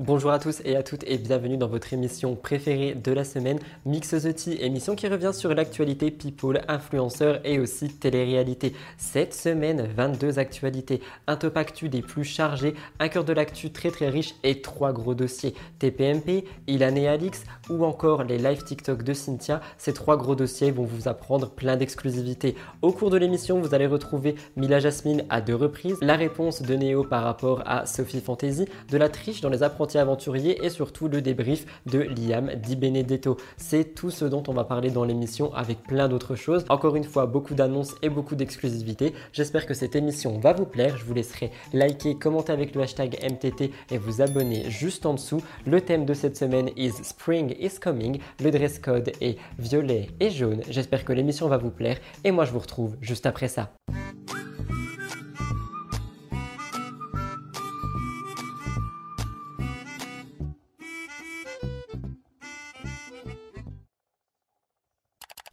Bonjour à tous et à toutes et bienvenue dans votre émission préférée de la semaine, Mix the Tea, émission qui revient sur l'actualité people, influenceurs et aussi télé-réalité. Cette semaine, 22 actualités, un top actu des plus chargés, un cœur de l'actu très très riche et trois gros dossiers. TPMP, Ilan et Alix ou encore les live TikTok de Cynthia, ces trois gros dossiers vont vous apprendre plein d'exclusivités. Au cours de l'émission, vous allez retrouver Mila Jasmine à deux reprises, la réponse de Néo par rapport à Sophie Fantasy, de la triche dans les apprentissages aventurier et surtout le débrief de Liam Di Benedetto. C'est tout ce dont on va parler dans l'émission avec plein d'autres choses. Encore une fois, beaucoup d'annonces et beaucoup d'exclusivités. J'espère que cette émission va vous plaire. Je vous laisserai liker, commenter avec le hashtag MTT et vous abonner juste en dessous. Le thème de cette semaine is Spring is coming. Le dress code est violet et jaune. J'espère que l'émission va vous plaire et moi je vous retrouve juste après ça.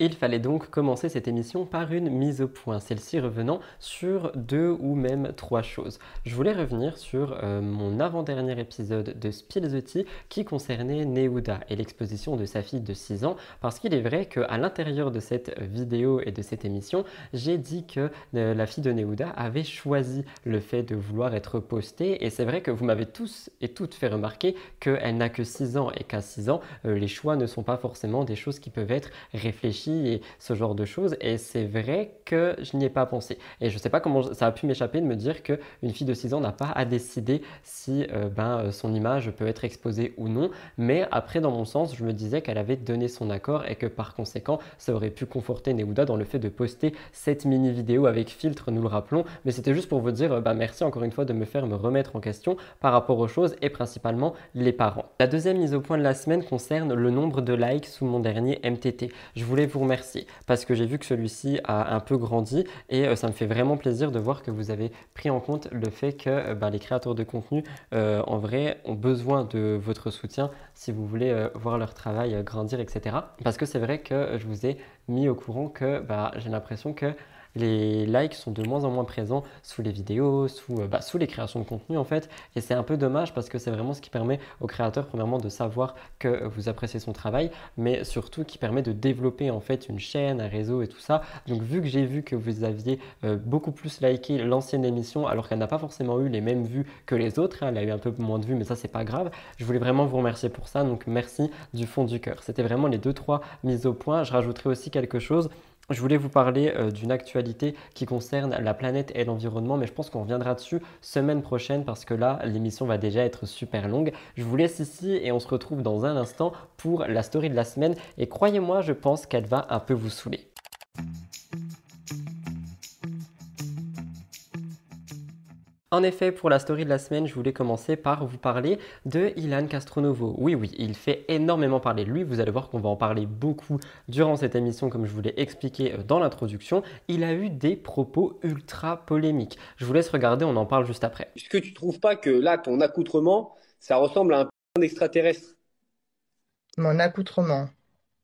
Il fallait donc commencer cette émission par une mise au point, celle-ci revenant sur deux ou même trois choses. Je voulais revenir sur euh, mon avant-dernier épisode de Spill the Tea qui concernait Neouda et l'exposition de sa fille de 6 ans, parce qu'il est vrai qu'à l'intérieur de cette vidéo et de cette émission, j'ai dit que euh, la fille de Neouda avait choisi le fait de vouloir être postée, et c'est vrai que vous m'avez tous et toutes fait remarquer qu'elle n'a que 6 ans et qu'à 6 ans, euh, les choix ne sont pas forcément des choses qui peuvent être réfléchies et ce genre de choses. Et c'est vrai que je n'y ai pas pensé. Et je ne sais pas comment ça a pu m'échapper de me dire qu'une fille de 6 ans n'a pas à décider si euh, ben, euh, son image peut être exposée ou non. Mais après, dans mon sens, je me disais qu'elle avait donné son accord et que par conséquent, ça aurait pu conforter Neouda dans le fait de poster cette mini vidéo avec filtre, nous le rappelons. Mais c'était juste pour vous dire euh, bah, merci encore une fois de me faire me remettre en question par rapport aux choses et principalement les parents. La deuxième mise au point de la semaine concerne le nombre de likes sous mon dernier MTT. Je voulais vous remercier parce que j'ai vu que celui-ci a un peu grandi et euh, ça me fait vraiment plaisir de voir que vous avez pris en compte le fait que euh, bah, les créateurs de contenu euh, en vrai ont besoin de votre soutien si vous voulez voir leur travail grandir, etc. Parce que c'est vrai que je vous ai mis au courant que bah, j'ai l'impression que les likes sont de moins en moins présents sous les vidéos, sous, euh, bah, sous les créations de contenu en fait. Et c'est un peu dommage parce que c'est vraiment ce qui permet aux créateurs premièrement de savoir que vous appréciez son travail, mais surtout qui permet de développer en fait une chaîne, un réseau et tout ça. Donc vu que j'ai vu que vous aviez euh, beaucoup plus liké l'ancienne émission alors qu'elle n'a pas forcément eu les mêmes vues que les autres, hein, elle a eu un peu moins de vues mais ça c'est pas grave. Je voulais vraiment vous remercier pour ça, donc merci du fond du cœur. C'était vraiment les deux trois mises au point. Je rajouterai aussi quelque chose je voulais vous parler euh, d'une actualité qui concerne la planète et l'environnement, mais je pense qu'on reviendra dessus semaine prochaine parce que là, l'émission va déjà être super longue. Je vous laisse ici et on se retrouve dans un instant pour la story de la semaine. Et croyez-moi, je pense qu'elle va un peu vous saouler. En effet, pour la story de la semaine, je voulais commencer par vous parler de Ilan Castronovo. Oui, oui, il fait énormément parler de lui. Vous allez voir qu'on va en parler beaucoup durant cette émission, comme je vous l'ai expliqué euh, dans l'introduction. Il a eu des propos ultra polémiques. Je vous laisse regarder, on en parle juste après. Est-ce que tu trouves pas que là, ton accoutrement, ça ressemble à un p*** d'extraterrestre? Mon accoutrement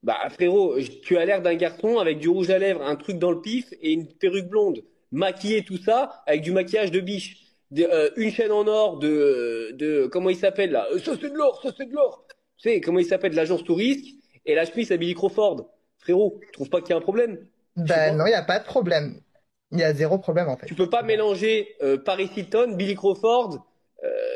Bah frérot, tu as l'air d'un garçon avec du rouge à lèvres, un truc dans le pif et une perruque blonde. Maquillé tout ça avec du maquillage de biche. Euh, une chaîne en or de, de comment il s'appelle là? Euh, Ça c'est de l'or, ça c'est de l'or. Tu sais comment il s'appelle l'agence touriste? Et la chemise à Billy Crawford. Frérot, tu trouves pas qu'il y a un problème? Ben non, il y a pas de problème. Il y a zéro problème en fait. Tu peux pas mélanger euh, Paris Hilton, Billy Crawford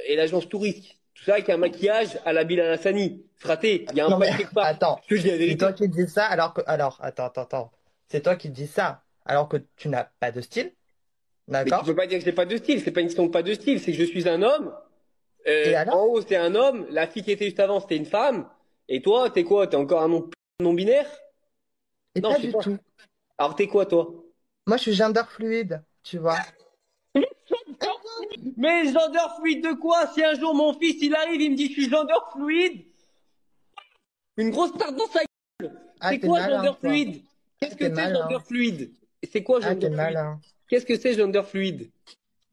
et l'agence touriste. Tout ça avec un maquillage à la Bilal Hassani. Fraté, il y a un quelque part. Attends, c'est toi qui dis ça alors que alors attends attends attends. C'est toi qui dis ça alors que tu n'as pas de style mais tu peux pas dire que j'ai pas de style. C'est pas une question de pas de style. C'est que je suis un homme. Euh, en haut, c'est un homme. La fille qui était juste avant, c'était une femme. Et toi, t'es quoi? T'es encore un non, non binaire Et non, pas du tout. Alors t'es quoi, toi? Moi, je suis gender fluide, tu vois. Mais gender fluide de quoi? Si un jour mon fils il arrive, il me dit je suis gender fluide, une grosse tarte dans sa gueule. Ah, c'est quoi gender fluide? Qu'est-ce que c'est gender fluide? C'est quoi gender fluide? Qu'est-ce que c'est gender fluide?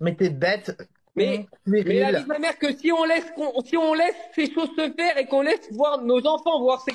Mais t'es bête. Mais, mais la ma mère que si on laisse si on laisse ces choses se faire et qu'on laisse voir nos enfants voir ces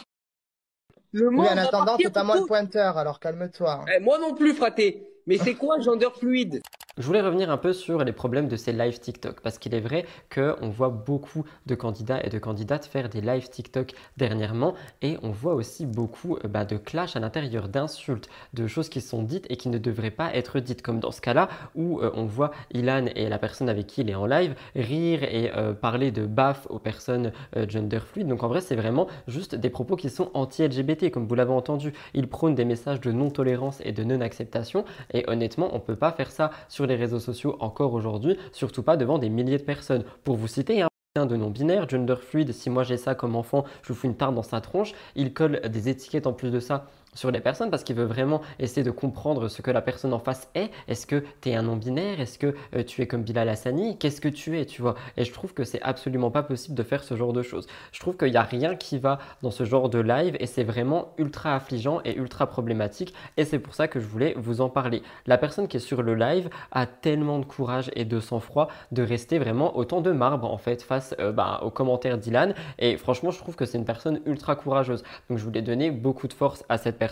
le monde. Oui, en attendant, c'est pas moi le pointeur, alors calme-toi. Eh, moi non plus, fraté. Mais c'est quoi gender fluide? Je voulais revenir un peu sur les problèmes de ces live TikTok parce qu'il est vrai qu'on voit beaucoup de candidats et de candidates faire des live TikTok dernièrement et on voit aussi beaucoup euh, bah, de clash à l'intérieur, d'insultes, de choses qui sont dites et qui ne devraient pas être dites, comme dans ce cas-là où euh, on voit Ilan et la personne avec qui il est en live rire et euh, parler de baf aux personnes gender fluid. Donc en vrai, c'est vraiment juste des propos qui sont anti-LGBT, comme vous l'avez entendu. Ils prônent des messages de non-tolérance et de non-acceptation et honnêtement, on ne peut pas faire ça sur les réseaux sociaux encore aujourd'hui, surtout pas devant des milliers de personnes. Pour vous citer, un de non-binaire, gender fluid, si moi j'ai ça comme enfant, je vous fous une tarte dans sa tronche, il colle des étiquettes en plus de ça sur les personnes parce qu'il veut vraiment essayer de comprendre ce que la personne en face est. Est-ce que tu es un non-binaire? Est-ce que euh, tu es comme Bilal Hassani? Qu'est-ce que tu es, tu vois? Et je trouve que c'est absolument pas possible de faire ce genre de choses. Je trouve qu'il n'y a rien qui va dans ce genre de live et c'est vraiment ultra affligeant et ultra problématique et c'est pour ça que je voulais vous en parler. La personne qui est sur le live a tellement de courage et de sang-froid de rester vraiment autant de marbre en fait face euh, bah, aux commentaires d'Ilan et franchement je trouve que c'est une personne ultra courageuse. Donc je voulais donner beaucoup de force à cette personne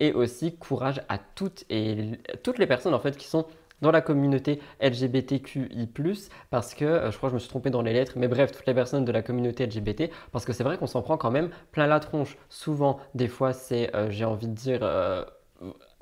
et aussi courage à toutes et toutes les personnes en fait qui sont dans la communauté LGBTQI+, parce que, euh, je crois que je me suis trompé dans les lettres, mais bref, toutes les personnes de la communauté LGBT, parce que c'est vrai qu'on s'en prend quand même plein la tronche. Souvent, des fois, c'est, euh, j'ai envie de dire, euh,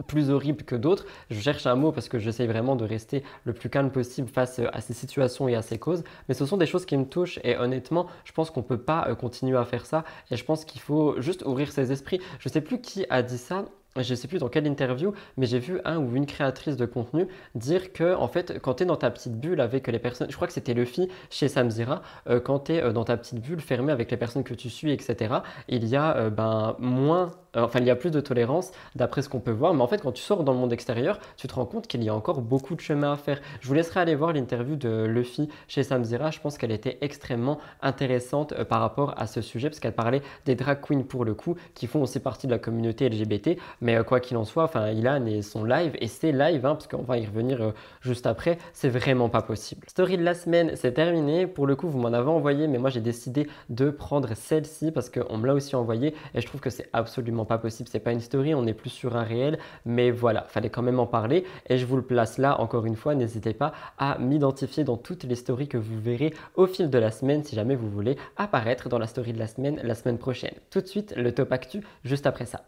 plus horrible que d'autres. Je cherche un mot parce que j'essaie vraiment de rester le plus calme possible face à ces situations et à ces causes. Mais ce sont des choses qui me touchent et honnêtement, je pense qu'on ne peut pas euh, continuer à faire ça et je pense qu'il faut juste ouvrir ses esprits. Je ne sais plus qui a dit ça, je ne sais plus dans quelle interview, mais j'ai vu un ou une créatrice de contenu dire que, en fait, quand tu es dans ta petite bulle avec les personnes, je crois que c'était Luffy chez Samzira, euh, quand tu es euh, dans ta petite bulle fermée avec les personnes que tu suis, etc., il y a euh, ben, moins, enfin, il y a plus de tolérance d'après ce qu'on peut voir, mais en fait, quand tu sors dans le monde extérieur, tu te rends compte qu'il y a encore beaucoup de chemin à faire. Je vous laisserai aller voir l'interview de Luffy chez Samzira, je pense qu'elle était extrêmement intéressante par rapport à ce sujet, parce qu'elle parlait des drag queens pour le coup, qui font aussi partie de la communauté LGBT, mais euh, quoi qu'il en soit, enfin, Ilan et son live, et c'est live, hein, parce qu'on va y revenir euh, juste après, c'est vraiment pas possible. Story la semaine, c'est terminé. Pour le coup, vous m'en avez envoyé, mais moi j'ai décidé de prendre celle-ci parce qu'on me l'a aussi envoyé et je trouve que c'est absolument pas possible. C'est pas une story, on est plus sur un réel, mais voilà, fallait quand même en parler et je vous le place là encore une fois. N'hésitez pas à m'identifier dans toutes les stories que vous verrez au fil de la semaine si jamais vous voulez apparaître dans la story de la semaine la semaine prochaine. Tout de suite, le top actu juste après ça.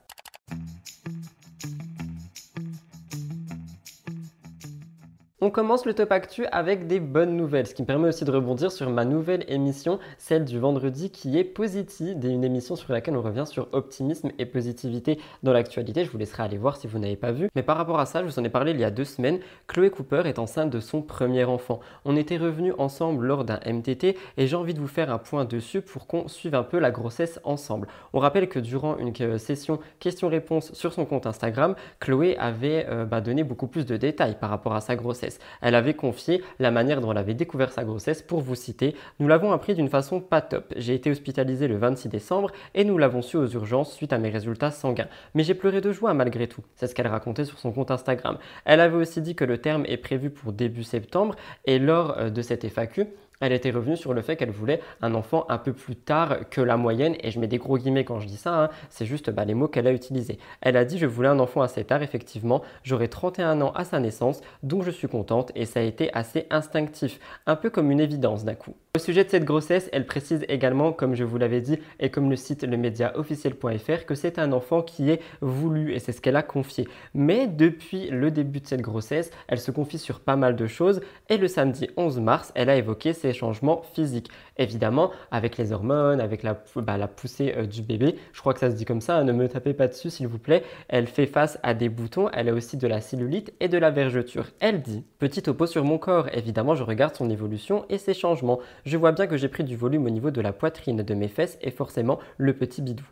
On commence le top actu avec des bonnes nouvelles, ce qui me permet aussi de rebondir sur ma nouvelle émission, celle du vendredi qui est Positive, une émission sur laquelle on revient sur optimisme et positivité dans l'actualité. Je vous laisserai aller voir si vous n'avez pas vu. Mais par rapport à ça, je vous en ai parlé il y a deux semaines, Chloé Cooper est enceinte de son premier enfant. On était revenus ensemble lors d'un MTT et j'ai envie de vous faire un point dessus pour qu'on suive un peu la grossesse ensemble. On rappelle que durant une euh, session questions-réponses sur son compte Instagram, Chloé avait euh, bah, donné beaucoup plus de détails par rapport à sa grossesse. Elle avait confié la manière dont elle avait découvert sa grossesse pour vous citer Nous l'avons appris d'une façon pas top. J'ai été hospitalisée le 26 décembre et nous l'avons su aux urgences suite à mes résultats sanguins. Mais j'ai pleuré de joie malgré tout. C'est ce qu'elle racontait sur son compte Instagram. Elle avait aussi dit que le terme est prévu pour début septembre et lors euh, de cette FAQ, elle était revenue sur le fait qu'elle voulait un enfant un peu plus tard que la moyenne, et je mets des gros guillemets quand je dis ça, hein. c'est juste bah, les mots qu'elle a utilisés. Elle a dit je voulais un enfant assez tard, effectivement, j'aurai 31 ans à sa naissance, donc je suis contente, et ça a été assez instinctif, un peu comme une évidence d'un coup. Au sujet de cette grossesse, elle précise également, comme je vous l'avais dit, et comme le site le média officiel.fr, que c'est un enfant qui est voulu, et c'est ce qu'elle a confié. Mais depuis le début de cette grossesse, elle se confie sur pas mal de choses, et le samedi 11 mars, elle a évoqué ses changements physiques. Évidemment, avec les hormones, avec la, bah, poussée euh, du bébé, je crois que ça se dit comme ça, hein, ne me tapez pas dessus s'il vous plaît, elle fait face à des boutons, elle a aussi de la cellulite et de la vergeture. Elle dit, petit topo sur mon corps, évidemment je regarde son évolution et ses changements. Je vois bien que j'ai pris du volume au niveau de la poitrine de mes fesses et forcément le petit bidou.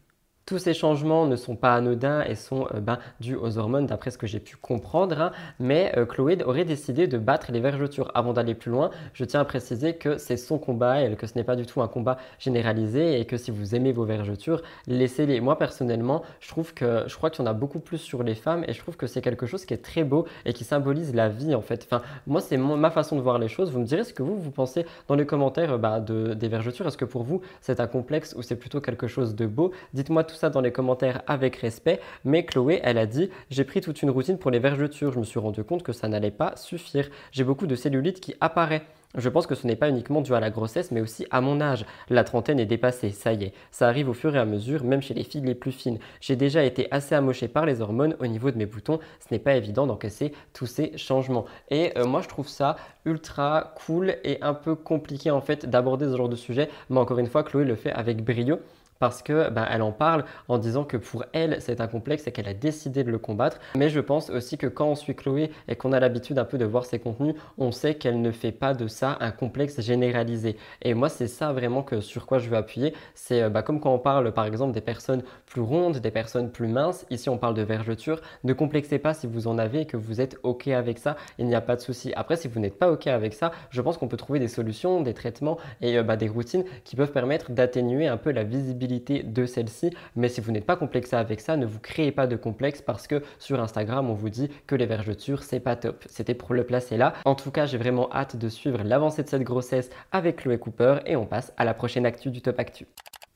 Tous ces changements ne sont pas anodins et sont euh, ben, dus aux hormones d'après ce que j'ai pu comprendre, hein. mais euh, Chloé aurait décidé de battre les vergetures. Avant d'aller plus loin, je tiens à préciser que c'est son combat et que ce n'est pas du tout un combat généralisé et que si vous aimez vos vergetures, laissez-les. Moi personnellement, je trouve que je crois qu'il y en a beaucoup plus sur les femmes et je trouve que c'est quelque chose qui est très beau et qui symbolise la vie en fait. Enfin, moi c'est ma façon de voir les choses. Vous me direz ce que vous vous pensez dans les commentaires bah, de, des vergetures. Est-ce que pour vous c'est un complexe ou c'est plutôt quelque chose de beau? Dites-moi tout ça dans les commentaires avec respect, mais Chloé, elle a dit J'ai pris toute une routine pour les vergetures. Je me suis rendu compte que ça n'allait pas suffire. J'ai beaucoup de cellulite qui apparaît. Je pense que ce n'est pas uniquement dû à la grossesse, mais aussi à mon âge. La trentaine est dépassée, ça y est. Ça arrive au fur et à mesure, même chez les filles les plus fines. J'ai déjà été assez amoché par les hormones au niveau de mes boutons. Ce n'est pas évident d'encaisser tous ces changements. Et euh, moi, je trouve ça ultra cool et un peu compliqué en fait d'aborder ce genre de sujet. Mais encore une fois, Chloé le fait avec brio parce que ben, elle en parle en disant que pour elle c'est un complexe et qu'elle a décidé de le combattre. Mais je pense aussi que quand on suit Chloé et qu'on a l'habitude un peu de voir ses contenus, on sait qu'elle ne fait pas de ça un complexe généralisé. Et moi c'est ça vraiment que sur quoi je veux appuyer. C'est ben, comme quand on parle par exemple des personnes plus rondes, des personnes plus minces. Ici on parle de vergeture. Ne complexez pas si vous en avez et que vous êtes ok avec ça. Il n'y a pas de souci. Après si vous n'êtes pas ok avec ça, je pense qu'on peut trouver des solutions, des traitements et ben, des routines qui peuvent permettre d'atténuer un peu la visibilité de celle-ci. Mais si vous n'êtes pas complexé avec ça, ne vous créez pas de complexe parce que sur Instagram, on vous dit que les vergetures, c'est pas top. C'était pour le placer là. En tout cas, j'ai vraiment hâte de suivre l'avancée de cette grossesse avec Chloé Cooper et on passe à la prochaine actu du Top Actu.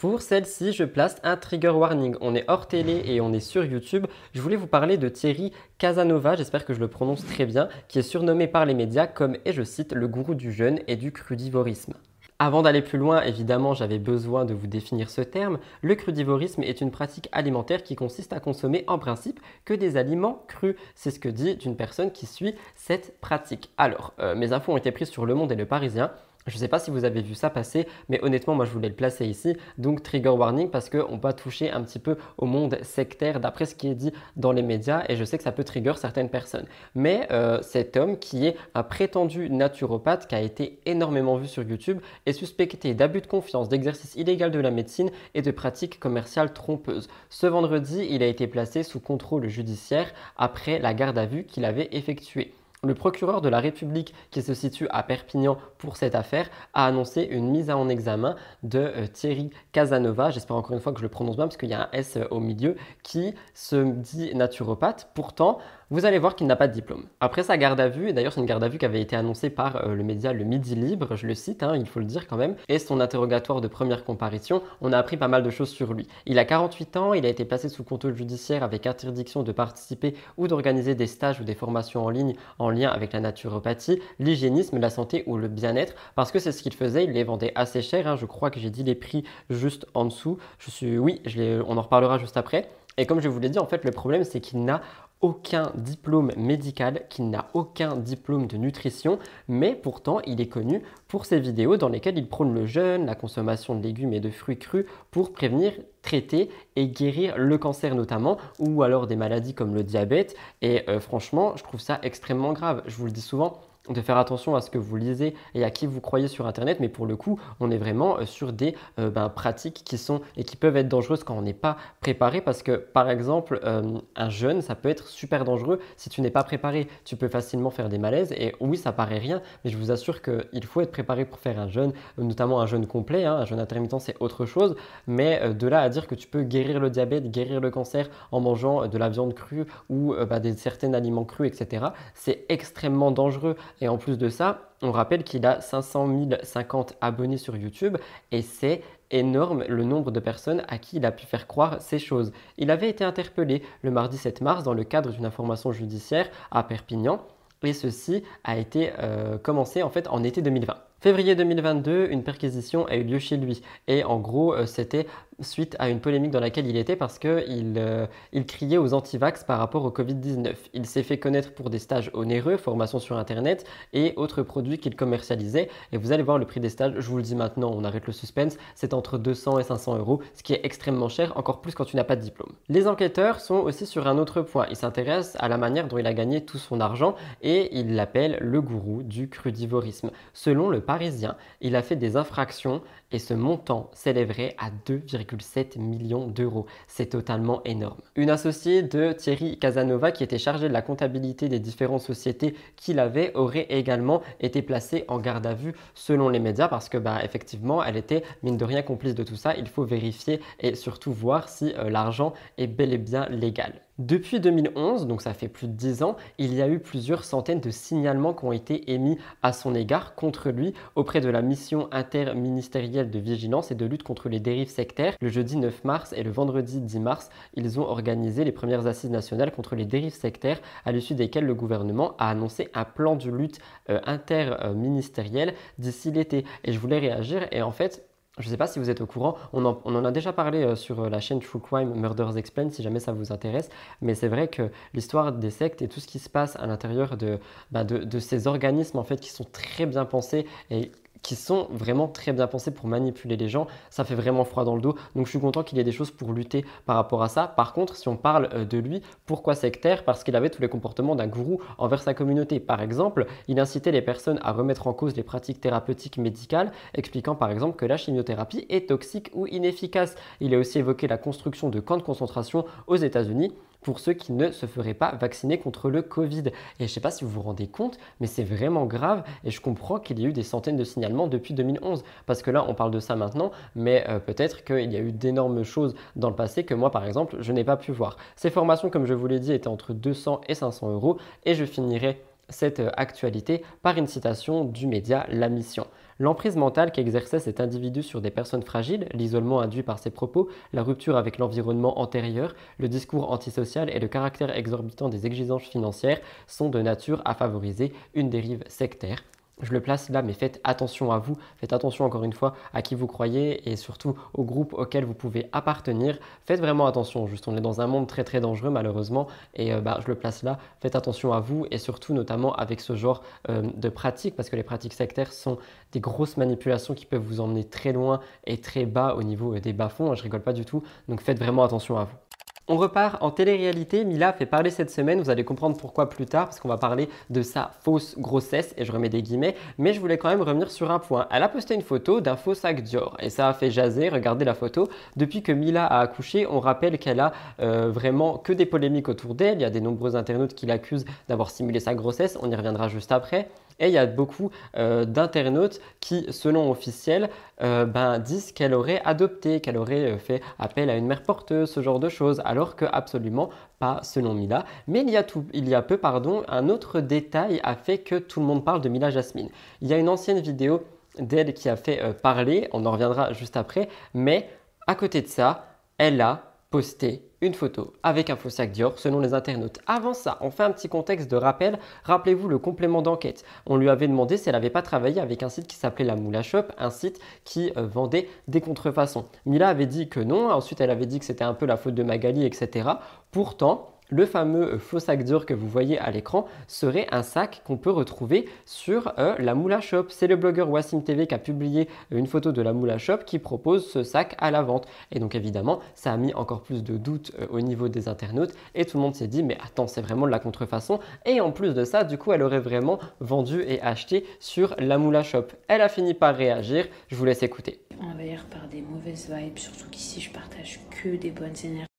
Pour celle-ci, je place un trigger warning. On est hors télé et on est sur YouTube. Je voulais vous parler de Thierry Casanova, j'espère que je le prononce très bien, qui est surnommé par les médias comme, et je cite, le gourou du jeûne et du crudivorisme. Avant d'aller plus loin, évidemment, j'avais besoin de vous définir ce terme. Le crudivorisme est une pratique alimentaire qui consiste à consommer en principe que des aliments crus. C'est ce que dit une personne qui suit cette pratique. Alors, euh, mes infos ont été prises sur Le Monde et Le Parisien. Je ne sais pas si vous avez vu ça passer, mais honnêtement, moi je voulais le placer ici. Donc trigger warning parce qu'on va toucher un petit peu au monde sectaire d'après ce qui est dit dans les médias et je sais que ça peut trigger certaines personnes. Mais euh, cet homme qui est un prétendu naturopathe qui a été énormément vu sur YouTube est suspecté d'abus de confiance, d'exercice illégal de la médecine et de pratiques commerciales trompeuses. Ce vendredi, il a été placé sous contrôle judiciaire après la garde à vue qu'il avait effectuée. Le procureur de la République, qui se situe à Perpignan pour cette affaire, a annoncé une mise en examen de euh, Thierry Casanova, j'espère encore une fois que je le prononce bien parce qu'il y a un S euh, au milieu, qui se dit naturopathe. Pourtant, vous allez voir qu'il n'a pas de diplôme. Après sa garde à vue, et d'ailleurs c'est une garde à vue qui avait été annoncée par euh, le média Le Midi Libre, je le cite, hein, il faut le dire quand même, et son interrogatoire de première comparition, on a appris pas mal de choses sur lui. Il a 48 ans, il a été placé sous contrôle judiciaire avec interdiction de participer ou d'organiser des stages ou des formations en ligne en lien avec la naturopathie, l'hygiénisme, la santé ou le bien-être, parce que c'est ce qu'il faisait, il les vendait assez cher, hein. je crois que j'ai dit les prix juste en dessous, je suis, oui, on en reparlera juste après. Et comme je vous l'ai dit, en fait, le problème, c'est qu'il n'a aucun diplôme médical, qu'il n'a aucun diplôme de nutrition, mais pourtant il est connu pour ses vidéos dans lesquelles il prône le jeûne, la consommation de légumes et de fruits crus pour prévenir, traiter et guérir le cancer notamment, ou alors des maladies comme le diabète. Et euh, franchement, je trouve ça extrêmement grave. Je vous le dis souvent, de faire attention à ce que vous lisez et à qui vous croyez sur Internet, mais pour le coup, on est vraiment euh, sur des euh, ben, pratiques qui sont et qui peuvent être dangereuses quand on n'est pas préparé, parce que par exemple, euh, un jeûne, ça peut être super dangereux si tu n'es pas préparé. Tu peux facilement faire des malaises, et oui, ça paraît rien, mais je vous assure qu'il faut être préparé pour faire un jeûne, notamment un jeûne complet, hein. un jeûne intermittent, c'est autre chose, mais de là à dire que tu peux guérir le diabète, guérir le cancer en mangeant de la viande crue ou ben, des certains aliments crus, etc., c'est extrêmement dangereux. Et en plus de ça, on rappelle qu'il a 500 050 abonnés sur YouTube et c'est énorme le nombre de personnes à qui il a pu faire croire ces choses. Il avait été interpellé le mardi 7 mars dans le cadre d'une information judiciaire à Perpignan et ceci a été euh, commencé en fait en été 2020. Février 2022, une perquisition a eu lieu chez lui et en gros euh, c'était suite à une polémique dans laquelle il était parce qu'il euh, il criait aux antivax par rapport au Covid-19. Il s'est fait connaître pour des stages onéreux, formation sur Internet et autres produits qu'il commercialisait. Et vous allez voir le prix des stages, je vous le dis maintenant, on arrête le suspense, c'est entre 200 et 500 euros, ce qui est extrêmement cher, encore plus quand tu n'as pas de diplôme. Les enquêteurs sont aussi sur un autre point. Ils s'intéressent à la manière dont il a gagné tout son argent et ils l'appellent le gourou du crudivorisme. Selon le Parisien, il a fait des infractions et ce montant s'élèverait à 2,7 millions d'euros. C'est totalement énorme. Une associée de Thierry Casanova qui était chargée de la comptabilité des différentes sociétés qu'il avait aurait également été placée en garde à vue selon les médias parce que bah, effectivement elle était mine de rien complice de tout ça. Il faut vérifier et surtout voir si euh, l'argent est bel et bien légal. Depuis 2011, donc ça fait plus de 10 ans, il y a eu plusieurs centaines de signalements qui ont été émis à son égard contre lui auprès de la mission interministérielle de vigilance et de lutte contre les dérives sectaires. Le jeudi 9 mars et le vendredi 10 mars, ils ont organisé les premières assises nationales contre les dérives sectaires à l'issue desquelles le gouvernement a annoncé un plan de lutte euh, interministériel d'ici l'été. Et je voulais réagir et en fait, je ne sais pas si vous êtes au courant, on en, a déjà parlé euh, sur euh, la chaîne True Crime Murders Explained si jamais ça vous intéresse, mais c'est vrai que l'histoire des sectes et tout ce qui se passe à l'intérieur de, bah, de, de, ces organismes en fait qui sont très bien pensés et qui sont vraiment très bien pensés pour manipuler les gens. Ça fait vraiment froid dans le dos. Donc je suis content qu'il y ait des choses pour lutter par rapport à ça. Par contre, si on parle euh, de lui, pourquoi sectaire? Parce qu'il avait tous les comportements d'un gourou envers sa communauté. Par exemple, il incitait les personnes à remettre en cause les pratiques thérapeutiques médicales, expliquant par exemple que la chimiothérapie est toxique ou inefficace. Il a aussi évoqué la construction de camps de concentration aux États-Unis pour ceux qui ne se feraient pas vacciner contre le Covid. Et je ne sais pas si vous vous rendez compte, mais c'est vraiment grave et je comprends qu'il y ait eu des centaines de signalements depuis 2011. Parce que là, on parle de ça maintenant, mais euh, peut-être qu'il y a eu d'énormes choses dans le passé que moi, par exemple, je n'ai pas pu voir. Ces formations, comme je vous l'ai dit, étaient entre 200 et 500 euros et je finirai cette euh, actualité par une citation du média La Mission. L'emprise mentale qu'exerçait cet individu sur des personnes fragiles, l'isolement induit par ses propos, la rupture avec l'environnement antérieur, le discours antisocial et le caractère exorbitant des exigences financières sont de nature à favoriser une dérive sectaire je le place là, mais faites attention à vous, faites attention encore une fois à qui vous croyez et surtout au groupe auquel vous pouvez appartenir. Faites vraiment attention, juste on est dans un monde très très dangereux malheureusement et euh, bah, je le place là. Faites attention à vous et surtout notamment avec ce genre euh, de pratiques parce que les pratiques sectaires sont des grosses manipulations qui peuvent vous emmener très loin et très bas au niveau euh, des bas-fonds. Je rigole pas du tout, donc faites vraiment attention à vous. On repart en télé-réalité. Mila fait parler cette semaine. Vous allez comprendre pourquoi plus tard, parce qu'on va parler de sa fausse grossesse, et je remets des guillemets. Mais je voulais quand même revenir sur un point. Elle a posté une photo d'un faux sac Dior, et ça a fait jaser. Regardez la photo. Depuis que Mila a accouché, on rappelle qu'elle a euh, vraiment que des polémiques autour d'elle. Il y a des nombreux internautes qui l'accusent d'avoir simulé sa grossesse. On y reviendra juste après. Et il y a beaucoup euh, d'internautes qui, selon officiel, euh, ben, disent qu'elle aurait adopté, qu'elle aurait euh, fait appel à une mère porteuse, ce genre de choses, alors que absolument pas selon Mila. Mais il y a, tout, il y a peu, pardon, un autre détail a fait que tout le monde parle de Mila Jasmine. Il y a une ancienne vidéo d'elle qui a fait parler, on en reviendra juste après, mais à côté de ça, elle a posté une photo avec un faux sac Dior selon les internautes. Avant ça, on fait un petit contexte de rappel. Rappelez-vous le complément d'enquête. On lui avait demandé si elle n'avait pas travaillé avec un site qui s'appelait la Moula Shop, un site qui euh, vendait des contrefaçons. Mila avait dit que non, ensuite elle avait dit que c'était un peu la faute de Magali, etc. Pourtant, le fameux euh, faux sac dur que vous voyez à l'écran serait un sac qu'on peut retrouver sur euh, la Moula Shop. C'est le blogueur Wassim TV qui a publié euh, une photo de la Moula Shop qui propose ce sac à la vente. Et donc évidemment, ça a mis encore plus de doutes au niveau des internautes et tout le monde s'est dit mais attends, c'est vraiment de la contrefaçon. Et en plus de ça, du coup, elle aurait vraiment vendu et acheté sur la Moula Shop. Elle a fini par réagir. Je vous laisse écouter. Envahir par des mauvaises vibes, surtout qu'ici je partage que des bonnes énergies.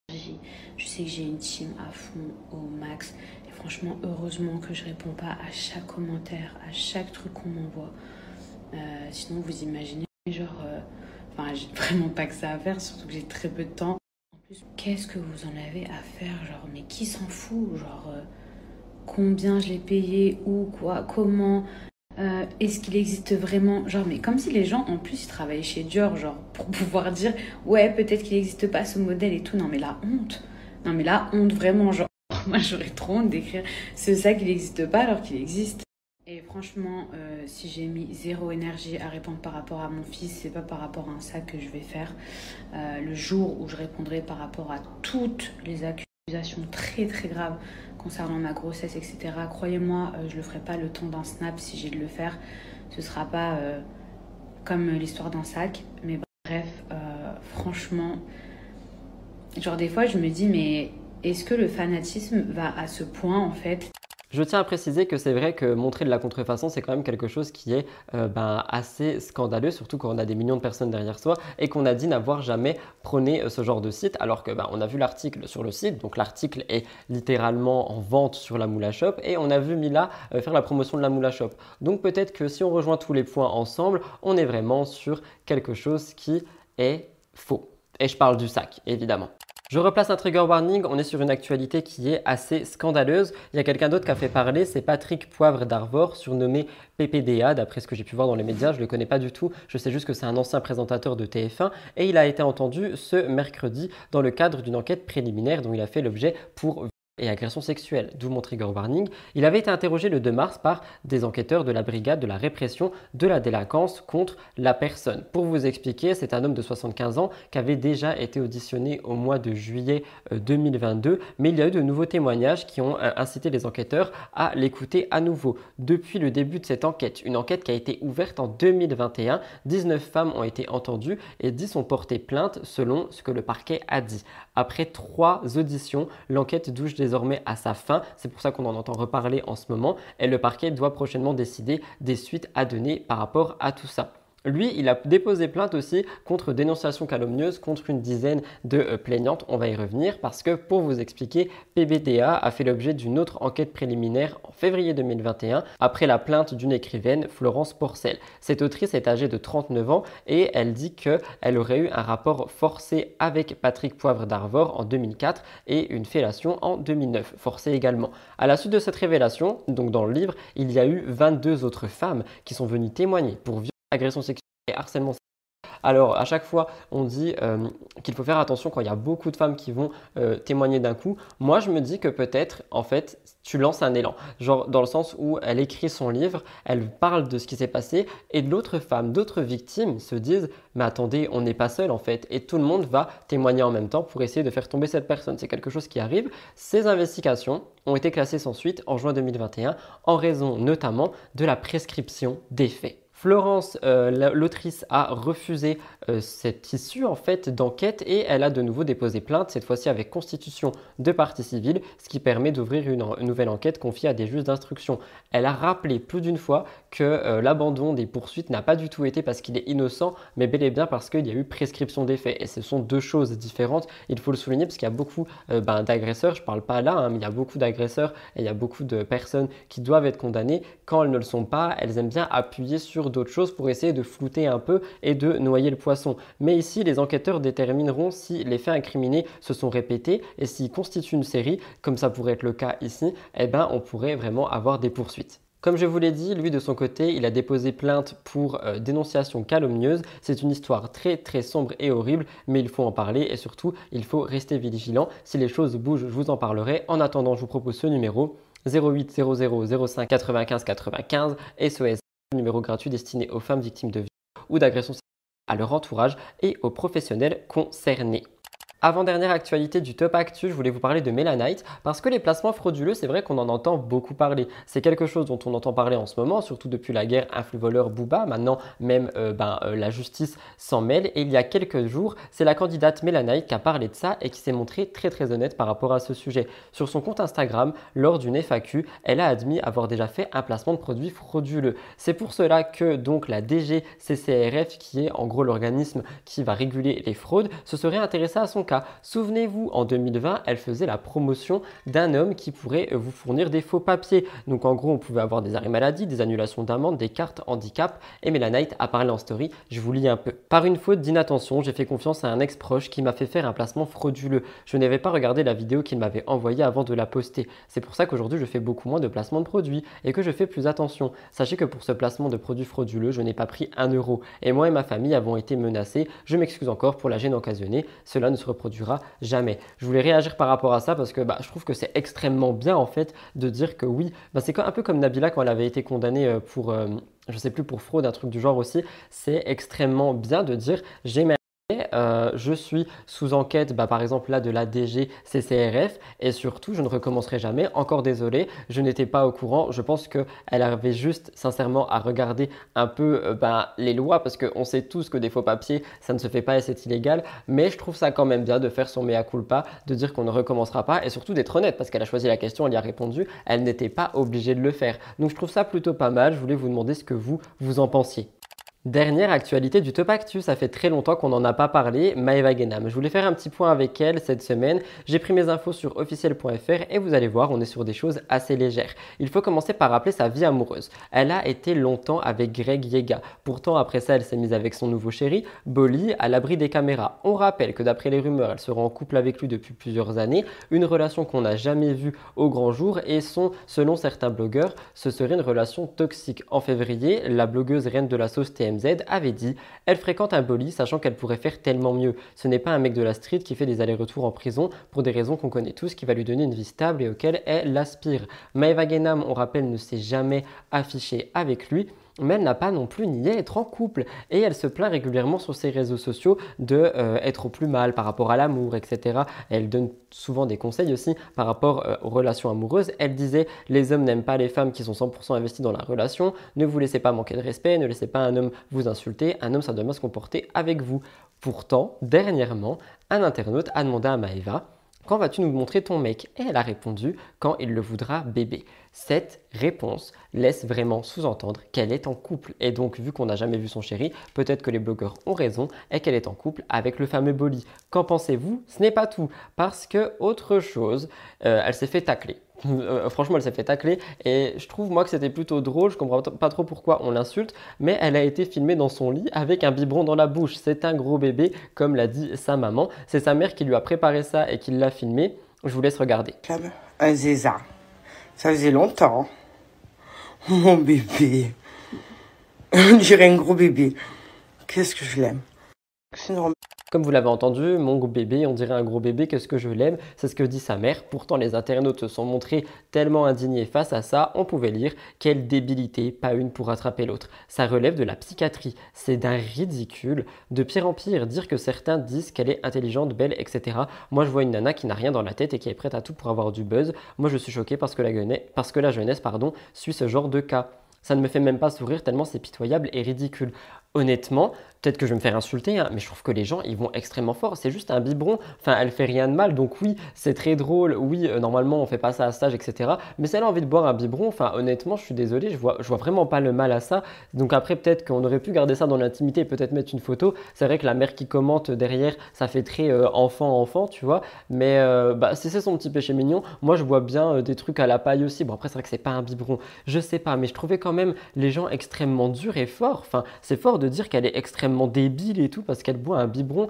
Je sais que j'ai une team à fond au max. Et franchement, heureusement que je réponds pas à chaque commentaire, à chaque truc qu'on m'envoie. Euh, sinon, vous imaginez, genre, euh, enfin, j'ai vraiment pas que ça à faire, surtout que j'ai très peu de temps. En plus, qu'est-ce que vous en avez à faire Genre, mais qui s'en fout Genre, euh, combien je l'ai payé Où Quoi Comment? Euh, est-ce qu'il existe vraiment Genre, mais comme si les gens, en plus, ils travaillaient chez Dior, genre, pour pouvoir dire, ouais, peut-être qu'il n'existe pas ce modèle et tout. Non, mais la honte. Non, mais la honte, vraiment, genre, moi, j'aurais trop honte d'écrire ce sac, il n'existe pas alors qu'il existe. Et franchement, euh, si j'ai mis zéro énergie à répondre par rapport à mon fils, c'est pas par rapport à un sac que je vais faire. Euh, le jour où je répondrai par rapport à toutes les accusations très très graves concernant ma grossesse, etc. Croyez-moi, euh, je le ferai pas le temps d'un snap si j'ai de le faire. Ce sera pas euh, comme l'histoire d'un sac. Mais bref, euh, franchement, genre des fois je me dis mais est-ce que le fanatisme va à ce point en fait? Je tiens à préciser que c'est vrai que montrer de la contrefaçon, c'est quand même quelque chose qui est euh, ben, assez scandaleux, surtout quand on a des millions de personnes derrière soi et qu'on a dit n'avoir jamais prôné euh, ce genre de site, alors que ben, on a vu l'article sur le site, donc l'article est littéralement en vente sur la Moula Shop et on a vu Mila euh, faire la promotion de la Moula Shop. Donc peut-être que si on rejoint tous les points ensemble, on est vraiment sur quelque chose qui est faux. Et je parle du sac, évidemment. Je replace un trigger warning, on est sur une actualité qui est assez scandaleuse. Il y a quelqu'un d'autre qui a fait parler, c'est Patrick Poivre d'Arvor, surnommé PPDA, d'après ce que j'ai pu voir dans les médias, je ne le connais pas du tout, je sais juste que c'est un ancien présentateur de TF1, et il a été entendu ce mercredi dans le cadre d'une enquête préliminaire dont il a fait l'objet pour et agression sexuelle, d'où mon trigger warning, il avait été interrogé le 2 mars par des enquêteurs de la brigade de la répression de la délinquance contre la personne. Pour vous expliquer, c'est un homme de 75 ans qui avait déjà été auditionné au mois de juillet 2022, euh, mais il y a eu de nouveaux témoignages qui ont euh, incité les enquêteurs à l'écouter à nouveau. Depuis le début de cette enquête, une enquête qui a été ouverte en 2021, 19 femmes ont été entendues et 10 ont porté plainte selon ce que le parquet a dit. Après trois auditions, l'enquête touche à sa fin. C'est pour ça qu'on en entend reparler en ce moment. Et le parquet doit prochainement décider des suites à donner par rapport à tout ça. Lui, il a déposé plainte aussi contre dénonciation calomnieuse contre une dizaine de euh, plaignantes. On va y revenir parce que pour vous expliquer, PBDA a fait l'objet d'une autre enquête préliminaire en février 2021 après la plainte d'une écrivaine, Florence Porcel. Cette autrice est âgée de 39 ans et elle dit qu'elle aurait eu un rapport forcé avec Patrick Poivre d'Arvor en 2004 et une fellation en 2009, forcée également. À la suite de cette révélation, donc dans le livre, il y a eu 22 autres femmes qui sont venues témoigner pour agression sexuelle et harcèlement alors, à chaque fois, on dit euh, qu'il faut faire attention quand il y a beaucoup de femmes qui vont euh, témoigner d'un coup. Moi, je me dis que peut-être, en fait, tu lances un élan. Genre, dans le sens où elle écrit son livre, elle parle de ce qui s'est passé, et d'autres femmes, d'autres victimes se disent Mais attendez, on n'est pas seul, en fait. Et tout le monde va témoigner en même temps pour essayer de faire tomber cette personne. C'est quelque chose qui arrive. Ces investigations ont été classées sans suite en juin 2021, en raison notamment de la prescription des faits. Florence, euh, l'autrice, a refusé euh, cette issue en fait d'enquête et elle a de nouveau déposé plainte, cette fois-ci avec constitution de partie civile, ce qui permet d'ouvrir une, nouvelle enquête confiée à des juges d'instruction. Elle a rappelé plus d'une fois que euh, l'abandon des poursuites n'a pas du tout été parce qu'il est innocent, mais bel et bien parce qu'il y a eu prescription des faits. Et ce sont deux choses différentes. Il faut le souligner parce qu'il y a beaucoup ben, d'agresseurs, je parle pas là, hein, mais il y a beaucoup d'agresseurs et il y a beaucoup de personnes qui doivent être condamnées. Quand elles ne le sont pas, elles aiment bien appuyer sur d'autres choses pour essayer de flouter un peu et de noyer le poisson. Mais ici, les enquêteurs détermineront si les faits incriminés se sont répétés et s'ils constituent une série, comme ça pourrait être le cas ici, eh ben, on pourrait vraiment avoir des poursuites. Comme je vous l'ai dit, lui de son côté, il a déposé plainte pour euh, dénonciation calomnieuse. C'est une histoire très très sombre et horrible, mais il faut en parler et surtout, il faut rester vigilant. Si les choses bougent, je vous en parlerai. En attendant, je vous propose ce numéro 08 00 05 95 95 SOS numéro gratuit destiné aux femmes victimes de violences ou d'agressions à leur entourage et aux professionnels concernés. Avant-dernière actualité du Top Actu, je voulais vous parler de Melanite parce que les placements frauduleux, c'est vrai qu'on en entend beaucoup parler. C'est quelque chose dont on entend parler en ce moment, surtout depuis la guerre influx-voleur Booba. Maintenant, même euh, ben, euh, la justice s'en mêle. Et il y a quelques jours, c'est la candidate Melanite qui a parlé de ça et qui s'est montrée très très honnête par rapport à ce sujet. Sur son compte Instagram, lors d'une FAQ, elle a admis avoir déjà fait un placement de produits frauduleux. C'est pour cela que donc la DGCCRF, qui est en gros l'organisme qui va réguler les fraudes, se serait intéressée à son cas Souvenez-vous, en 2020, elle faisait la promotion d'un homme qui pourrait vous fournir des faux papiers. Donc en gros, on pouvait avoir des arrêts maladie, des annulations d'amende, des cartes handicap. Et Melanite a parlé en story, je vous lis un peu. Par une faute d'inattention, j'ai fait confiance à un ex-proche qui m'a fait faire un placement frauduleux. Je n'avais pas regardé la vidéo qu'il m'avait envoyée avant de la poster. C'est pour ça qu'aujourd'hui, je fais beaucoup moins de placements de produits et que je fais plus attention. Sachez que pour ce placement de produits frauduleux, je n'ai pas pris un euro. Et moi et ma famille avons été menacés. Je m'excuse encore pour la gêne occasionnée. Cela ne se jamais. Je voulais réagir par rapport à ça parce que bah, je trouve que c'est extrêmement bien en fait de dire que oui, bah, c'est un peu comme Nabila quand elle avait été condamnée euh, pour, euh, je sais plus, pour fraude, un truc du genre aussi. C'est extrêmement bien de dire j'ai euh, je suis sous enquête, bah, par exemple là de la DGCCRF, et surtout je ne recommencerai jamais. Encore désolé, je n'étais pas au courant. Je pense qu'elle avait juste sincèrement à regarder un peu euh, bah, les lois parce qu'on sait tous que des faux papiers ça ne se fait pas et c'est illégal. Mais je trouve ça quand même bien de faire son mea culpa, de dire qu'on ne recommencera pas et surtout d'être honnête parce qu'elle a choisi la question, elle y a répondu, elle n'était pas obligée de le faire. Donc je trouve ça plutôt pas mal. Je voulais vous demander ce que vous vous en pensiez. Dernière actualité du Top Actu, ça fait très longtemps qu'on n'en a pas parlé, Maeva Genam. Je voulais faire un petit point avec elle cette semaine. J'ai pris mes infos sur officiel.fr et vous allez voir, on est sur des choses assez légères. Il faut commencer par rappeler sa vie amoureuse. Elle a été longtemps avec Greg Yega. Pourtant, après ça, elle s'est mise avec son nouveau chéri, Bolly, à l'abri des caméras. On rappelle que d'après les rumeurs, elle sera en couple avec lui depuis plusieurs années, une relation qu'on n'a jamais vue au grand jour et son, selon certains blogueurs, ce serait une relation toxique. En février, la blogueuse reine de la sauce TM avait dit Elle fréquente un bolly sachant qu'elle pourrait faire tellement mieux. Ce n'est pas un mec de la street qui fait des allers-retours en prison pour des raisons qu'on connaît tous qui va lui donner une vie stable et auquel elle aspire. Maeva Genam, on rappelle, ne s'est jamais affichée avec lui mais elle n'a pas non plus nié être en couple. Et elle se plaint régulièrement sur ses réseaux sociaux de euh, être au plus mal par rapport à l'amour, etc. Elle donne souvent des conseils aussi par rapport euh, aux relations amoureuses. Elle disait les hommes n'aiment pas les femmes qui sont 100% investies dans la relation. Ne vous laissez pas manquer de respect, ne laissez pas un homme vous insulter. Un homme, ça doit bien se comporter avec vous. Pourtant, dernièrement, un internaute a demandé à Maëva quand vas-tu nous montrer ton mec? Et elle a répondu quand il le voudra bébé. Cette réponse laisse vraiment sous-entendre qu'elle est en couple. Et donc, vu qu'on n'a jamais vu son chéri, peut-être que les blogueurs ont raison et qu'elle est en couple avec le fameux Bolly. Qu'en pensez-vous? Ce n'est pas tout. Parce que, autre chose, euh, elle s'est fait tacler. Euh, franchement, elle s'est fait tacler et je trouve moi que c'était plutôt drôle. Je comprends pas trop pourquoi on l'insulte, mais elle a été filmée dans son lit avec un biberon dans la bouche. C'est un gros bébé, comme l'a dit sa maman. C'est sa mère qui lui a préparé ça et qui l'a filmé. Je vous laisse regarder. Un Zéza. Ça faisait longtemps. Mon bébé. On dirait un gros bébé. Qu'est-ce que je l'aime. Comme vous l'avez entendu, mon bébé, on dirait un gros bébé, qu'est-ce que je l'aime? C'est ce que dit sa mère. Pourtant, les internautes se sont montrés tellement indignés face à ça, on pouvait lire quelle débilité, pas une pour rattraper l'autre. Ça relève de la psychiatrie. C'est d'un ridicule. De pire en pire, dire que certains disent qu'elle est intelligente, belle, etc. Moi, je vois une nana qui n'a rien dans la tête et qui est prête à tout pour avoir du buzz. Moi, je suis choqué parce que la, parce que la jeunesse pardon, suit ce genre de cas. Ça ne me fait même pas sourire tellement c'est pitoyable et ridicule honnêtement, peut-être que je vais me faire insulter, hein, mais je trouve que les gens, ils vont extrêmement fort. C'est juste un biberon. Enfin, elle fait rien de mal. Donc oui, c'est très drôle. Oui, euh, normalement, on fait pas ça à stage, etc. Mais si elle a envie de boire un biberon, enfin, honnêtement, je suis désolé, je vois, je vois vraiment pas le mal à ça. Donc après, peut-être qu'on aurait pu garder ça dans l'intimité, peut-être mettre une photo. C'est vrai que la mère qui commente derrière, ça fait très euh, enfant-enfant, tu vois. Mais euh, bah, si c'est son petit péché mignon, moi, je vois bien des trucs à la paille aussi. Bon, après, c'est vrai que c'est pas un biberon. Je sais pas, mais je trouvais quand même les gens extrêmement durs et forts. Enfin, c'est fort de dire qu'elle est extrêmement débile et tout parce qu'elle boit un biberon.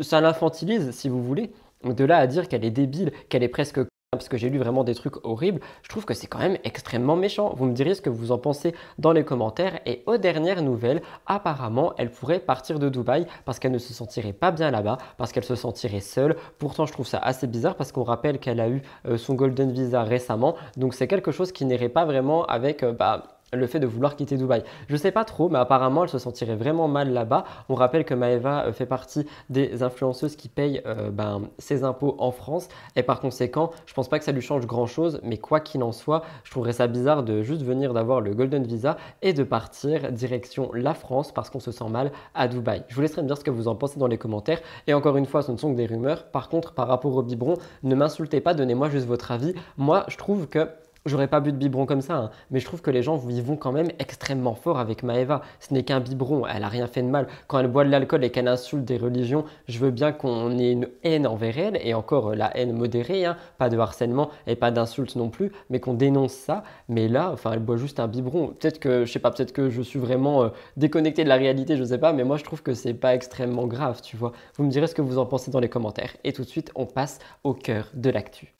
Ça l'infantilise, si vous voulez. De là à dire qu'elle est débile, qu'elle est presque parce que j'ai lu vraiment des trucs horribles, je trouve que c'est quand même extrêmement méchant. Vous me direz ce que vous en pensez dans les commentaires. Et aux dernières nouvelles, apparemment, elle pourrait partir de Dubaï parce qu'elle ne se sentirait pas bien là-bas, parce qu'elle se sentirait seule. Pourtant, je trouve ça assez bizarre parce qu'on rappelle qu'elle a eu euh, son Golden Visa récemment. Donc c'est quelque chose qui n'irait pas vraiment avec... Euh, bah, le fait de vouloir quitter Dubaï. Je sais pas trop, mais apparemment elle se sentirait vraiment mal là-bas. On rappelle que Maeva euh, fait partie des influenceuses qui payent euh, ben, ses impôts en France et par conséquent, je pense pas que ça lui change grand-chose, mais quoi qu'il en soit, je trouverais ça bizarre de juste venir d'avoir le Golden Visa et de partir direction la France parce qu'on se sent mal à Dubaï. Je vous laisserai me dire ce que vous en pensez dans les commentaires et encore une fois, ce ne sont que des rumeurs. Par contre, par rapport au biberon, ne m'insultez pas, donnez-moi juste votre avis. Moi, je trouve que J'aurais pas bu de biberon comme ça, hein, mais je trouve que les gens y vont quand même extrêmement fort avec Maeva. Ce n'est qu'un biberon, elle a rien fait de mal. Quand elle boit de l'alcool et qu'elle insulte des religions, je veux bien qu'on ait une haine envers elle, et encore euh, la haine modérée, hein, pas de harcèlement et pas d'insultes non plus, mais qu'on dénonce ça. Mais là, enfin, elle boit juste un biberon. Peut-être que, je sais pas, peut-être que je suis vraiment euh, déconnecté de la réalité, je sais pas, mais moi je trouve que c'est pas extrêmement grave, tu vois. Vous me direz ce que vous en pensez dans les commentaires. Et tout de suite, on passe au cœur de l'actu.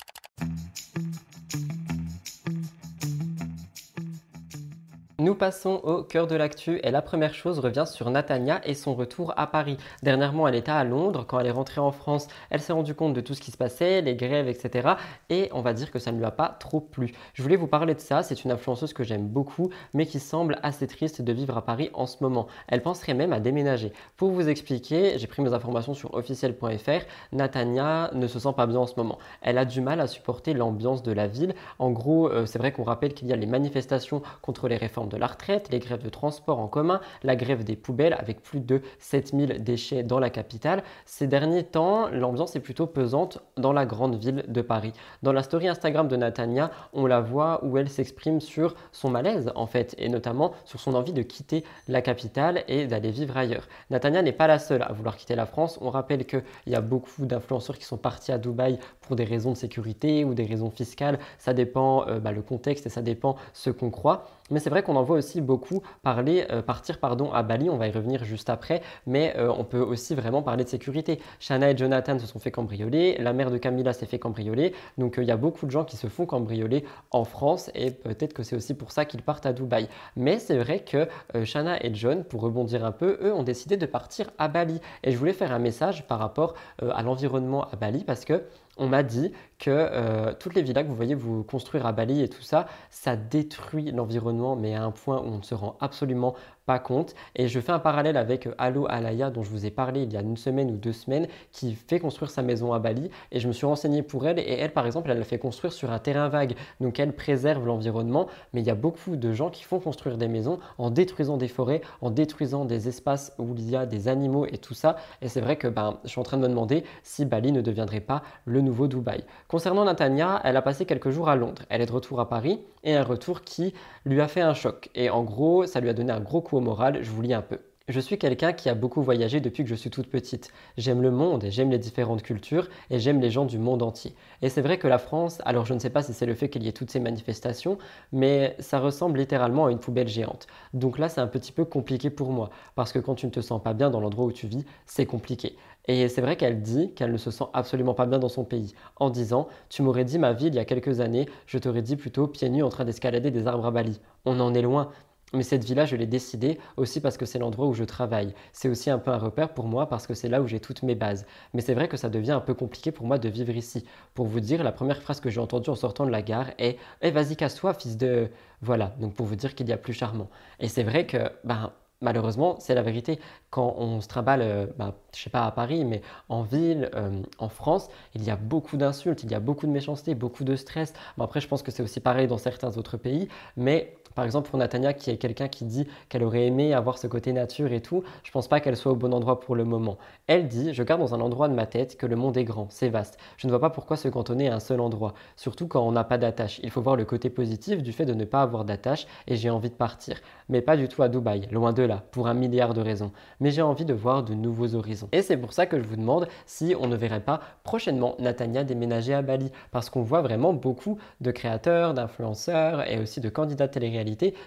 Nous passons au cœur de l'actu et la première chose revient sur Natania et son retour à Paris. Dernièrement, elle était à Londres. Quand elle est rentrée en France, elle s'est rendue compte de tout ce qui se passait, les grèves, etc. Et on va dire que ça ne lui a pas trop plu. Je voulais vous parler de ça. C'est une influenceuse que j'aime beaucoup, mais qui semble assez triste de vivre à Paris en ce moment. Elle penserait même à déménager. Pour vous expliquer, j'ai pris mes informations sur officiel.fr. Natania ne se sent pas bien en ce moment. Elle a du mal à supporter l'ambiance de la ville. En gros, euh, c'est vrai qu'on rappelle qu'il y a les manifestations contre les réformes de la retraite, les grèves de transport en commun, la grève des poubelles avec plus de 7000 déchets dans la capitale. Ces derniers temps, l'ambiance est plutôt pesante dans la grande ville de Paris. Dans la story Instagram de Natania, on la voit où elle s'exprime sur son malaise en fait, et notamment sur son envie de quitter la capitale et d'aller vivre ailleurs. Natania n'est pas la seule à vouloir quitter la France. On rappelle qu'il y a beaucoup d'influenceurs qui sont partis à Dubaï pour des raisons de sécurité ou des raisons fiscales. Ça dépend euh, bah, le contexte et ça dépend ce qu'on croit. Mais c'est vrai qu'on en voit aussi beaucoup parler, euh, partir pardon, à Bali, on va y revenir juste après, mais euh, on peut aussi vraiment parler de sécurité. Shana et Jonathan se sont fait cambrioler, la mère de Camilla s'est fait cambrioler, donc il y a beaucoup de gens qui se font cambrioler en France et peut-être que c'est aussi pour ça qu'ils partent à Dubaï. Mais c'est vrai que Shana et John, pour rebondir un peu, eux ont décidé de partir à Bali. Et je voulais faire un message par rapport à l'environnement à Bali parce que on m'a dit que euh, toutes les villas que vous voyez vous construire à Bali et tout ça, ça détruit l'environnement, mais à un point où on ne se rend absolument pas compte. Et je fais un parallèle avec euh, Allo Alaya, dont je vous ai parlé il y a une semaine ou deux semaines, qui fait construire sa maison à Bali. Et je me suis renseigné pour elle. Et elle, par exemple, elle l'a fait construire sur un terrain vague. Donc elle préserve l'environnement. Mais il y a beaucoup de gens qui font construire des maisons en détruisant des forêts, en détruisant des espaces où il y a des animaux et tout ça. Et c'est vrai que ben, je suis en train de me demander si Bali ne deviendrait pas le nouveau Dubaï. Concernant Natania, elle a passé quelques jours à Londres. Elle est de retour à Paris et un retour qui lui a fait un choc. Et en gros, ça lui a donné un gros coup au moral. Je vous lis un peu. Je suis quelqu'un qui a beaucoup voyagé depuis que je suis toute petite. J'aime le monde, j'aime les différentes cultures et j'aime les gens du monde entier. Et c'est vrai que la France, alors je ne sais pas si c'est le fait qu'il y ait toutes ces manifestations, mais ça ressemble littéralement à une poubelle géante. Donc là, c'est un petit peu compliqué pour moi, parce que quand tu ne te sens pas bien dans l'endroit où tu vis, c'est compliqué. Et c'est vrai qu'elle dit qu'elle ne se sent absolument pas bien dans son pays, en disant Tu m'aurais dit ma vie il y a quelques années, je t'aurais dit plutôt pieds nus en train d'escalader des arbres à Bali. On en est loin. Mais cette vie-là, je l'ai décidée aussi parce que c'est l'endroit où je travaille. C'est aussi un peu un repère pour moi parce que c'est là où j'ai toutes mes bases. Mais c'est vrai que ça devient un peu compliqué pour moi de vivre ici. Pour vous dire, la première phrase que j'ai entendue en sortant de la gare est Eh, vas-y, casse-toi, fils de. Voilà, donc pour vous dire qu'il y a plus charmant. Et c'est vrai que, ben, malheureusement, c'est la vérité. Quand on se trimballe, euh, bah, je ne sais pas à Paris, mais en ville, euh, en France, il y a beaucoup d'insultes, il y a beaucoup de méchanceté, beaucoup de stress. Après, je pense que c'est aussi pareil dans certains autres pays, mais par exemple, pour Natania, qui est quelqu'un qui dit qu'elle aurait aimé avoir ce côté nature et tout, je pense pas qu'elle soit au bon endroit pour le moment. Elle dit Je garde dans un endroit de ma tête que le monde est grand, c'est vaste. Je ne vois pas pourquoi se cantonner à un seul endroit, surtout quand on n'a pas d'attache. Il faut voir le côté positif du fait de ne pas avoir d'attache et j'ai envie de partir. Mais pas du tout à Dubaï, loin de là, pour un milliard de raisons. Mais j'ai envie de voir de nouveaux horizons. Et c'est pour ça que je vous demande si on ne verrait pas prochainement Natania déménager à Bali, parce qu'on voit vraiment beaucoup de créateurs, d'influenceurs et aussi de candidats télé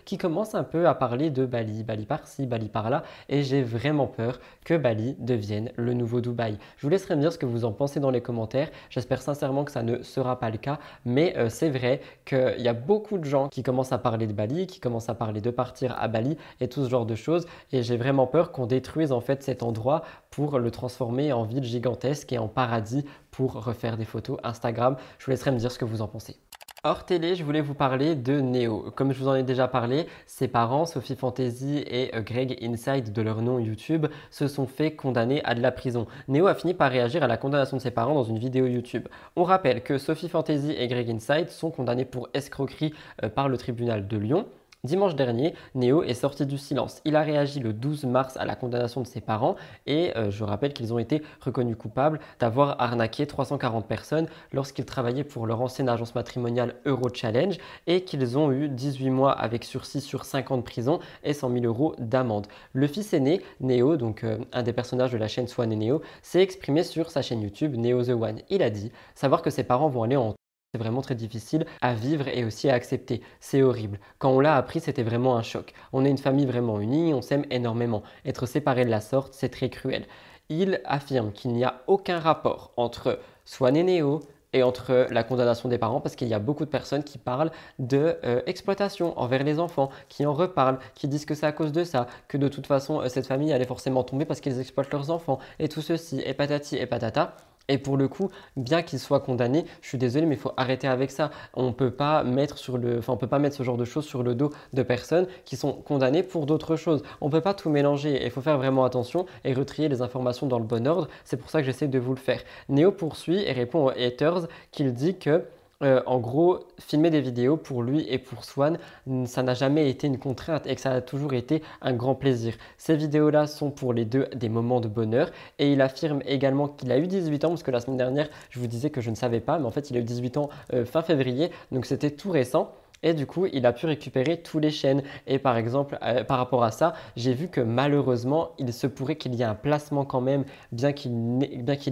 qui commence un peu à parler de Bali, Bali par-ci, Bali par-là, et j'ai vraiment peur que Bali devienne le nouveau Dubaï. Je vous laisserai me dire ce que vous en pensez dans les commentaires. J'espère sincèrement que ça ne sera pas le cas, mais euh, c'est vrai qu'il y a beaucoup de gens qui commencent à parler de Bali, qui commencent à parler de partir à Bali et tout ce genre de choses, et j'ai vraiment peur qu'on détruise en fait cet endroit pour le transformer en ville gigantesque et en paradis pour refaire des photos Instagram. Je vous laisserai me dire ce que vous en pensez. Hors télé, je voulais vous parler de Neo. Comme je vous en ai déjà parlé, ses parents, Sophie Fantasy et euh, Greg Inside de leur nom YouTube, se sont fait condamner à de la prison. Neo a fini par réagir à la condamnation de ses parents dans une vidéo YouTube. On rappelle que Sophie Fantasy et Greg Inside sont condamnés pour escroquerie euh, par le tribunal de Lyon. Dimanche dernier, Néo est sorti du silence. Il a réagi le 12 mars à la condamnation de ses parents et euh, je rappelle qu'ils ont été reconnus coupables d'avoir arnaqué 340 personnes lorsqu'ils travaillaient pour leur ancienne agence matrimoniale Euro Challenge et qu'ils ont eu 18 mois avec sursis sur 5 ans de prison et 100 000 euros d'amende. Le fils aîné, Néo, donc euh, un des personnages de la chaîne Swan et Néo, s'est exprimé sur sa chaîne YouTube Neo The One. Il a dit savoir que ses parents vont aller en c'est vraiment très difficile à vivre et aussi à accepter. C'est horrible. Quand on l'a appris, c'était vraiment un choc. On est une famille vraiment unie, on s'aime énormément. Être séparé de la sorte, c'est très cruel. Il affirme qu'il n'y a aucun rapport entre Swan et Néo et entre la condamnation des parents parce qu'il y a beaucoup de personnes qui parlent de euh, exploitation envers les enfants, qui en reparlent, qui disent que c'est à cause de ça, que de toute façon euh, cette famille allait forcément tomber parce qu'ils exploitent leurs enfants et tout ceci et patati et patata. Et pour le coup, bien qu'il soit condamné, je suis désolé, mais il faut arrêter avec ça. On peut peut pas mettre ce genre de choses sur le dos de personnes qui sont condamnées pour d'autres choses. On peut pas tout mélanger. Il faut faire vraiment attention et retrier les informations dans le bon ordre. C'est pour ça que j'essaie de vous le faire. Néo poursuit et répond aux haters qu'il dit que euh, en gros, filmer des vidéos pour lui et pour Swan, ça n'a jamais été une contrainte et que ça a toujours été un grand plaisir. Ces vidéos-là sont pour les deux des moments de bonheur et il affirme également qu'il a eu 18 ans parce que la semaine dernière, je vous disais que je ne savais pas, mais en fait, il a eu 18 ans euh, fin février, donc c'était tout récent. Et du coup, il a pu récupérer tous les chaînes. Et par exemple, euh, par rapport à ça, j'ai vu que malheureusement, il se pourrait qu'il y ait un placement quand même, bien qu'il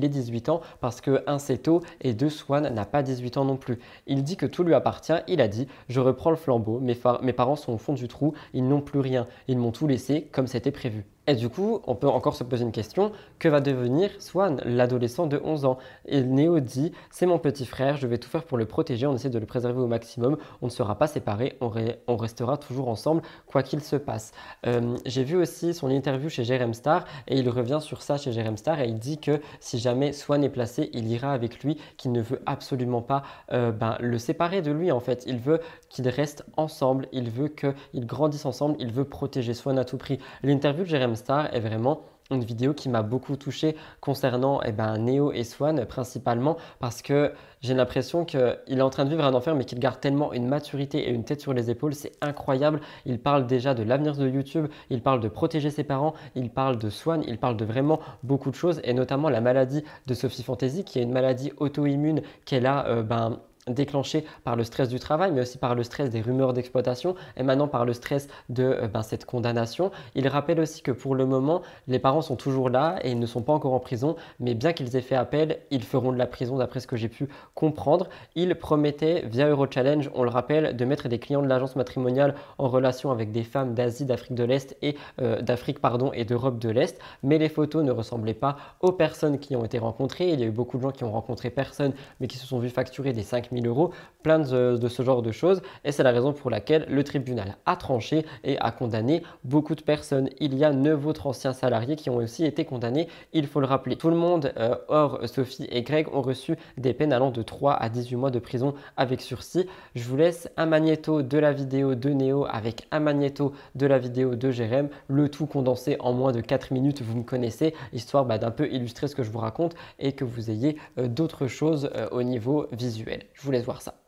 ait 18 ans, parce que un c'est tôt et deux Swan n'a pas 18 ans non plus. Il dit que tout lui appartient. Il a dit Je reprends le flambeau. Mes, mes parents sont au fond du trou. Ils n'ont plus rien. Ils m'ont tout laissé comme c'était prévu. Et du coup, on peut encore se poser une question, que va devenir Swan, l'adolescent de 11 ans? Et Néo dit, c'est mon petit frère, je vais tout faire pour le protéger, on essaie de le préserver au maximum, on ne sera pas séparés, on, restera toujours ensemble, quoi qu'il se passe. Euh, j'ai vu aussi son interview chez Jerem Star, et il revient sur ça chez Jerem Star, et il dit que si jamais Swan est placé, il ira avec lui, qu'il ne veut absolument pas euh, ben, le séparer de lui en fait. Il veut qu'ils restent ensemble, il veut qu'ils grandissent ensemble, il veut protéger Swan à tout prix. L'interview de Jerem Est vraiment une vidéo qui m'a beaucoup touché concernant eh ben, Neo et Swan principalement parce que j'ai l'impression qu'il est en train de vivre un enfer mais qu'il garde tellement une maturité et une tête sur les épaules, c'est incroyable. Il parle déjà de l'avenir de YouTube, il parle de protéger ses parents, il parle de Swan, il parle de vraiment beaucoup de choses et notamment la maladie de Sophie Fantasy qui est une maladie auto-immune qu'elle a euh, ben, déclenché par le stress du travail, mais aussi par le stress des rumeurs d'exploitation et maintenant par le stress de euh, ben, cette condamnation. Il rappelle aussi que pour le moment, les parents sont toujours là et ils ne sont pas encore en prison, mais bien qu'ils aient fait appel, ils feront de la prison d'après ce que j'ai pu comprendre. Il promettait via Eurochallenge, on le rappelle, de mettre des clients de l'agence matrimoniale en relation avec des femmes d'Asie, d'Afrique de l'Est et euh, d'Afrique pardon et d'Europe de l'Est, mais les photos ne ressemblaient pas aux personnes qui ont été rencontrées. Il y a eu beaucoup de gens qui ont rencontré personne, mais qui se sont vus facturer des 5000 euros, plein de, ce genre de choses. Et c'est la raison pour laquelle le tribunal a tranché et a condamné beaucoup de personnes. Il y a neuf autres anciens salariés qui ont aussi été condamnés, il faut le rappeler. Tout le monde, euh, hors Sophie et Greg, ont reçu des peines allant de 3 à 18 mois de prison avec sursis. Je vous laisse un magnéto de la vidéo de Néo avec un magnéto de la vidéo de Jérém, le tout condensé en moins de 4 minutes, vous me connaissez, histoire bah, d'un peu illustrer ce que je vous raconte et que vous ayez euh, d'autres choses euh, au niveau visuel. Je vous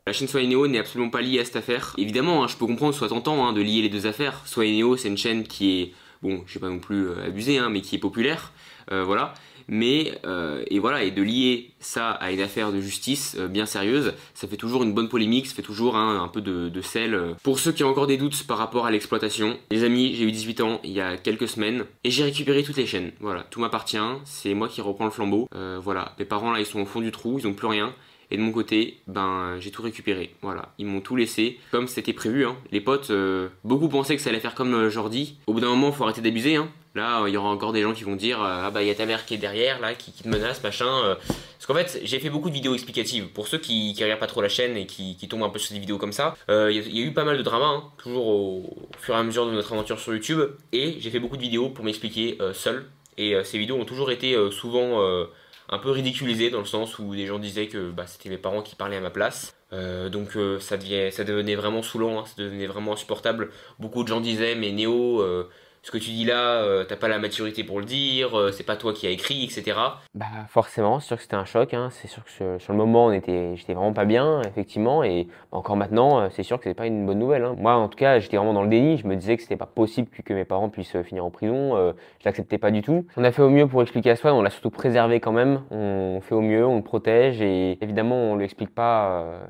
La chaîne Soineo n'est absolument pas liée à cette affaire. Évidemment, hein, je peux comprendre soit tentant hein, de lier les deux affaires. Soineo, c'est une chaîne qui est, bon, je vais pas non plus euh, abuser, hein, mais qui est populaire. Euh, voilà mais euh, et voilà et de lier ça à une affaire de justice bien sérieuse ça fait toujours une bonne polémique ça fait toujours un peu de, de, sel pour ceux qui ont encore des doutes par rapport à l'exploitation les amis j'ai eu 18 ans il y a quelques semaines et j'ai récupéré toutes les chaînes voilà tout m'appartient c'est moi qui reprends le flambeau voilà mes parents là ils sont au fond du trou ils ont plus rien et de mon côté, ben j'ai tout récupéré. Voilà, ils m'ont tout laissé comme c'était prévu. Hein. Les potes, euh, beaucoup pensaient que ça allait faire comme euh, Jordi. Au bout d'un moment, faut arrêter d'abuser. Hein. Là, il y aura encore des gens qui vont dire euh, ah bah il y a ta mère qui est derrière là, qui, te menace, machin. Parce qu'en fait, j'ai fait beaucoup de vidéos explicatives. Pour ceux qui, qui regardent pas trop la chaîne et qui, tombent un peu sur des vidéos comme ça, il y, a eu pas mal de drama, hein, toujours au, fur et à mesure de notre aventure sur YouTube. Et j'ai fait beaucoup de vidéos pour m'expliquer seul. Et ces vidéos ont toujours été souvent un peu ridiculisé dans le sens où des gens disaient que bah, c'était mes parents qui parlaient à ma place. Euh, donc euh, ça, ça devenait vraiment saoulant, hein, ça devenait vraiment insupportable. Beaucoup de gens disaient mais Néo, euh, ce que tu dis là, euh, t'as pas la maturité pour le dire, euh, c'est pas toi qui as écrit, etc. Bah forcément, c'est sûr que c'était un choc. Hein. C'est sûr que sur, le moment, j'étais vraiment pas bien, effectivement, et encore maintenant, euh, c'est sûr que c'est pas une bonne nouvelle. Hein. Moi, en tout cas, j'étais vraiment dans le déni. Je me disais que c'était pas possible que, mes parents puissent finir en prison. je l'acceptais pas du tout. On a fait au mieux pour expliquer à Swan. On l'a surtout préservé quand même. On fait au mieux, on le protège, et évidemment, on lui explique pas.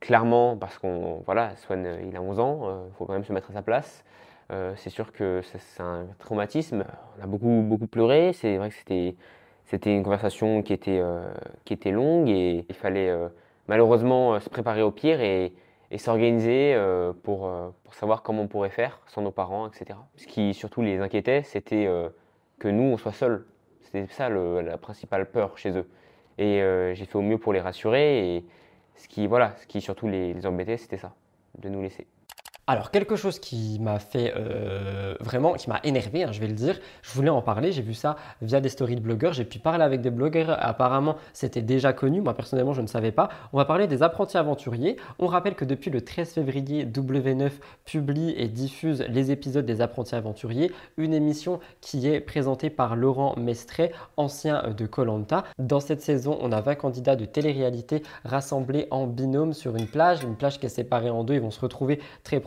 clairement parce qu'on voilà Swan il a 11 ans, il faut quand même se mettre à sa place. Euh, c'est sûr que c'est un traumatisme. On a beaucoup, beaucoup pleuré. C'est vrai que c'était, une conversation qui était, euh, qui était longue et il fallait euh, malheureusement se préparer au pire et, et s'organiser pour, pour savoir comment on pourrait faire sans nos parents, etc. Ce qui surtout les inquiétait, c'était que nous, on soit seuls. C'était ça la principale peur chez eux. Et j'ai fait au mieux pour les rassurer. Et ce qui, voilà, ce qui surtout les embêtait, c'était ça, de nous laisser. Alors, quelque chose qui m'a fait euh, vraiment, qui m'a énervé, hein, je vais le dire, je voulais en parler, j'ai vu ça via des stories de blogueurs, j'ai pu parler avec des blogueurs, apparemment c'était déjà connu, moi personnellement je ne savais pas. On va parler des apprentis aventuriers. On rappelle que depuis le 13 février, W9 publie et diffuse les épisodes des apprentis aventuriers, une émission qui est présentée par Laurent Mestret, ancien de Colanta. Dans cette saison, on a 20 candidats de télé-réalité rassemblés en binôme sur une plage, une plage qui est séparée en deux, ils vont se retrouver très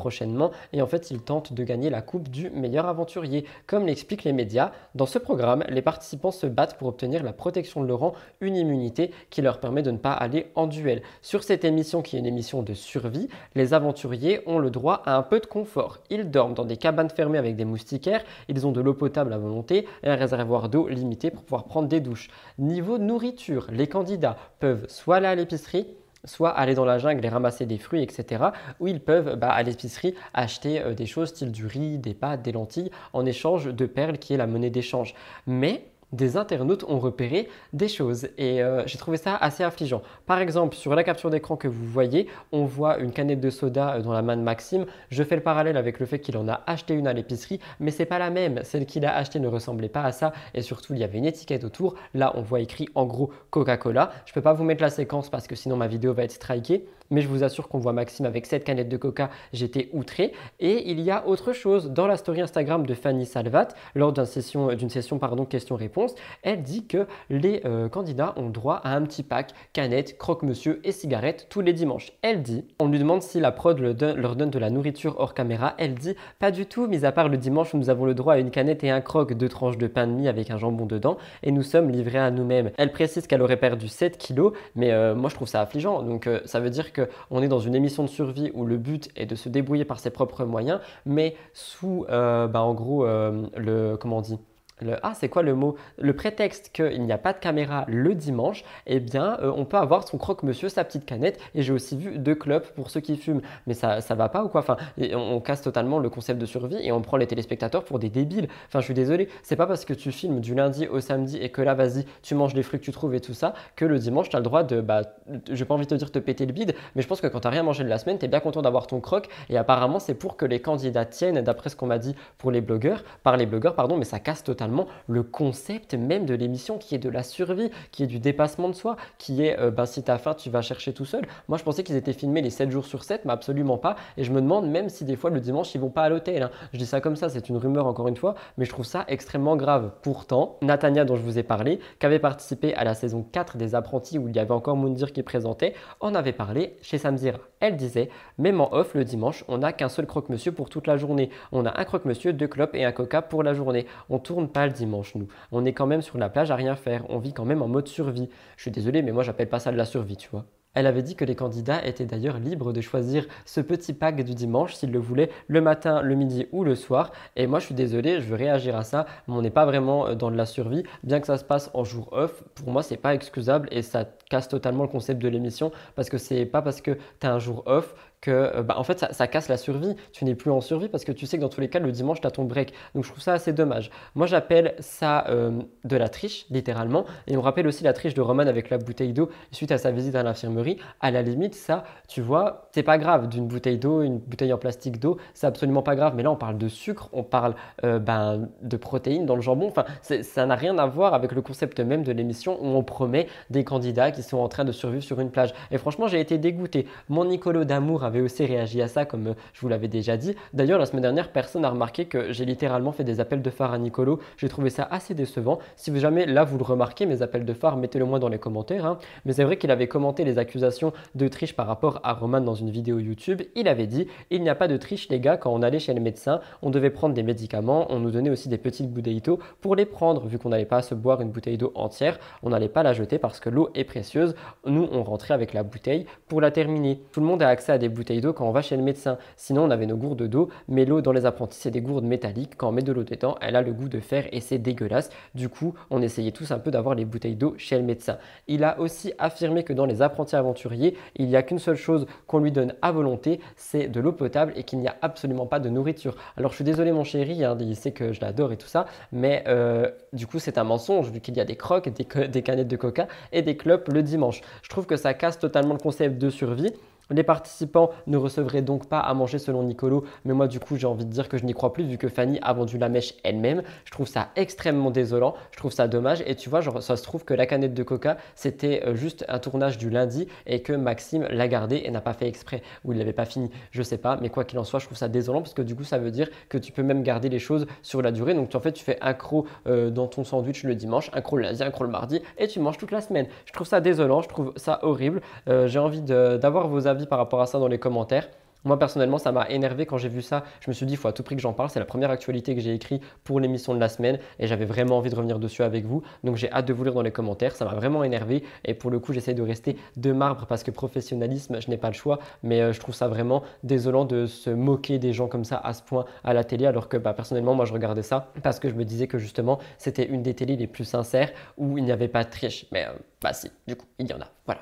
et en fait ils tentent de gagner la coupe du meilleur aventurier. Comme l'expliquent les médias, dans ce programme, les participants se battent pour obtenir la protection de Laurent, une immunité qui leur permet de ne pas aller en duel. Sur cette émission qui est une émission de survie, les aventuriers ont le droit à un peu de confort. Ils dorment dans des cabanes fermées avec des moustiquaires, ils ont de l'eau potable à volonté et un réservoir d'eau limité pour pouvoir prendre des douches. Niveau nourriture, les candidats peuvent soit aller à l'épicerie, soit aller dans la jungle et ramasser des fruits, etc. Ou ils peuvent bah, à l'épicerie acheter euh, des choses style du riz, des pâtes, des lentilles en échange de perles qui est la monnaie d'échange. Mais des internautes ont repéré des choses et euh, j'ai trouvé ça assez affligeant. Par exemple, sur la capture d'écran que vous voyez, on voit une canette de soda euh, dans la main de Maxime. Je fais le parallèle avec le fait qu'il en a acheté une à l'épicerie, mais c'est pas la même. Celle qu'il a achetée ne ressemblait pas à ça et surtout il y avait une étiquette autour. Là, on voit écrit en gros Coca-Cola. Je peux pas vous mettre la séquence parce que sinon ma vidéo va être strikée mais je vous assure qu'on voit Maxime avec cette canette de coca, j'étais outré. Et il y a autre chose dans la story Instagram de Fanny Salvat, lors d'une session, session pardon, questions-réponses, elle dit que les euh, candidats ont droit à un petit pack canette, croque-monsieur et cigarettes tous les dimanches. Elle dit, on lui demande si la prod leur donne de la nourriture hors caméra, elle dit pas du tout, mis à part le dimanche où nous avons le droit à une canette et un croque, deux tranches de pain de mie avec un jambon dedans, et nous sommes livrés à nous-mêmes. Elle précise qu'elle aurait perdu 7 kilos, mais euh, moi je trouve ça affligeant, donc euh, ça veut dire que on est dans une émission de survie où le but est de se débrouiller par ses propres moyens, mais sous, euh, bah, en gros, euh, le, comment on dit ah, c'est quoi le mot? Le prétexte qu'il n'y a pas de caméra le dimanche, eh bien, euh, on peut avoir son croque-monsieur, sa petite canette. Et j'ai aussi vu deux clubs pour ceux qui fument. Mais ça, ça va pas ou quoi? Enfin, on, casse totalement le concept de survie et on prend les téléspectateurs pour des débiles. Enfin, je suis désolé. C'est pas parce que tu filmes du lundi au samedi et que là, vas-y, tu manges les fruits que tu trouves et tout ça, que le dimanche, tu as le droit de, bah, j'ai pas envie de te dire te péter le bide, mais je pense que quand tu rien mangé de la semaine, tu es bien content d'avoir ton croque. Et apparemment, c'est pour que les candidats tiennent, d'après ce qu'on m'a dit pour les blogueurs, par les blogueurs, pardon, mais ça casse totalement le concept même de l'émission qui est de la survie, qui est du dépassement de soi, qui est euh, ben, si tu as faim, tu vas chercher tout seul. Moi, je pensais qu'ils étaient filmés les 7 jours sur 7, mais absolument pas. Et je me demande même si des fois le dimanche, ils vont pas à l'hôtel. Hein. Je dis ça comme ça, c'est une rumeur encore une fois, mais je trouve ça extrêmement grave. Pourtant, Natania, dont je vous ai parlé, qui avait participé à la saison 4 des apprentis où il y avait encore Moundir qui présentait, en avait parlé chez Samzira. Elle disait, même en off, le dimanche, on n'a qu'un seul croque-monsieur pour toute la journée. On a un croque-monsieur, deux clopes et un coca pour la journée. On tourne pas dimanche nous. On est quand même sur la plage à rien faire. On vit quand même en mode survie. Je suis désolé, mais moi j'appelle pas ça de la survie, tu vois. Elle avait dit que les candidats étaient d'ailleurs libres de choisir ce petit pack du dimanche s'ils le voulaient le matin, le midi ou le soir. Et moi je suis désolé, je veux réagir à ça, mais on n'est pas vraiment euh, dans de la survie. Bien que ça se passe en jour off, pour moi c'est pas excusable et ça casse totalement le concept de l'émission parce que c'est pas parce que tu as un jour off que euh, bah, en fait ça, casse la survie. Tu n'es plus en survie parce que tu sais que dans tous les cas le dimanche tu as ton break. Donc je trouve ça assez dommage. Moi j'appelle ça euh, de la triche littéralement et on rappelle aussi la triche de Roman avec la bouteille d'eau suite à sa visite à l'infirmerie. À la limite ça, tu vois, c'est pas grave d'une bouteille d'eau, une bouteille en plastique d'eau, c'est absolument pas grave. Mais là on parle de sucre, on parle euh, ben, de protéines dans le jambon. Enfin ça n'a rien à voir avec le concept même de l'émission où on promet des candidats qui sont en train de survivre sur une plage. Et franchement j'ai été dégoûté. Mon Nicolo d'amour avait aussi réagi à ça, comme euh, je vous l'avais déjà dit. D'ailleurs, la semaine dernière, personne n'a remarqué que j'ai littéralement fait des appels de phare à Nicolo. J'ai trouvé ça assez décevant. Si jamais là vous le remarquez, mes appels de phare, mettez-le moi dans les commentaires. Hein. Mais c'est vrai qu'il avait commenté les accusations de triche par rapport à Roman dans une vidéo YouTube. Il avait dit il n'y a pas de triche, les gars, quand on allait chez le médecin, on devait prendre des médicaments, on nous donnait aussi des petites bouteilles d'eau pour les prendre. Vu qu'on n'allait pas se boire une bouteille d'eau entière, on n'allait pas la jeter parce que l'eau est précieuse. Nous, on rentrait avec la bouteille pour la terminer. Tout le monde a accès à des bouteilles d'eau quand on va chez le médecin. Sinon, on avait nos gourdes d'eau, mais l'eau dans les apprentis, c'est des gourdes métalliques. Quand on met de l'eau dedans, elle a le goût de fer et c'est dégueulasse. Du coup, on essayait tous un peu d'avoir les bouteilles d'eau chez le médecin. Il a aussi affirmé que dans les apprentis aventuriers, il n'y a qu'une seule chose qu'on lui donne à volonté, c'est de l'eau potable et qu'il n'y a absolument pas de nourriture. Alors, je suis désolé, mon chéri, hein, il sait que je l'adore et tout ça, mais euh, du coup, c'est un mensonge vu qu'il y a des crocs, des, des canettes de coca et des clopes le dimanche. Je trouve que ça casse totalement le concept de survie Les participants ne recevraient donc pas à manger selon Nicolo, mais moi du coup j'ai envie de dire que je n'y crois plus vu que Fanny a vendu la mèche elle-même. Je trouve ça extrêmement désolant, je trouve ça dommage et tu vois, ça se trouve que la canette de coca c'était euh, juste un tournage du lundi et que Maxime l'a gardé et n'a pas fait exprès ou il l'avait pas fini, je sais pas, mais quoi qu'il en soit, je trouve ça désolant parce que du coup ça veut dire que tu peux même garder les choses sur la durée. Donc en fait tu fais un croc euh, dans ton sandwich le dimanche, un croc le lundi, un croc le mardi et tu manges toute la semaine. Je trouve ça désolant, je trouve ça horrible. Euh, j'ai envie d'avoir vos avis par rapport à ça dans les commentaires. Moi personnellement, ça m'a énervé quand j'ai vu ça. Je me suis dit, il faut à tout prix que j'en parle. C'est la première actualité que j'ai écrite pour l'émission de la semaine et j'avais vraiment envie de revenir dessus avec vous. Donc j'ai hâte de vous lire dans les commentaires. Ça m'a vraiment énervé et pour le coup, j'essaie de rester de marbre parce que professionnalisme, je n'ai pas le choix. Mais euh, je trouve ça vraiment désolant de se moquer des gens comme ça à ce point à la télé alors que bah, personnellement, moi je regardais ça parce que je me disais que justement, c'était une des télés les plus sincères où il n'y avait pas de triche. Mais euh, bah si, du coup, il y en a. Voilà.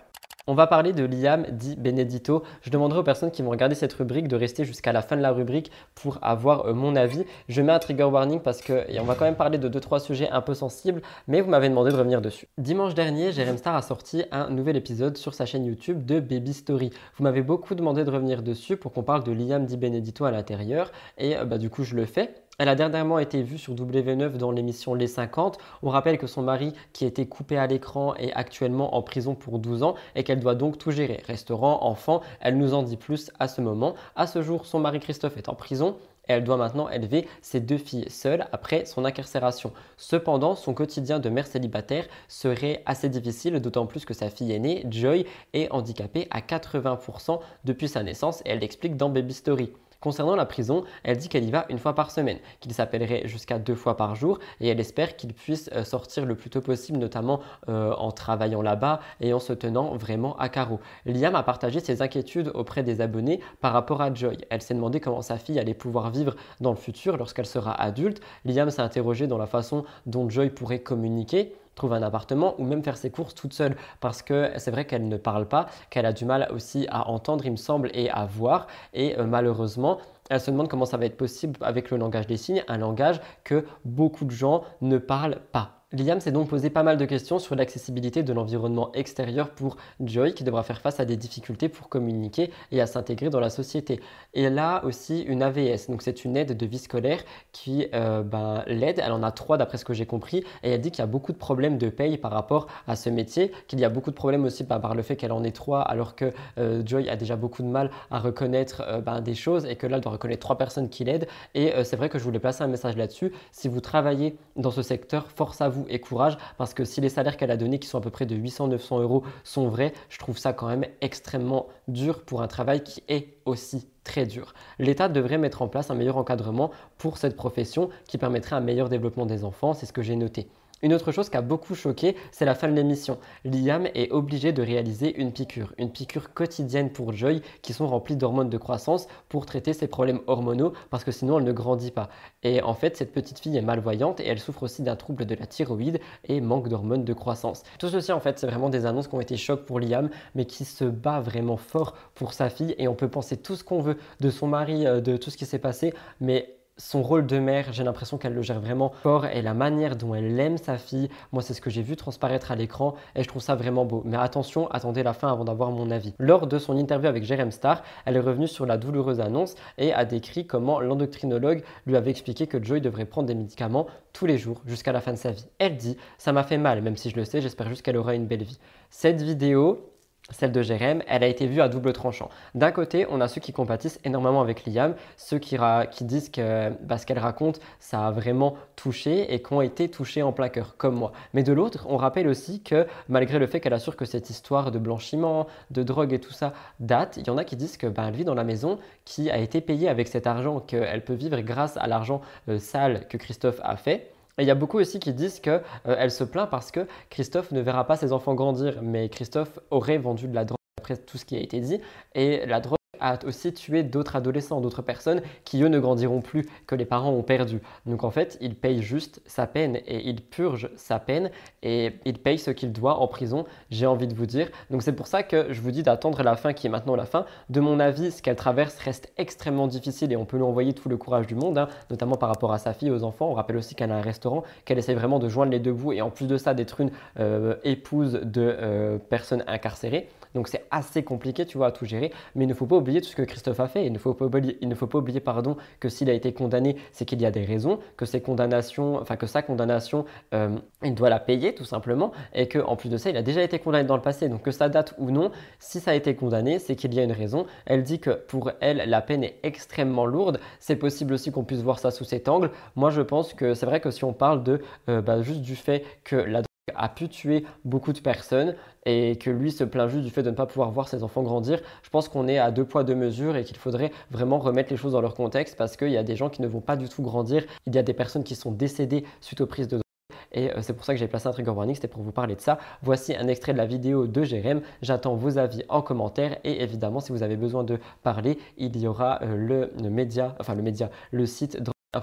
On va parler de Liam dit Benedito. Je demanderai aux personnes qui vont regarder cette rubrique de rester jusqu'à la fin de la rubrique pour avoir euh, mon avis. Je mets un trigger warning parce que on va quand même parler de 2-3 sujets un peu sensibles, mais vous m'avez demandé de revenir dessus. Dimanche dernier, Jerem Star a sorti un nouvel épisode sur sa chaîne YouTube de Baby Story. Vous m'avez beaucoup demandé de revenir dessus pour qu'on parle de Liam dit Benedito à l'intérieur, et euh, bah, du coup je le fais. Elle a dernièrement été vue sur W9 dans l'émission Les 50. On rappelle que son mari, qui été coupé à l'écran, est actuellement en prison pour 12 ans et qu'elle doit donc tout gérer. Restaurant, enfant, elle nous en dit plus à ce moment. À ce jour, son mari Christophe est en prison et elle doit maintenant élever ses deux filles seules après son incarcération. Cependant, son quotidien de mère célibataire serait assez difficile, d'autant plus que sa fille aînée, Joy, est handicapée à 80% depuis sa naissance et elle l'explique dans Baby Story. Concernant la prison, elle dit qu'elle y va une fois par semaine, qu'il s'appellerait jusqu'à deux fois par jour et elle espère qu'il puisse euh, sortir le plus tôt possible, notamment euh, en travaillant là-bas et en se tenant vraiment à carreau. Liam a partagé ses inquiétudes auprès des abonnés par rapport à Joy. Elle s'est demandé comment sa fille allait pouvoir vivre dans le futur lorsqu'elle sera adulte. Liam s'est interrogé dans la façon dont Joy pourrait communiquer trouver un appartement ou même faire ses courses toute seule parce que c'est vrai qu'elle ne parle pas, qu'elle a du mal aussi à entendre, il me semble, et à voir. Et euh, malheureusement, elle se demande comment ça va être possible avec le langage des signes, un langage que beaucoup de gens ne parlent pas. Liam s'est donc posé pas mal de questions sur l'accessibilité de l'environnement extérieur pour Joy qui devra faire face à des difficultés pour communiquer et à s'intégrer dans la société. Et a aussi une AVS, donc c'est une aide de vie scolaire qui euh, ben, l'aide. Elle en a trois d'après ce que j'ai compris et elle dit qu'il y a beaucoup de problèmes de paye par rapport à ce métier, qu'il y a beaucoup de problèmes aussi par le fait qu'elle en est trois alors que euh, Joy a déjà beaucoup de mal à reconnaître euh, ben, des choses et que là elle doit reconnaître trois personnes qui l'aident. Et c'est vrai que je voulais placer un message là-dessus. Si vous travaillez dans ce secteur, force à vous et courage parce que si les salaires qu'elle a donnés, qui sont à peu près de 800-900 euros, sont vrais, je trouve ça quand même extrêmement dur pour un travail qui est aussi très dur. L'État devrait mettre en place un meilleur encadrement pour cette profession qui permettrait un meilleur développement des enfants, c'est ce que j'ai noté. Une autre chose qui a beaucoup choqué, c'est la fin de l'émission. Liam est obligé de réaliser une piqûre, une piqûre quotidienne pour Joy qui sont remplies d'hormones de croissance pour traiter ses problèmes hormonaux parce que sinon elle ne grandit pas. Et en fait, cette petite fille est malvoyante et elle souffre aussi d'un trouble de la thyroïde et manque d'hormones de croissance. Tout ceci en fait, c'est vraiment des annonces qui ont été chocs pour Liam mais qui se bat vraiment fort pour sa fille et on peut penser tout ce qu'on veut de son mari, euh, de tout ce qui s'est passé, mais son rôle de mère, j'ai l'impression qu'elle le gère vraiment fort et la manière dont elle aime sa fille, moi c'est ce que j'ai vu transparaître à l'écran et je trouve ça vraiment beau. Mais attention, attendez la fin avant d'avoir mon avis. Lors de son interview avec Jerem Star, elle est revenue sur la douloureuse annonce et a décrit comment l'endocrinologue lui avait expliqué que Joy devrait prendre des médicaments tous les jours jusqu'à la fin de sa vie. Elle dit "Ça m'a fait mal, même si je le sais, j'espère juste qu'elle aura une belle vie." Cette vidéo, celle de Jérém, elle a été vue à double tranchant. D'un côté, on a ceux qui compatissent énormément avec Liam, ceux qui, disent que bah, ce qu'elle raconte, ça a vraiment touché et qui ont été touchés en plein cœur, comme moi. Mais de l'autre, on rappelle aussi que malgré le fait qu'elle assure que cette histoire de blanchiment, de drogue et tout ça date, il y en a qui disent que bah, elle vit dans la maison qui a été payée avec cet argent, qu'elle peut vivre grâce à l'argent euh, sale que Christophe a fait. Il y a beaucoup aussi qui disent qu'elle euh, se plaint parce que Christophe ne verra pas ses enfants grandir, mais Christophe aurait vendu de la drogue après tout ce qui a été dit. Et la drogue a aussi tué d'autres adolescents, d'autres personnes qui eux ne grandiront plus, que les parents ont perdu. Donc en fait, il paye juste sa peine et il purge sa peine et il paye ce qu'il doit en prison, j'ai envie de vous dire. Donc c'est pour ça que je vous dis d'attendre la fin qui est maintenant la fin. De mon avis, ce qu'elle traverse reste extrêmement difficile et on peut lui envoyer tout le courage du monde, hein, notamment par rapport à sa fille, aux enfants. On rappelle aussi qu'elle a un restaurant, qu'elle essaie vraiment de joindre les deux bouts et en plus de ça d'être une euh, épouse de euh, personnes incarcérées. Donc c'est assez compliqué, tu vois, à tout gérer. Mais il ne faut pas oublier tout ce que Christophe a fait. Il ne faut pas oublier, il ne faut pas oublier pardon, que s'il a été condamné, c'est qu'il y a des raisons, que ses condamnations, enfin que sa condamnation, euh, il doit la payer tout simplement, et que en plus de ça, il a déjà été condamné dans le passé. Donc que ça date ou non, si ça a été condamné, c'est qu'il y a une raison. Elle dit que pour elle, la peine est extrêmement lourde. C'est possible aussi qu'on puisse voir ça sous cet angle. Moi, je pense que c'est vrai que si on parle de euh, bah, juste du fait que la a pu tuer beaucoup de personnes et que lui se plaint juste du fait de ne pas pouvoir voir ses enfants grandir, je pense qu'on est à deux poids deux mesures et qu'il faudrait vraiment remettre les choses dans leur contexte parce qu'il y a des gens qui ne vont pas du tout grandir, il y a des personnes qui sont décédées suite aux prises de drogue. Et euh, c'est pour ça que j'ai placé un trigger warning, c'était pour vous parler de ça. Voici un extrait de la vidéo de Jérém. J'attends vos avis en commentaire et évidemment, si vous avez besoin de parler, il y aura euh, le, média, enfin le média, le site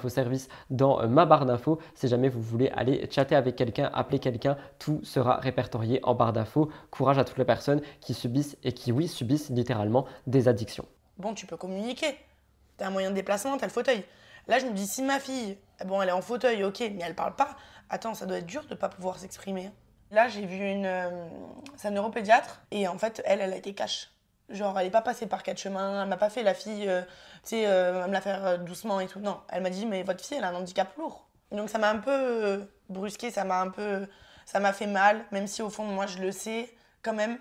Service dans euh, ma barre d'infos. Si jamais vous voulez aller chatter avec quelqu'un, appeler quelqu'un, tout sera répertorié en barre d'infos. Courage à toutes les personnes qui subissent et qui, oui, subissent littéralement des addictions. Bon, tu peux communiquer. T'as un moyen de déplacement, t'as le fauteuil. Là, je me dis, si ma fille, bon, elle est en fauteuil, ok, mais elle parle pas. Attends, ça doit être dur de pas pouvoir s'exprimer. Là, j'ai vu une, euh, sa neuropédiatre et en fait, elle, elle a été cash. Genre, elle n'est pas passée par quatre chemins, elle m'a pas fait la fille, euh, tu sais, euh, me la faire euh, doucement et tout. Non, elle m'a dit, mais votre fille, elle a un handicap lourd. Donc ça m'a un peu brusqué, ça m'a un peu. Ça m'a fait mal, même si au fond, moi, je le sais quand même.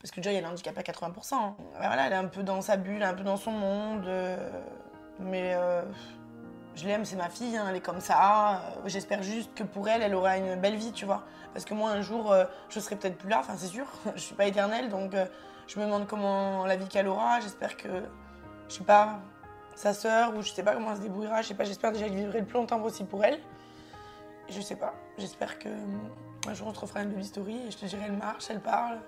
Parce que déjà, il y a un handicap à 80%. Hein. Voilà, elle est un peu dans sa bulle, un peu dans son monde. mais je l'aime, c'est ma fille, hein, elle est comme ça. J'espère juste que pour elle, elle aura une belle vie, tu vois. Parce que moi, un jour, je serai peut-être plus là, enfin, c'est sûr. je suis pas éternelle, donc je me demande comment la vie qu'elle aura. J'espère que, je sais pas, sa sœur ou je sais pas comment elle se débrouillera. Je sais pas, j'espère déjà que je vivrai le plus longtemps possible pour elle. je sais pas, j'espère que un jour on se refera une belle story et je te dirai elle marche, elle parle.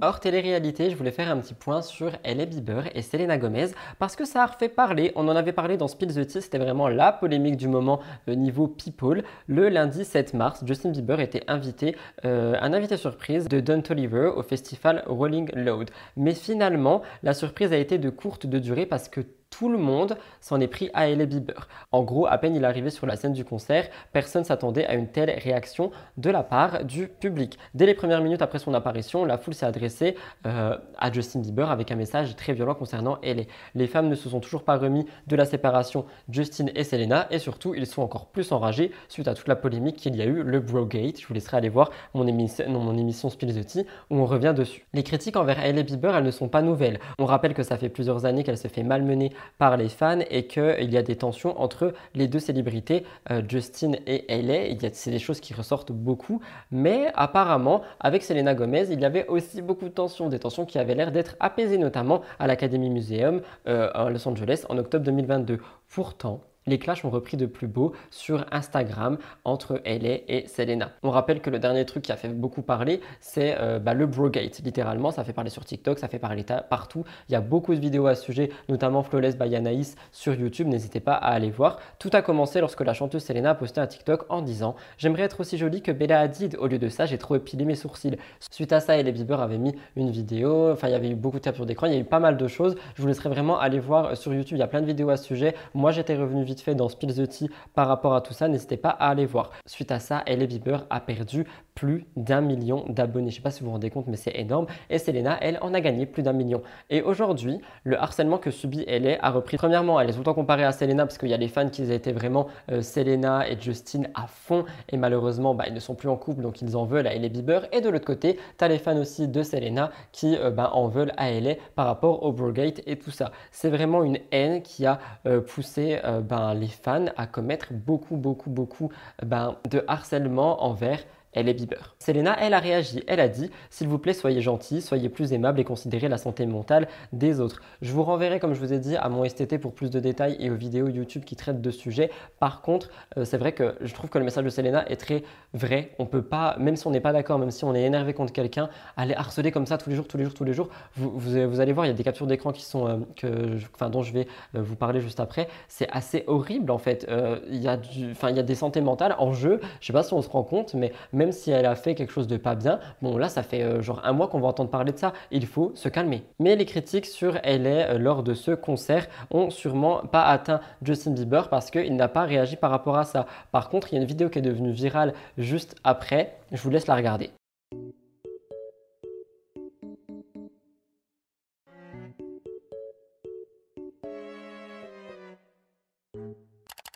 Hors télé-réalité, je voulais faire un petit point sur Hailey Bieber et Selena Gomez parce que ça a refait parler. On en avait parlé dans Spill the Tea, c'était vraiment la polémique du moment au niveau people. Le lundi 7 mars, Justin Bieber était invité, euh, un invité surprise de Don Toliver au festival Rolling Loud. Mais finalement, la surprise a été de courte durée parce que tout le monde s'en est pris à Hailey Bieber. En gros, à peine il est arrivé sur la scène du concert, personne s'attendait à une telle réaction de la part du public. Dès les premières minutes après son apparition, la foule s'est adressée euh, à Justin Bieber avec un message très violent concernant Hailey. Les femmes ne se sont toujours pas remis de la séparation Justin et Selena et surtout, ils sont encore plus enragés suite à toute la polémique qu'il y a eu, le Brogate. Je vous laisserai aller voir mon, émission, mon émission Spill the Tea où on revient dessus. Les critiques envers Hailey Bieber, elles ne sont pas nouvelles. On rappelle que ça fait plusieurs années qu'elle se fait malmener par les fans et qu'il y a des tensions entre les deux célébrités, euh, Justin et Hailey. C'est des choses qui ressortent beaucoup, mais apparemment, avec Selena Gomez, il y avait aussi beaucoup de tensions, des tensions qui avaient l'air d'être apaisées, notamment à l'Academy Museum euh, à Los Angeles en octobre 2022. Pourtant, les clashs ont repris de plus beau sur Instagram entre LA et Selena. On rappelle que le dernier truc qui a fait beaucoup parler, c'est euh, bah, le Brogate. Littéralement, ça fait parler sur TikTok, ça fait parler partout. Il y a beaucoup de vidéos à ce sujet, notamment Flawless by Anaïs sur YouTube. N'hésitez pas à aller voir. Tout a commencé lorsque la chanteuse Selena a posté un TikTok en disant J'aimerais être aussi jolie que Bella Hadid. Au lieu de ça, j'ai trop épilé mes sourcils. Suite à ça, Ellie Bieber avait mis une vidéo. Enfin, il y avait eu beaucoup de captures d'écran. Il y a eu pas mal de choses. Je vous laisserai vraiment aller voir sur YouTube. Il y a plein de vidéos à ce sujet. Moi, j'étais revenu vite fait dans Spill the Tea par rapport à tout ça. N'hésitez pas à aller voir. Suite à ça, Hailey Bieber a perdu plus d'un million d'abonnés. Je ne sais pas si vous vous rendez compte, mais c'est énorme. Et Selena, elle, en a gagné plus d'un million. Et aujourd'hui, le harcèlement que subit Hailey a repris. Premièrement, elle est temps comparée à Selena parce qu'il y a les fans qui étaient vraiment euh, Selena et Justin à fond. Et malheureusement, bah, ils ne sont plus en couple, donc ils en veulent à Hailey Bieber. Et de l'autre côté, tu as les fans aussi de Selena qui euh, bah, en veulent à Hailey par rapport au Brogate et tout ça. C'est vraiment une haine qui a euh, poussé ben, les fans à commettre beaucoup, beaucoup, beaucoup ben, de harcèlement envers elle est Bieber. Selena, elle a réagi, elle a dit S'il vous plaît, soyez gentil, soyez plus aimable et considérez la santé mentale des autres. Je vous renverrai, comme je vous ai dit, à mon STT pour plus de détails et aux vidéos YouTube qui traitent de ce sujet. Par contre, euh, c'est vrai que je trouve que le message de Selena est très vrai. On peut pas, même si on n'est pas d'accord, même si on est énervé contre quelqu'un, aller harceler comme ça tous les jours, tous les jours, tous les jours. Vous, vous, allez voir, il y a des captures d'écran qui sont, euh, que, enfin, dont je vais euh, vous parler juste après. C'est assez horrible en fait. il, y a il y a des santé mentales en jeu. Je sais pas si on se rend compte, mais même si elle a fait quelque chose de pas bien, bon là ça fait euh, genre un mois qu'on va entendre parler de ça, il faut se calmer. Mais les critiques sur Elle est euh, lors de ce concert ont sûrement pas atteint Justin Bieber parce qu'il n'a pas réagi par rapport à ça. Par contre, il y a une vidéo qui est devenue virale juste après, je vous laisse la regarder.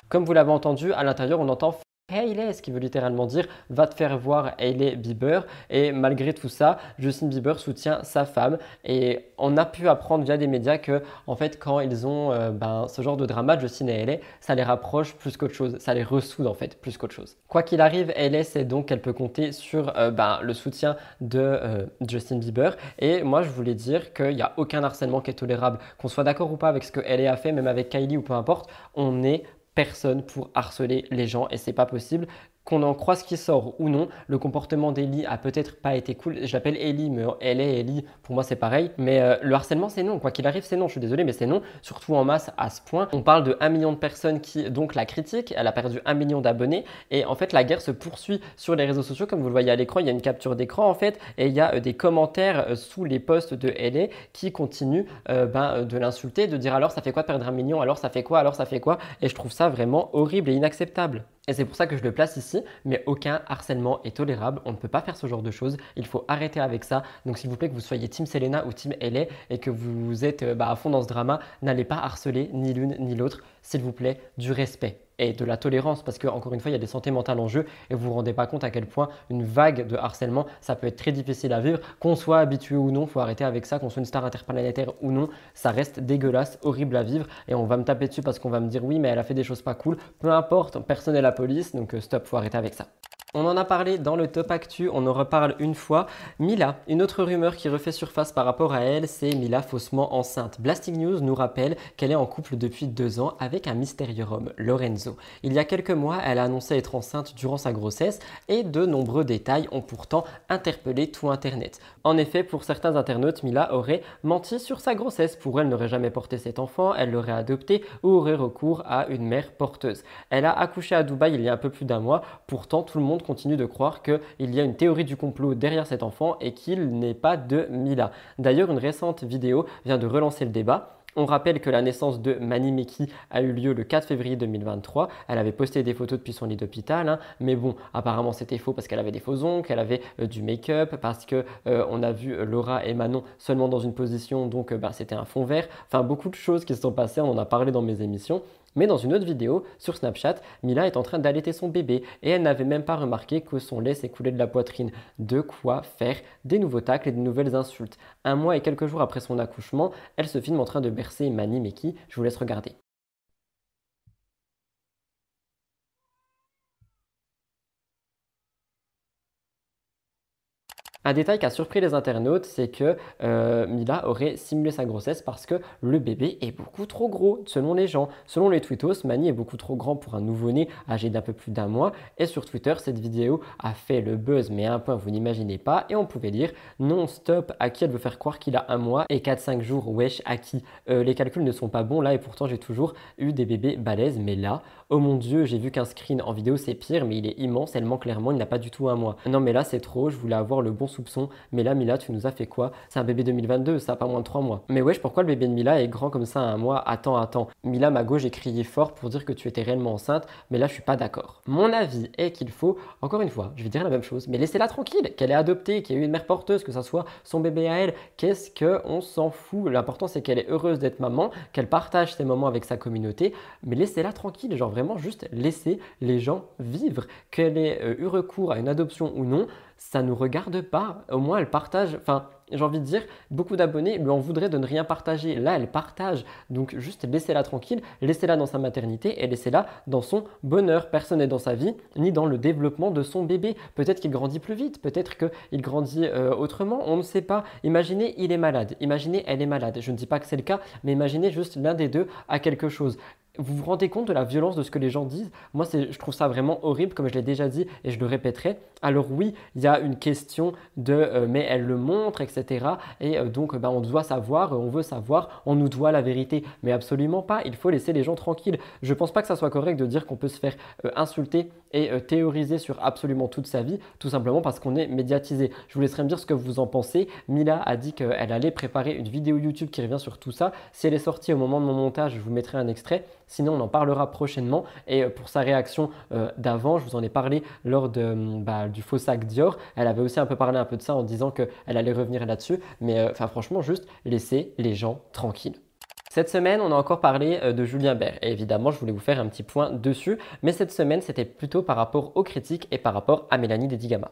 Comme vous l'avez entendu, à l'intérieur, on entend Hailey, ce qui veut littéralement dire va te faire voir Hailey Bieber. Et malgré tout ça, Justin Bieber soutient sa femme. Et on a pu apprendre via des médias que, en fait, quand ils ont euh, ben, ce genre de drama, Justin et Hailey, ça les rapproche plus qu'autre chose. Ça les ressoude en fait plus qu'autre chose. Quoi qu'il arrive, Hailey sait donc qu'elle peut compter sur euh, ben, le soutien de euh, Justin Bieber. Et moi, je voulais dire qu'il n'y a aucun harcèlement qui est tolérable. Qu'on soit d'accord ou pas avec ce que Hailey a fait, même avec Kylie ou peu importe, on est personne pour harceler les gens et c'est pas possible qu'on en croise qui sort ou non, le comportement d'Ellie a peut-être pas été cool. Je l'appelle Ellie, mais elle est Ellie, pour moi c'est pareil. Mais euh, le harcèlement c'est non, quoi qu'il arrive c'est non, je suis désolé, mais c'est non, surtout en masse à ce point. On parle de 1 million de personnes qui donc la critiquent, elle a perdu 1 million d'abonnés, et en fait la guerre se poursuit sur les réseaux sociaux, comme vous le voyez à l'écran, il y a une capture d'écran en fait, et il y a euh, des commentaires euh, sous les posts de LA qui continuent ben, de l'insulter, de dire alors ça fait quoi de perdre un million, alors ça fait quoi, alors ça fait quoi, et je trouve ça vraiment horrible et inacceptable. Et c'est pour ça que je le place ici, mais aucun harcèlement est tolérable, on ne peut pas faire ce genre de choses, il faut arrêter avec ça. Donc s'il vous plaît que vous soyez Team Selena ou Team LA et que vous êtes euh, bah, à fond dans ce drama, n'allez pas harceler ni l'une ni l'autre, s'il vous plaît, du respect et de la tolérance parce que encore une fois il y a des santé mentales en jeu et vous vous rendez pas compte à quel point une vague de harcèlement ça peut être très difficile à vivre. Qu'on soit habitué ou non faut arrêter avec ça qu'on soit une star interplanétaire ou non ça reste dégueulasse horrible à vivre et on va me taper dessus parce qu'on va me dire oui mais elle a fait des choses pas cool. Peu importe personne n'est la police donc euh, stop faut arrêter avec ça on en a parlé dans le top actu, on en reparle une fois. Mila, une autre rumeur qui refait surface par rapport à elle, c'est Mila faussement enceinte. Blasting News nous rappelle qu'elle est en couple depuis deux ans avec un mystérieux homme, Lorenzo. Il y a quelques mois, elle a annoncé être enceinte durant sa grossesse et de nombreux détails ont pourtant interpellé tout Internet. En effet, pour certains internautes, Mila aurait menti sur sa grossesse. Pour elle, n'aurait jamais porté cet enfant, elle l'aurait adopté ou aurait recours à une mère porteuse. Elle a accouché à Dubaï il y a un peu plus d'un mois, pourtant tout le monde continue de croire qu'il y a une théorie du complot derrière cet enfant et qu'il n'est pas de Mila. D'ailleurs, une récente vidéo vient de relancer le débat. On rappelle que la naissance de Mani Meki a eu lieu le 4 février 2023. Elle avait posté des photos depuis son lit d'hôpital, hein. mais bon, apparemment c'était faux parce qu'elle avait des faux ongles, qu'elle avait euh, du make-up, parce que euh, on a vu euh, Laura et Manon seulement dans une position, donc ben, c'était un fond vert. Enfin, beaucoup de choses qui se sont passées, on en a parlé dans mes émissions. Mais dans une autre vidéo sur Snapchat, Mila est en train d'allaiter son bébé et elle n'avait même pas remarqué que son lait s'écoulait de la poitrine. De quoi faire des nouveaux tacles et de nouvelles insultes. Un mois et quelques jours après son accouchement, elle se filme en train de bercer Mani Meki. Je vous laisse regarder. Un détail qui a surpris les internautes, c'est que euh, Mila aurait simulé sa grossesse parce que le bébé est beaucoup trop gros, selon les gens. Selon les tweetos, Mani est beaucoup trop grand pour un nouveau-né âgé d'un peu plus d'un mois. Et sur Twitter, cette vidéo a fait le buzz, mais à un point vous n'imaginez pas. Et on pouvait lire non stop à qui elle veut faire croire qu'il a un mois et 4-5 jours, wesh, à qui? Euh, Les calculs ne sont pas bons là et pourtant j'ai toujours eu des bébés balèzes. Mais là, oh mon dieu, j'ai vu qu'un screen en vidéo c'est pire, mais il est immense, elle ment clairement, il n'a pas du tout un mois. Non mais là c'est trop, je voulais avoir le bon soupçon. Mais là, Mila, tu nous as fait quoi? C'est un bébé 2022, ça a pas moins de 3 mois. Mais wesh, pourquoi le bébé de Mila est grand comme ça à un mois? Attends, attends. Mila, ma gauche, j'ai crié fort pour dire que tu étais réellement enceinte, mais là, je suis pas d'accord. Mon avis est qu'il faut, encore une fois, je vais dire la même chose, mais laissez-la tranquille, qu'elle est adoptée, qu'il y ait eu une mère porteuse, que ça soit son bébé à elle. Qu'est-ce qu'on s'en fout? L'important, c'est qu'elle est heureuse d'être maman, qu'elle partage ses moments avec sa communauté, mais laissez-la tranquille, genre vraiment juste laissez les gens vivre. Qu'elle ait euh, eu recours à une adoption ou non, ça nous regarde pas. Au moins, elle partage. Enfin, j'ai envie de dire, beaucoup d'abonnés lui en voudraient de ne rien partager. Là, elle partage. Donc, juste laissez-la tranquille, laissez-la dans sa maternité et laissez-la dans son bonheur. Personne n'est dans sa vie, ni dans le développement de son bébé. Peut-être qu'il grandit plus vite, peut-être qu'il grandit euh, autrement, on ne sait pas. Imaginez, il est malade. Imaginez, elle est malade. Je ne dis pas que c'est le cas, mais imaginez juste l'un des deux a quelque chose vous vous rendez compte de la violence de ce que les gens disent? Moi, je trouve ça vraiment horrible, comme je l'ai déjà dit et je le répéterai. Alors oui, il y a une question de euh, mais elle le montre, etc. Et euh, donc, ben, on doit savoir, on veut savoir, on nous doit la vérité. Mais absolument pas, il faut laisser les gens tranquilles. Je pense pas que ça soit correct de dire qu'on peut se faire euh, insulter et théoriser sur absolument toute sa vie, tout simplement parce qu'on est médiatisé. Je vous laisserai me dire ce que vous en pensez. Mila a dit qu'elle allait préparer une vidéo YouTube qui revient sur tout ça. Si elle est sortie au moment de mon montage, je vous mettrai un extrait. Sinon, on en parlera prochainement. Et euh, pour sa réaction euh, d'avant, je vous en ai parlé lors de, hum, bah, du faux sac Dior. Elle avait aussi un peu parlé un peu de ça en disant qu'elle allait revenir là-dessus. Mais euh, enfin, franchement, juste laisser les gens tranquilles. Cette semaine, on a encore parlé de Julien Bert et évidemment, je voulais vous faire un petit point dessus, mais cette semaine, c'était plutôt par rapport aux critiques et par rapport à Mélanie Dedigama.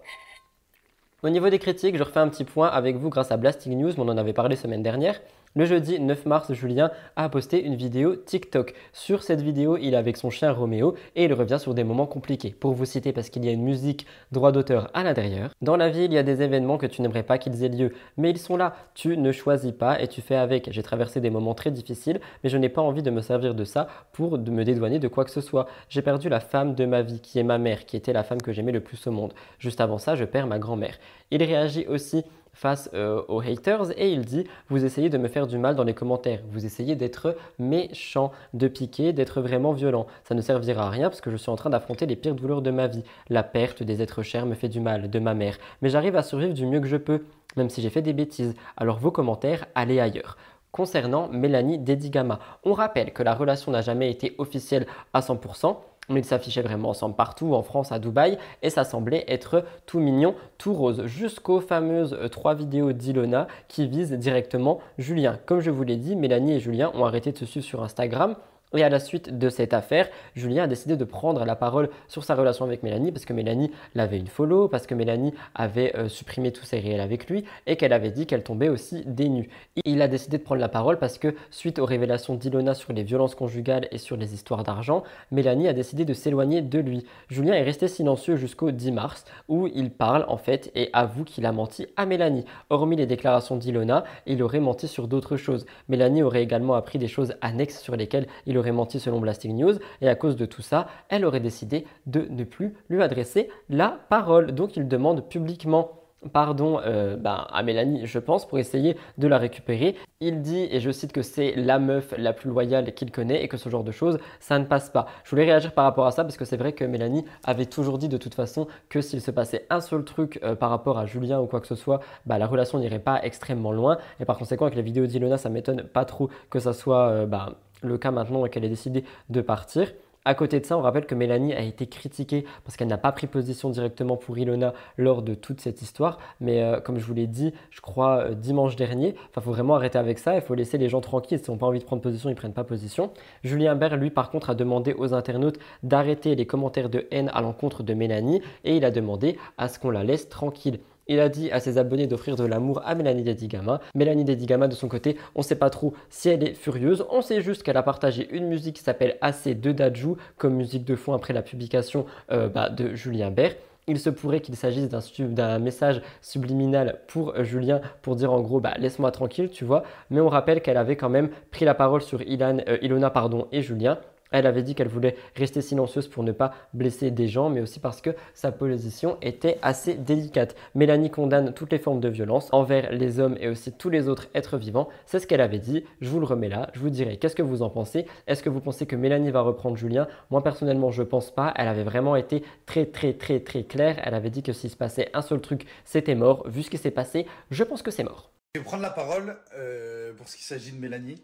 Au niveau des critiques, je refais un petit point avec vous grâce à Blasting News, on en avait parlé semaine dernière. Le jeudi 9 mars, Julien a posté une vidéo TikTok. Sur cette vidéo, il est avec son chien Roméo et il revient sur des moments compliqués. Pour vous citer, parce qu'il y a une musique droit d'auteur à l'intérieur. Dans la vie, il y a des événements que tu n'aimerais pas qu'ils aient lieu, mais ils sont là. Tu ne choisis pas et tu fais avec. J'ai traversé des moments très difficiles, mais je n'ai pas envie de me servir de ça pour me dédouaner de quoi que ce soit. J'ai perdu la femme de ma vie, qui est ma mère, qui était la femme que j'aimais le plus au monde. Juste avant ça, je perds ma grand-mère. Il réagit aussi face euh, aux haters et il dit vous essayez de me faire du mal dans les commentaires, vous essayez d'être méchant, de piquer, d'être vraiment violent. Ça ne servira à rien parce que je suis en train d'affronter les pires douleurs de ma vie. La perte des êtres chers me fait du mal, de ma mère, mais j'arrive à survivre du mieux que je peux, même si j'ai fait des bêtises. Alors vos commentaires, allez ailleurs. Concernant Mélanie Dedigama, on rappelle que la relation n'a jamais été officielle à 100%, ils s'affichaient vraiment ensemble partout, en France, à Dubaï, et ça semblait être tout mignon, tout rose, jusqu'aux fameuses euh, trois vidéos d'Ilona qui visent directement Julien. Comme je vous l'ai dit, Mélanie et Julien ont arrêté de se suivre sur Instagram et à la suite de cette affaire, Julien a décidé de prendre la parole sur sa relation avec Mélanie parce que Mélanie l'avait une follow, parce que Mélanie avait euh, supprimé tous ses réels avec lui et qu'elle avait dit qu'elle tombait aussi des nues. Il a décidé de prendre la parole parce que suite aux révélations d'Ilona sur les violences conjugales et sur les histoires d'argent, Mélanie a décidé de s'éloigner de lui. Julien est resté silencieux jusqu'au 10 mars où il parle en fait et avoue qu'il a menti à Mélanie. Hormis les déclarations d'Ilona, il aurait menti sur d'autres choses. Mélanie aurait également appris des choses annexes sur lesquelles il aurait menti selon Blasting News, et à cause de tout ça, elle aurait décidé de ne plus lui adresser la parole. Donc il demande publiquement pardon euh, ben, à Mélanie, je pense, pour essayer de la récupérer. Il dit, et je cite que c'est la meuf la plus loyale qu'il connaît et que ce genre de choses, ça ne passe pas. Je voulais réagir par rapport à ça parce que c'est vrai que Mélanie avait toujours dit de toute façon que s'il se passait un seul truc euh, par rapport à Julien ou quoi que ce soit, bah, la relation n'irait pas extrêmement loin. Et par conséquent, avec les vidéos d'Ilona, ça m'étonne pas trop que ça soit euh, bah, le cas maintenant qu'elle ait décidé de partir. À côté de ça, on rappelle que Mélanie a été critiquée parce qu'elle n'a pas pris position directement pour Ilona lors de toute cette histoire. Mais euh, comme je vous l'ai dit, je crois euh, dimanche dernier, il faut vraiment arrêter avec ça. Il faut laisser les gens tranquilles. S'ils n'ont pas envie de prendre position, ils ne prennent pas position. Julien Bert, lui, par contre, a demandé aux internautes d'arrêter les commentaires de haine à l'encontre de Mélanie et il a demandé à ce qu'on la laisse tranquille. Il a dit à ses abonnés d'offrir de l'amour à Mélanie Dedigama. Mélanie Dedigama, de son côté, on ne sait pas trop si elle est furieuse. On sait juste qu'elle a partagé une musique qui s'appelle AC de Dajou comme musique de fond après la publication euh, bah, de Julien Bert. Il se pourrait qu'il s'agisse d'un message subliminal pour euh, Julien pour dire en gros bah, laisse-moi tranquille, tu vois. Mais on rappelle qu'elle avait quand même pris la parole sur euh, Ilona pardon, et Julien elle avait dit qu'elle voulait rester silencieuse pour ne pas blesser des gens, mais aussi parce que sa position était assez délicate. Mélanie condamne toutes les formes de violence envers les hommes et aussi tous les autres êtres vivants. C'est ce qu'elle avait dit. Je vous le remets là. Je vous dirai qu'est-ce que vous en pensez? Est-ce que vous pensez que Mélanie va reprendre Julien? Moi personnellement, je pense pas. Elle avait vraiment été très très très très claire. Elle avait dit que s'il se passait un seul truc, c'était mort. Vu ce qui s'est passé, je pense que c'est mort. Je vais prendre la parole euh, pour ce qui s'agit de Mélanie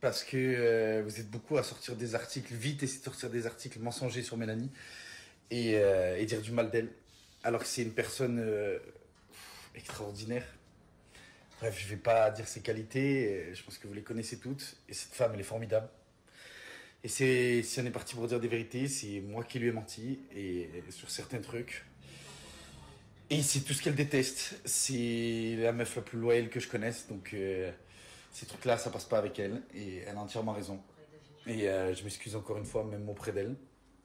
parce que euh, vous êtes beaucoup à sortir des articles, vite essayer de sortir des articles mensongers sur Mélanie et, euh, dire du mal d'elle, alors que c'est une personne euh, extraordinaire. Bref, je ne vais pas dire ses qualités, je pense que vous les connaissez toutes, et cette femme, elle est formidable. Et c'est, si on est parti pour dire des vérités, c'est moi qui lui ai menti, et sur certains trucs. Et c'est tout ce qu'elle déteste. C'est la meuf la plus loyale que je connaisse, donc ces trucs-là, ça passe pas avec elle. Et elle a entièrement raison. Et euh, je m'excuse encore une fois, même auprès d'elle.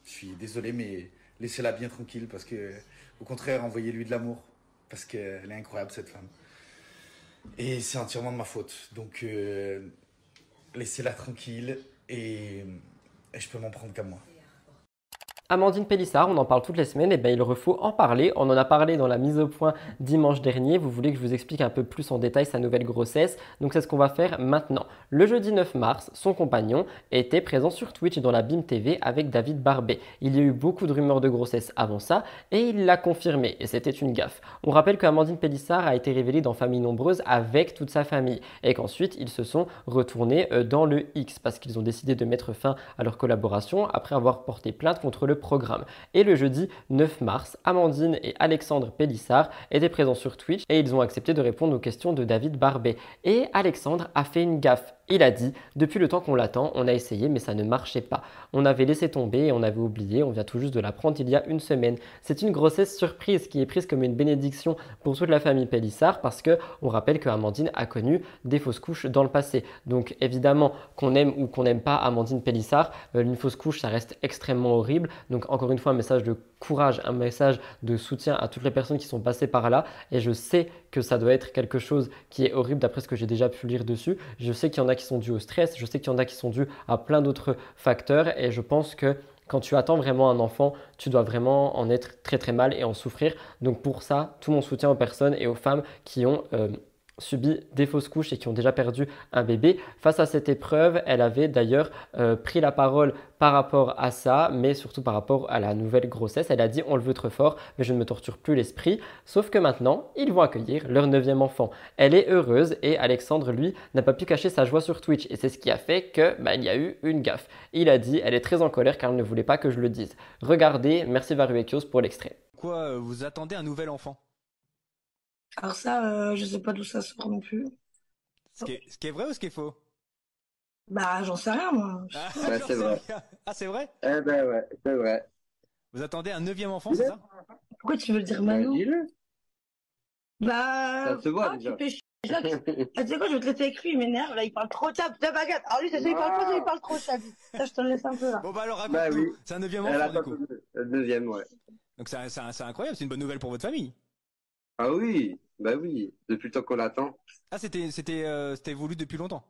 Je suis désolé, mais laissez-la bien tranquille parce que, au contraire, envoyez-lui de l'amour. Parce qu'elle est incroyable, cette femme. Et c'est entièrement de ma faute. Donc, euh, laissez-la tranquille et, et je peux m'en prendre qu'à moi. Amandine Pélissard, on en parle toutes les semaines, et bien il faut en parler. On en a parlé dans la mise au point dimanche dernier. Vous voulez que je vous explique un peu plus en détail sa nouvelle grossesse, donc c'est ce qu'on va faire maintenant. Le jeudi 9 mars, son compagnon était présent sur Twitch dans la BIM TV avec David Barbet. Il y a eu beaucoup de rumeurs de grossesse avant ça, et il l'a confirmé, et c'était une gaffe. On rappelle qu'Amandine Pélissard a été révélée dans Famille Nombreuse avec toute sa famille, et qu'ensuite ils se sont retournés euh, dans le X parce qu'ils ont décidé de mettre fin à leur collaboration après avoir porté plainte contre le programme. Et le jeudi 9 mars, Amandine et Alexandre Pélissard étaient présents sur Twitch et ils ont accepté de répondre aux questions de David Barbet. Et Alexandre a fait une gaffe Il a dit Depuis le temps qu'on l'attend, on a essayé, mais ça ne marchait pas. On avait laissé tomber on avait oublié. On vient tout juste de l'apprendre il y a une semaine. C'est une grossesse surprise qui est prise comme une bénédiction pour toute la famille Pélissard parce que on rappelle que Amandine a connu des fausses couches dans le passé. Donc évidemment, qu'on aime ou qu'on n'aime pas Amandine Pélissard, euh, une fausse couche, ça reste extrêmement horrible. Donc encore une fois, un message de courage, un message de soutien à toutes les personnes qui sont passées par là. Et je sais que ça doit être quelque chose qui est horrible d'après ce que j'ai déjà pu lire dessus. Je sais qu'il y en a qui sont dus au stress, je sais qu'il y en a qui sont dus à plein d'autres facteurs et je pense que quand tu attends vraiment un enfant, tu dois vraiment en être très très mal et en souffrir. Donc pour ça, tout mon soutien aux personnes et aux femmes qui ont euh, subi des fausses couches et qui ont déjà perdu un bébé. Face à cette épreuve, elle avait d'ailleurs euh, pris la parole par rapport à ça, mais surtout par rapport à la nouvelle grossesse. Elle a dit on le veut trop fort, mais je ne me torture plus l'esprit. Sauf que maintenant, ils vont accueillir leur neuvième enfant. Elle est heureuse et Alexandre, lui, n'a pas pu cacher sa joie sur Twitch. Et c'est ce qui a fait que bah, il y a eu une gaffe. Il a dit elle est très en colère car elle ne voulait pas que je le dise. Regardez, merci Varuekios pour l'extrait. Quoi, euh, vous attendez un nouvel enfant? Alors ça, euh, je sais pas d'où ça sort non plus. ce qui, est, ce qui est vrai ou ce qui est faux? Bah, j'en sais rien, moi. Ah, c'est vrai. rien. Ah, c'est vrai? Eh ben ouais, c'est vrai. Vous attendez un neuvième enfant, c'est ça? Pourquoi tu veux le dire Bah, maintenant dis-le. Bah, Ça se voit, ah, déjà. tu Ah, tu sais quoi, je vais te laisser avec lui, il m'énerve, là, il parle trop tap, tap, baguette. Alors lui, c'est ça, il parle pas, ça, il parle trop tap. Ça, je te le laisse un peu, là. Bon, bah alors Bah raconte-nous. oui. C'est un neuvième enfant, du coup. deuxième, ouais. Donc c'est incroyable, c'est une bonne nouvelle pour votre famille. Ah oui, bah oui, depuis le temps qu'on l'attend. Ah, c'était c'était euh, c'était voulu depuis longtemps.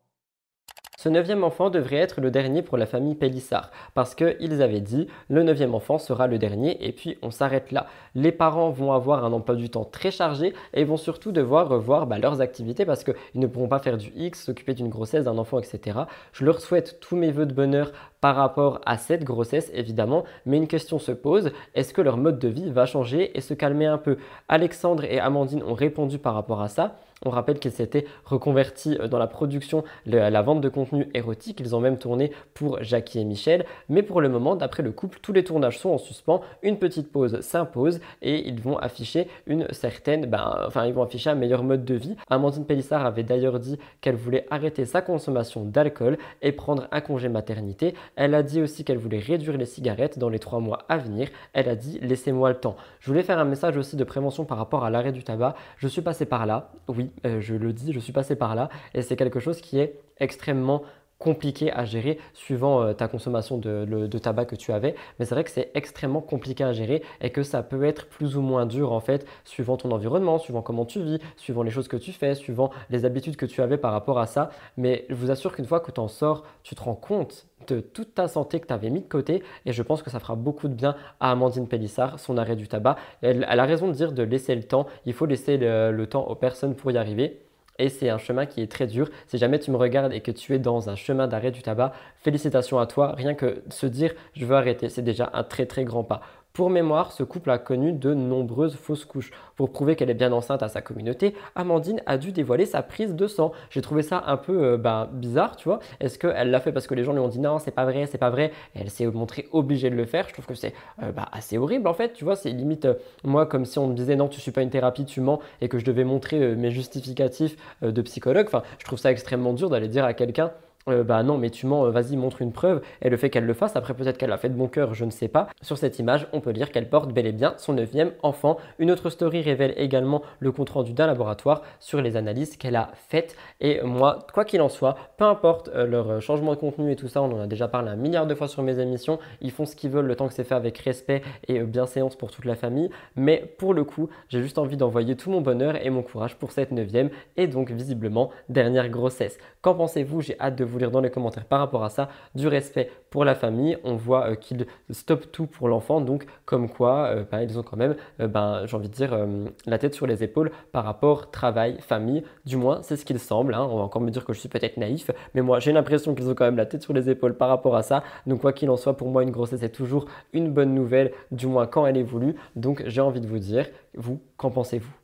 Ce neuvième enfant devrait être le dernier pour la famille Pélissard, parce qu'ils avaient dit le neuvième enfant sera le dernier et puis on s'arrête là. Les parents vont avoir un emploi du temps très chargé et vont surtout devoir revoir bah, leurs activités parce qu'ils ne pourront pas faire du X, s'occuper d'une grossesse, d'un enfant, etc. Je leur souhaite tous mes voeux de bonheur par rapport à cette grossesse évidemment, mais une question se pose, est-ce que leur mode de vie va changer et se calmer un peu? Alexandre et Amandine ont répondu par rapport à ça. On rappelle qu'ils s'étaient reconvertis euh, dans la production, la vente de contenu érotique. Ils ont même tourné pour Jackie et Michel. Mais pour le moment, d'après le couple, tous les tournages sont en suspens. Une petite pause s'impose et ils vont afficher une certaine, ben, enfin, ils vont afficher un meilleur mode de vie. Amandine Pélissard avait d'ailleurs dit qu'elle voulait arrêter sa consommation d'alcool et prendre un congé maternité. Elle a dit aussi qu'elle voulait réduire les cigarettes dans les trois mois à venir. Elle a dit laissez-moi le temps. Je voulais faire un message aussi de prévention par rapport à l'arrêt du tabac. Je suis passé par là, oui, euh, je le dis, je suis passé par là et c'est quelque chose qui est extrêmement compliqué à gérer suivant euh, ta consommation de, tabac que tu avais. Mais c'est vrai que c'est extrêmement compliqué à gérer et que ça peut être plus ou moins dur en fait, suivant ton environnement, suivant comment tu vis, suivant les choses que tu fais, suivant les habitudes que tu avais par rapport à ça. Mais je vous assure qu'une fois que tu en sors, tu te rends compte de toute ta santé que tu avais mis de côté et je pense que ça fera beaucoup de bien à Amandine Pélissard, son arrêt du tabac. Elle, a raison de dire de laisser le temps, il faut laisser le temps aux personnes pour y arriver. Et c'est un chemin qui est très dur. Si jamais tu me regardes et que tu es dans un chemin d'arrêt du tabac, félicitations à toi. Rien que se dire je veux arrêter, c'est déjà un très très grand pas. Pour mémoire, ce couple a connu de nombreuses fausses couches. Pour prouver qu'elle est bien enceinte à sa communauté, Amandine a dû dévoiler sa prise de sang. J'ai trouvé ça un peu euh, bah, bizarre, tu vois. Est-ce qu'elle l'a fait parce que les gens lui ont dit non, c'est pas vrai, c'est pas vrai? Elle s'est montrée obligée de le faire. Je trouve que c'est euh, bah, assez horrible en fait, tu vois. C'est limite, euh, moi, comme si on me disait non, tu suis pas une thérapie, tu mens et que je devais montrer mes justificatifs de psychologue. Enfin, je trouve ça extrêmement dur d'aller dire à quelqu'un euh, bah non, mais tu mens, euh, vas-y, montre une preuve. Et le fait qu'elle le fasse, après peut-être qu'elle l'a fait de bon cœur, je ne sais pas. Sur cette image, on peut lire qu'elle porte bel et bien son neuvième enfant. Une autre story révèle également le compte-rendu d'un laboratoire sur les analyses qu'elle a faites. Et moi, quoi qu'il en soit, peu importe euh, leur euh, changement de contenu et tout ça, on en a déjà parlé un milliard de fois sur mes émissions. Ils font ce qu'ils veulent le temps que c'est fait avec respect et bienséance pour toute la famille. Mais pour le coup, j'ai juste envie d'envoyer tout mon bonheur et mon courage pour cette neuvième et donc visiblement dernière grossesse. Qu'en pensez-vous? J'ai hâte de vous lire dans les commentaires par rapport à ça. Du respect pour la famille, on voit euh, qu'ils stoppent tout pour l'enfant, donc comme quoi euh, bah, ils ont quand même, ben, j'ai envie de dire, la tête sur les épaules par rapport travail, famille. Du moins, c'est ce qu'il semble. hein. On va encore me dire que je suis peut-être naïf, mais moi j'ai l'impression qu'ils ont quand même la tête sur les épaules par rapport à ça. Donc quoi qu'il en soit, pour moi une grossesse est toujours une bonne nouvelle, du moins quand elle est voulue. Donc j'ai envie de vous dire, vous, qu'en pensez-vous?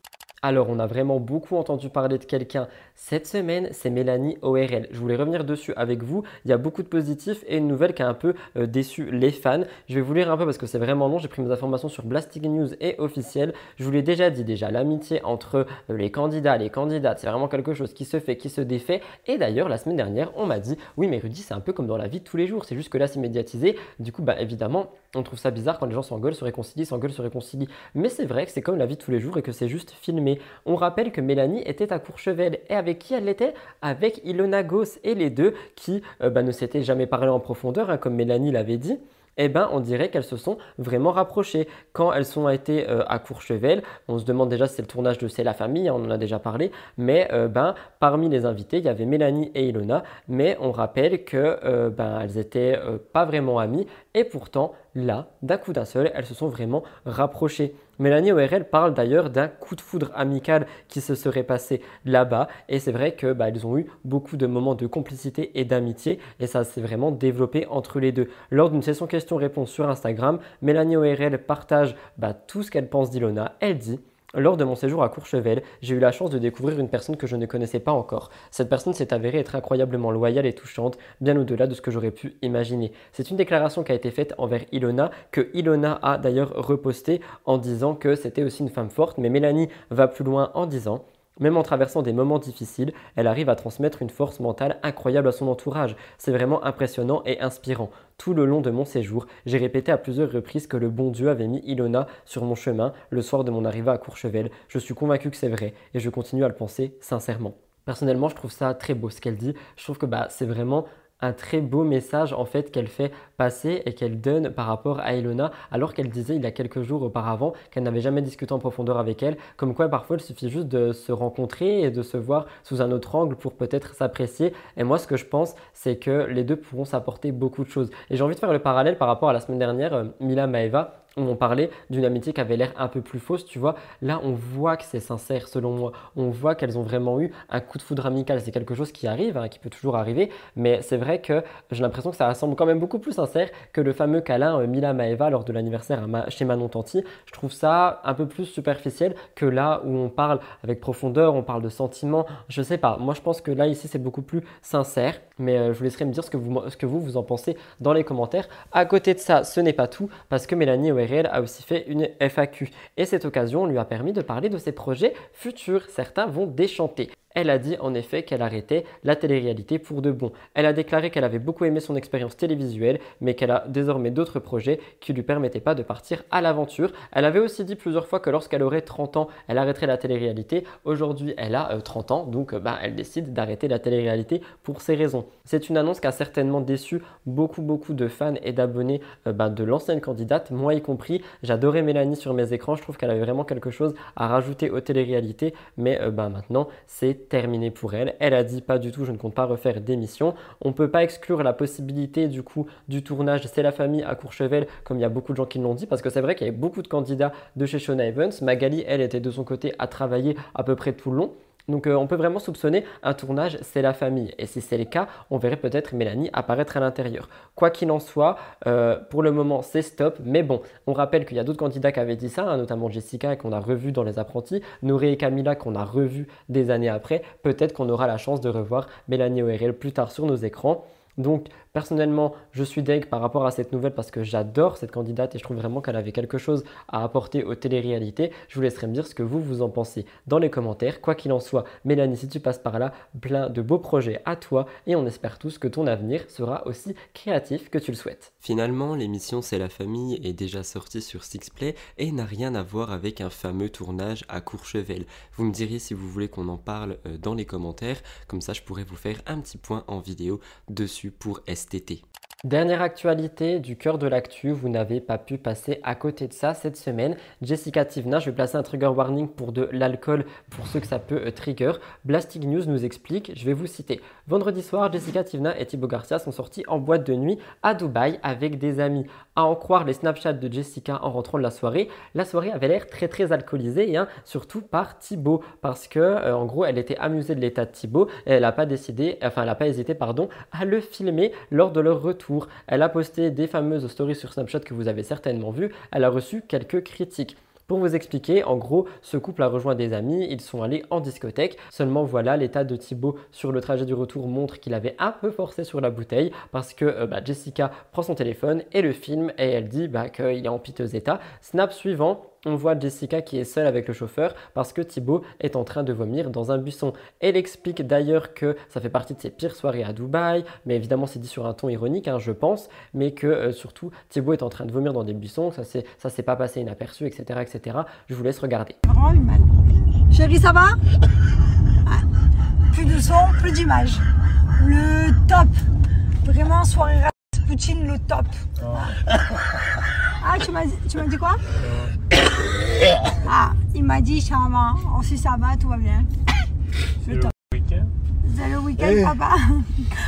Alors, on a vraiment beaucoup entendu parler de quelqu'un cette semaine, c'est Mélanie ORL. Je voulais revenir dessus avec vous. Il y a beaucoup de positifs et une nouvelle qui a un peu euh, déçu les fans. Je vais vous lire un peu parce que c'est vraiment long. J'ai pris mes informations sur Blasting News et officiel. Je vous l'ai déjà dit déjà, l'amitié entre euh, les candidats, les candidates, c'est vraiment quelque chose qui se fait, qui se défait. Et d'ailleurs, la semaine dernière, on m'a dit, oui, mais Rudy, c'est un peu comme dans la vie de tous les jours. C'est juste que là, c'est médiatisé. Du coup, bah, évidemment, on trouve ça bizarre quand les gens s'engueulent, se réconcilient, s'engueulent, se réconcilient. Mais c'est vrai que c'est comme la vie de tous les jours et que c'est juste filmé. On rappelle que Mélanie était à Courchevel. Et avec qui elle était? Avec Ilona Goss et les deux qui euh, bah, ne s'étaient jamais parlé en profondeur, hein, comme Mélanie l'avait dit eh ben, on dirait qu'elles se sont vraiment rapprochées. Quand elles sont été euh, à Courchevel, on se demande déjà si c'est le tournage de C'est la famille, hein, on en a déjà parlé, mais euh, ben, parmi les invités, il y avait Mélanie et Ilona, mais on rappelle que ben, elles étaient pas vraiment amies, et pourtant, là, d'un coup d'un seul, elles se sont vraiment rapprochées. Mélanie ORL parle d'ailleurs d'un coup de foudre amical qui se serait passé là-bas. Et c'est vrai que bah, ont eu beaucoup de moments de complicité et d'amitié. Et ça s'est vraiment développé entre les deux. Lors d'une session questions-réponses sur Instagram, Mélanie ORL partage bah, tout ce qu'elle pense d'Ilona. Elle dit lors de mon séjour à Courchevel, j'ai eu la chance de découvrir une personne que je ne connaissais pas encore. Cette personne s'est avérée être incroyablement loyale et touchante, bien au-delà de ce que j'aurais pu imaginer. C'est une déclaration qui a été faite envers Ilona, que Ilona a d'ailleurs reposté en disant que c'était aussi une femme forte, mais Mélanie va plus loin en disant même en traversant des moments difficiles, elle arrive à transmettre une force mentale incroyable à son entourage. C'est vraiment impressionnant et inspirant. Tout le long de mon séjour, j'ai répété à plusieurs reprises que le bon Dieu avait mis Ilona sur mon chemin le soir de mon arrivée à Courchevel. Je suis convaincu que c'est vrai et je continue à le penser sincèrement. Personnellement, je trouve ça très beau ce qu'elle dit. Je trouve que bah, c'est vraiment un très beau message en fait qu'elle fait passer et qu'elle donne par rapport à Ilona alors qu'elle disait il y a quelques jours auparavant qu'elle n'avait jamais discuté en profondeur avec elle. Comme quoi parfois il suffit juste de se rencontrer et de se voir sous un autre angle pour peut-être s'apprécier. Et moi ce que je pense c'est que les deux pourront s'apporter beaucoup de choses. Et j'ai envie de faire le parallèle par rapport à la semaine dernière euh, Mila Maeva où on parlait d'une amitié qui avait l'air un peu plus fausse, tu vois. Là, on voit que c'est sincère, selon moi. On voit qu'elles ont vraiment eu un coup de foudre amical. C'est quelque chose qui arrive, hein, qui peut toujours arriver, mais c'est vrai que j'ai l'impression que ça ressemble quand même beaucoup plus sincère que le fameux câlin euh, Mila Maeva lors de l'anniversaire chez Manon Tanti. Je trouve ça un peu plus superficiel que là où on parle avec profondeur, on parle de sentiments. Je sais pas. Moi, je pense que là, ici, c'est beaucoup plus sincère, mais euh, je vous laisserai me dire ce que vous, vous, en pensez dans les commentaires. À côté de ça, ce n'est pas tout, parce que Mélanie a aussi fait une FAQ. Et cette occasion lui a permis de parler de ses projets futurs. Certains vont déchanter. Elle a dit en effet qu'elle arrêtait la télé-réalité pour de bon. Elle a déclaré qu'elle avait beaucoup aimé son expérience télévisuelle, mais qu'elle a désormais d'autres projets qui lui permettaient pas de partir à l'aventure. Elle avait aussi dit plusieurs fois que lorsqu'elle aurait 30 ans, elle arrêterait la télé-réalité. Aujourd'hui, elle a 30 euh, ans, donc euh, bah, elle décide d'arrêter la télé-réalité pour ces raisons. C'est une annonce qui a certainement déçu beaucoup, beaucoup de fans et d'abonnés euh, bah, de l'ancienne candidate, moi y compris. J'adorais Mélanie sur mes écrans, je trouve qu'elle avait vraiment quelque chose à rajouter aux télé-réalités, mais bah, maintenant, c'est terminé pour elle. Elle a dit pas du tout, je ne compte pas refaire d'émission. On ne peut pas exclure la possibilité du coup du tournage C'est la famille à Courchevel, comme il y a beaucoup de gens qui l'ont dit, parce que c'est vrai qu'il y avait beaucoup de candidats de chez Shona Evans. Magali, elle, était de son côté à travailler à peu près tout le long. Donc euh, on peut vraiment soupçonner un tournage C'est la famille. Et si c'est le cas, on verrait peut-être Mélanie apparaître à l'intérieur. Quoi qu'il en soit, euh, pour le moment c'est stop. Mais bon, on rappelle qu'il y a d'autres candidats qui avaient dit ça, hein, notamment Jessica qu'on a revu dans Les Apprentis, Nouré et Camilla qu'on a revu des années après. Peut-être qu'on aura la chance de revoir Mélanie ORL plus tard sur nos écrans. Donc personnellement, je suis deg par rapport à cette nouvelle parce que j'adore cette candidate et je trouve vraiment qu'elle avait quelque chose à apporter aux télé-réalités. Je vous laisserai me dire ce que vous vous en pensez dans les commentaires. Quoi qu'il en soit, Mélanie, si tu passes par là, plein de beaux projets à toi et on espère tous que ton avenir sera aussi créatif que tu le souhaites. Finalement, l'émission C'est la famille est déjà sortie sur Sixplay et n'a rien à voir avec un fameux tournage à Courchevel. Vous me direz si vous voulez qu'on en parle euh, dans les commentaires, comme ça je pourrais vous faire un petit point en vidéo dessus pour STT. Dernière actualité du cœur de l'actu, vous n'avez pas pu passer à côté de ça cette semaine. Jessica Tivna, je vais placer un trigger warning pour de l'alcool pour ceux que ça peut euh, trigger. Blasting News nous explique, je vais vous citer. Vendredi soir, Jessica Tivna et Thibaut Garcia sont sortis en boîte de nuit à Dubaï avec des amis. À en croire les Snapchats de Jessica en rentrant de la soirée, la soirée avait l'air très très alcoolisée, hein, surtout par Thibaut, parce que euh, en gros elle était amusée de l'état de Thibaut et elle n'a pas décidé, enfin elle n'a pas hésité pardon, à le filmer lors de leur retour elle a posté des fameuses stories sur Snapchat que vous avez certainement vues. Elle a reçu quelques critiques. Pour vous expliquer, en gros, ce couple a rejoint des amis, ils sont allés en discothèque. Seulement voilà, l'état de Thibaut sur le trajet du retour montre qu'il avait un peu forcé sur la bouteille parce que euh, bah, Jessica prend son téléphone et le filme et elle dit bah, qu'il est en piteux état. Snap suivant, on voit Jessica qui est seule avec le chauffeur parce que Thibaut est en train de vomir dans un buisson. Elle explique d'ailleurs que ça fait partie de ses pires soirées à Dubaï, mais évidemment c'est dit sur un ton ironique, hein, je pense, mais que euh, surtout Thibaut est en train de vomir dans des buissons, ça s'est, ça s'est pas passé inaperçu, etc., etc. Je vous laisse regarder. Vraiment mal. Chérie, ça va? Ah, Plus de son, plus d'image. Le top. Vraiment, soirée Poutine, le top. Ah, tu m'as dit, tu m'as dit quoi? Ah, il m'a dit ça va. Aussi ça va, tout va bien. Le top. C'est le week-end, Eh. papa.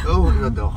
Oh, j'adore.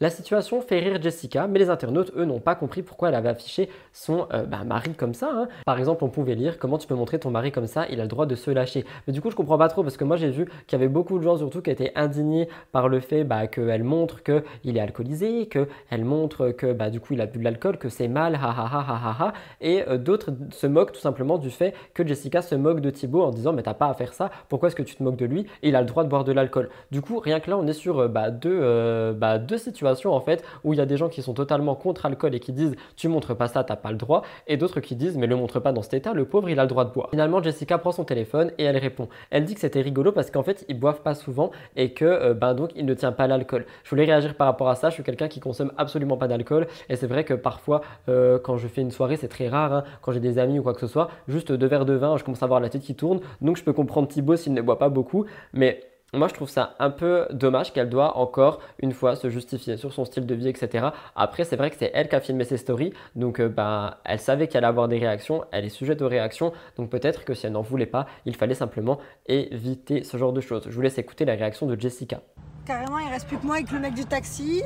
La situation fait rire Jessica, mais les internautes, eux, n'ont pas compris pourquoi elle avait affiché son euh, bah, mari comme ça. hein. Par exemple, on pouvait lire comment tu peux montrer ton mari comme ça, il a le droit de se lâcher. Mais du coup, je comprends pas trop parce que moi, j'ai vu qu'il y avait beaucoup de gens, surtout, qui étaient indignés par le fait bah, qu'elle montre qu'il est alcoolisé, qu'elle montre que bah, du coup, il a bu de l'alcool, que c'est mal, ha ha ha ha ha. Et euh, d'autres se moquent tout simplement du fait que Jessica se moque de Thibaut en disant, mais t'as pas à faire ça, pourquoi est-ce que tu te moques de lui? Il a le droit de boire de l'alcool. Du coup, rien que là, on est sur euh, deux situations en fait où il y a des gens qui sont totalement contre alcool et qui disent tu montres pas ça, t'as pas le droit, et d'autres qui disent mais le montre pas dans cet état, le pauvre il a le droit de boire. Finalement, Jessica prend son téléphone et elle répond. Elle dit que c'était rigolo parce qu'en fait ils boivent pas souvent et que euh, ben donc il ne tient pas l'alcool. Je voulais réagir par rapport à ça. Je suis quelqu'un qui consomme absolument pas d'alcool et c'est vrai que parfois euh, quand je fais une soirée, c'est très rare, hein, quand j'ai des amis ou quoi que ce soit, juste deux verres de vin, je commence à avoir la tête qui tourne. Donc je peux comprendre Thibaut s'il ne boit pas beaucoup, mais moi, je trouve ça un peu dommage qu'elle doit encore une fois se justifier sur son style de vie, etc. Après, c'est vrai que c'est elle qui a filmé ses stories, donc euh, bah, elle savait qu'elle allait avoir des réactions, elle est sujette aux réactions, donc peut-être que si elle n'en voulait pas, il fallait simplement éviter ce genre de choses. Je vous laisse écouter la réaction de Jessica. Carrément, il reste plus que moi avec le mec du taxi.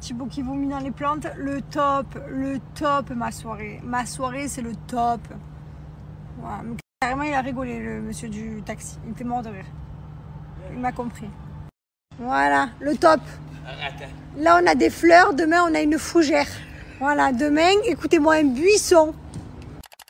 Thibaut qui vomit dans les plantes. Le top, le top, ma soirée. Ma soirée, c'est le top. Carrément, il a rigolé, le monsieur du taxi. Il était mort de rire. Il m'a compris. Voilà, le top. Là, on a des fleurs. Demain, on a une fougère. Voilà, demain, écoutez-moi, un buisson.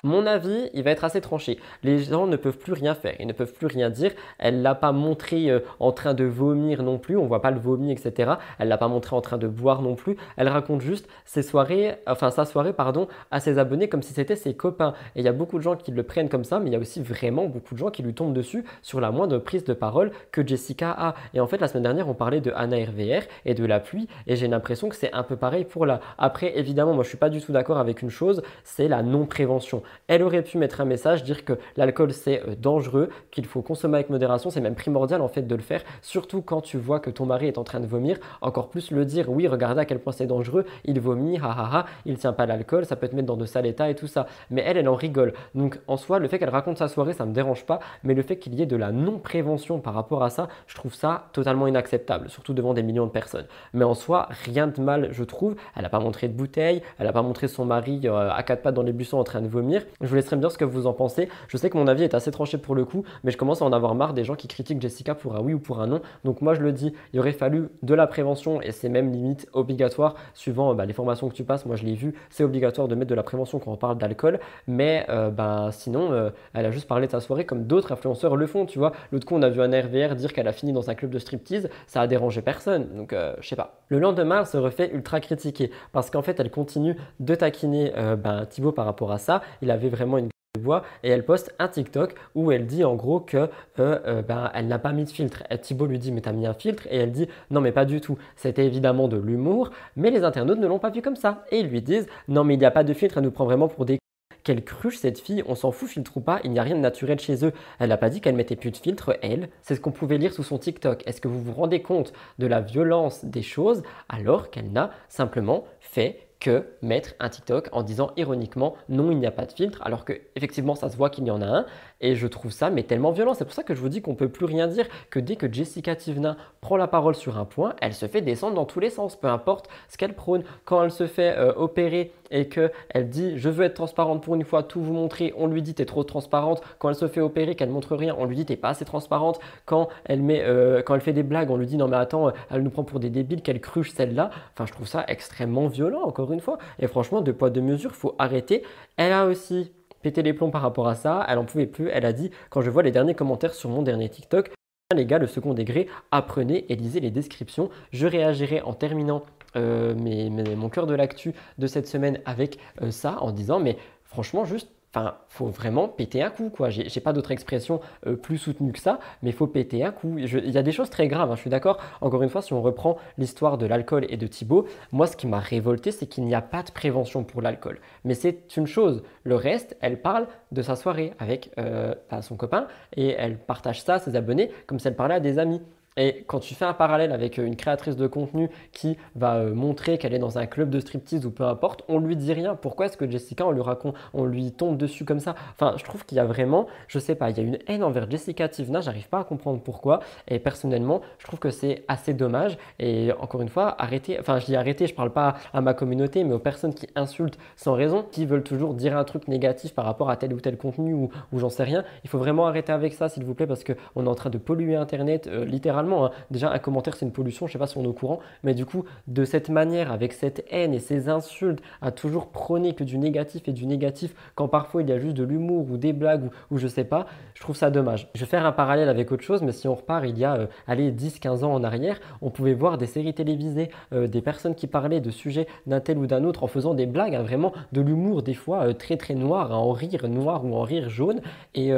Mon avis, il va être assez tranché. Les gens ne peuvent plus rien faire, ils ne peuvent plus rien dire. Elle l'a pas montré euh, en train de vomir non plus, on voit pas le vomi, etc. Elle l'a pas montré en train de boire non plus. Elle raconte juste ses soirées, enfin sa soirée, pardon, à ses abonnés comme si c'était ses copains. Et il y a beaucoup de gens qui le prennent comme ça, mais il y a aussi vraiment beaucoup de gens qui lui tombent dessus sur la moindre prise de parole que Jessica a. Et en fait, la semaine dernière, on parlait de Anna RVR et de la pluie, et j'ai l'impression que c'est un peu pareil pour là. Après, évidemment, moi je suis pas du tout d'accord avec une chose, c'est la non-prévention. Elle aurait pu mettre un message, dire que l'alcool c'est euh, dangereux, qu'il faut consommer avec modération, c'est même primordial en fait de le faire, surtout quand tu vois que ton mari est en train de vomir, encore plus le dire, oui, regardez à quel point c'est dangereux, il vomit, ha ha ha, il tient pas l'alcool, ça peut te mettre dans de sales états et tout ça. Mais elle, elle en rigole. Donc en soi, le fait qu'elle raconte sa soirée, ça me dérange pas, mais le fait qu'il y ait de la non-prévention par rapport à ça, je trouve ça totalement inacceptable, surtout devant des millions de personnes. Mais en soi, rien de mal, je trouve. Elle n'a pas montré de bouteille, elle n'a pas montré son mari euh, à quatre pattes dans les buissons en train de vomir. Je vous laisserai me dire ce que vous en pensez. Je sais que mon avis est assez tranché pour le coup, mais je commence à en avoir marre des gens qui critiquent Jessica pour un oui ou pour un non. Donc moi je le dis, il aurait fallu de la prévention et c'est même limite obligatoire suivant bah, les formations que tu passes. Moi je l'ai vu, c'est obligatoire de mettre de la prévention quand on parle d'alcool, mais euh, bah, sinon euh, elle a juste parlé de sa soirée comme d'autres influenceurs le font, tu vois. L'autre coup on a vu un RVR dire qu'elle a fini dans un club de striptease, ça a dérangé personne, donc euh, je sais pas. Le lendemain elle se refait ultra critiquer parce qu'en fait elle continue de taquiner bah, Thibaut par rapport à ça. Avait vraiment une voix et elle poste un TikTok où elle dit en gros que euh, euh, ben, elle n'a pas mis de filtre. Thibaut lui dit mais t'as mis un filtre? Et elle dit non mais pas du tout. C'était évidemment de l'humour, mais les internautes ne l'ont pas vu comme ça et ils lui disent non mais il n'y a pas de filtre, elle nous prend vraiment pour des quelle cruche cette fille, on s'en fout filtre ou pas, il n'y a rien de naturel chez eux. Elle n'a pas dit qu'elle mettait plus de filtre, elle. C'est ce qu'on pouvait lire sous son TikTok. Est-ce que vous vous rendez compte de la violence des choses alors qu'elle n'a simplement fait que mettre un TikTok en disant ironiquement non il n'y a pas de filtre alors que effectivement ça se voit qu'il y en a un et je trouve ça mais tellement violent. C'est pour ça que je vous dis qu'on peut plus rien dire que dès que Jessica Tivna prend la parole sur un point elle se fait descendre dans tous les sens peu importe ce qu'elle prône. Quand elle se fait euh, opérer et que elle dit je veux être transparente pour une fois tout vous montrer on lui dit t'es trop transparente. Quand elle se fait opérer qu'elle montre rien on lui dit t'es pas assez transparente. Quand elle met euh, quand elle fait des blagues on lui dit non mais attends elle nous prend pour des débiles quelle cruche celle-là. Enfin je trouve ça extrêmement violent encore une fois. Et franchement, deux poids, deux mesures, faut arrêter. Elle a aussi pété les plombs par rapport à ça. Elle en pouvait plus. Elle a dit quand je vois les derniers commentaires sur mon dernier TikTok, les gars, le second degré, apprenez et lisez les descriptions. Je réagirai en terminant euh, mon cœur de l'actu de cette semaine avec euh, ça en disant mais franchement juste Enfin, faut vraiment péter un coup, quoi. J'ai pas d'autre expression euh, plus soutenue que ça, mais faut péter un coup. Il y a des choses très graves, hein, je suis d'accord. Encore une fois, si on reprend l'histoire de l'alcool et de Thibaut, moi, ce qui m'a révolté, c'est qu'il n'y a pas de prévention pour l'alcool. Mais c'est une chose. Le reste, elle parle de sa soirée avec euh, bah, son copain et elle partage ça à ses abonnés comme si elle parlait à des amis. Et quand tu fais un parallèle avec euh, une créatrice de contenu qui va euh, montrer qu'elle est dans un club de striptease ou peu importe, on lui dit rien. Pourquoi est-ce que Jessica, on lui raconte, on lui tombe dessus comme ça? Enfin, je trouve qu'il y a vraiment, je sais pas, il y a une haine envers Jessica Tivna, j'arrive pas à comprendre pourquoi. Et personnellement, je trouve que c'est assez dommage. Et encore une fois, arrêtez, enfin, je dis arrêtez, je parle pas à ma communauté, mais aux personnes qui insultent sans raison, qui veulent toujours dire un truc négatif par rapport à tel ou tel contenu ou, j'en sais rien. Il faut vraiment arrêter avec ça, s'il vous plaît, parce qu'on est en train de polluer Internet euh, littéralement Hein. Déjà, un commentaire, c'est une pollution, je sais pas si on est au courant, mais du coup, de cette manière, avec cette haine et ces insultes, à toujours prôner que du négatif et du négatif, quand parfois il y a juste de l'humour ou des blagues ou, je sais pas, je trouve ça dommage. Je vais faire un parallèle avec autre chose, mais si on repart il y a, euh, allez, 10-15 ans en arrière, on pouvait voir des séries télévisées, euh, des personnes qui parlaient de sujets d'un tel ou d'un autre en faisant des blagues, hein, vraiment de l'humour, des fois euh, très très noir, hein, en rire noir ou en rire jaune. Et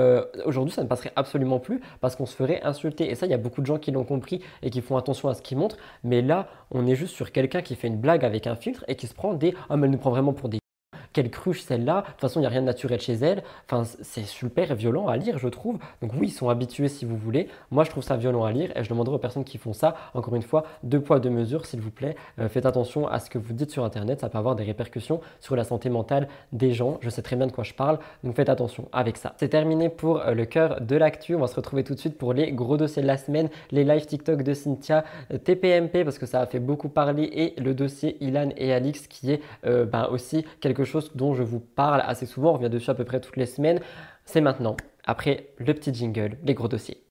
aujourd'hui, ça ne passerait absolument plus parce qu'on se ferait insulter. Et ça, il y a beaucoup de gens qui l'ont compris et qui font attention à ce qu'ils montrent. Mais là, on est juste sur quelqu'un qui fait une blague avec un filtre et qui se prend des Ah, mais elle nous prend vraiment pour des quelle cruche celle-là. De toute façon, il n'y a rien de naturel chez elle. Enfin, c'est super violent à lire, je trouve. Donc oui, ils sont habitués si vous voulez. Moi, je trouve ça violent à lire et je demanderai aux personnes qui font ça, encore une fois, deux poids, deux mesures, s'il vous plaît. Euh, faites attention à ce que vous dites sur Internet. Ça peut avoir des répercussions sur la santé mentale des gens. Je sais très bien de quoi je parle. Donc faites attention avec ça. C'est terminé pour euh, le cœur de l'actu. On va se retrouver tout de suite pour les gros dossiers de la semaine, les live TikTok de Cynthia, euh, TPMP parce que ça a fait beaucoup parler et le dossier Ilan et Alix qui est ben, aussi quelque chose dont je vous parle assez souvent, on revient dessus à peu près toutes les semaines, c'est maintenant, après le petit jingle, les gros dossiers.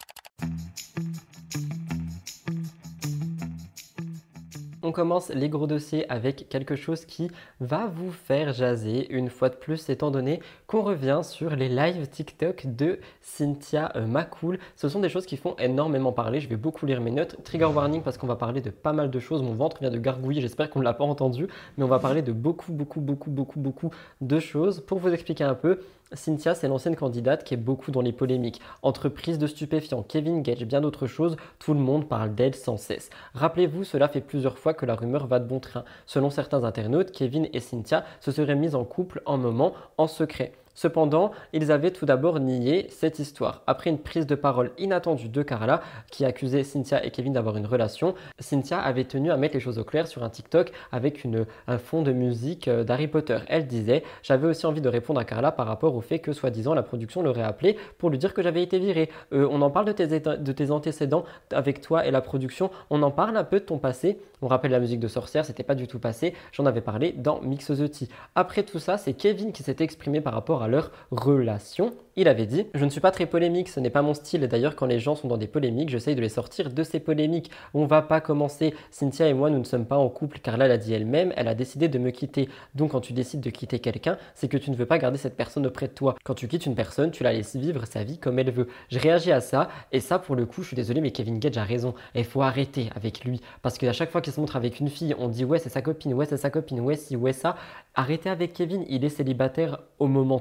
On commence les gros dossiers avec quelque chose qui va vous faire jaser une fois de plus, étant donné qu'on revient sur les lives TikTok de Cynthia euh, Macoul. Ce sont des choses qui font énormément parler. Je vais beaucoup lire mes notes. Trigger warning parce qu'on va parler de pas mal de choses. Mon ventre vient de gargouiller. J'espère qu'on ne l'a pas entendu, mais on va parler de beaucoup, beaucoup, beaucoup, beaucoup, beaucoup de choses. Pour vous expliquer un peu, Cynthia, c'est l'ancienne candidate qui est beaucoup dans les polémiques. Entreprise de stupéfiants, Kevin Gage, bien d'autres choses, tout le monde parle d'elle sans cesse. Rappelez-vous, cela fait plusieurs fois que la rumeur va de bon train. Selon certains internautes, Kevin et Cynthia se seraient mis en couple en moment en secret. Cependant, ils avaient tout d'abord nié cette histoire. Après une prise de parole inattendue de Carla, qui accusait Cynthia et Kevin d'avoir une relation, Cynthia avait tenu à mettre les choses au clair sur un TikTok avec un fond de musique euh, d'Harry Potter. Elle disait J'avais aussi envie de répondre à Carla par rapport au fait que, soi-disant, la production l'aurait appelé pour lui dire que j'avais été virée. Euh, on en parle de tes, de tes antécédents avec toi et la production. On en parle un peu de ton passé. On rappelle la musique de sorcière, c'était pas du tout passé. J'en avais parlé dans Mix the Tea. Après tout ça, c'est Kevin qui s'est exprimé par rapport à leur relation il avait dit Je ne suis pas très polémique, ce n'est pas mon style. D'ailleurs, quand les gens sont dans des polémiques, j'essaye de les sortir de ces polémiques. On va pas commencer. Cynthia et moi, nous ne sommes pas en couple car là, elle a dit elle-même, elle a décidé de me quitter. Donc, quand tu décides de quitter quelqu'un, c'est que tu ne veux pas garder cette personne auprès de toi. Quand tu quittes une personne, tu la laisses vivre sa vie comme elle veut. Je réagis à ça et ça, pour le coup, je suis désolé, mais Kevin Gage a raison. Il faut arrêter avec lui parce qu'à chaque fois qu'il se montre avec une fille, on dit ouais, c'est sa copine, ouais, c'est sa copine, ouais, si, ouais, ça. Arrêtez avec Kevin, il est célibataire au moment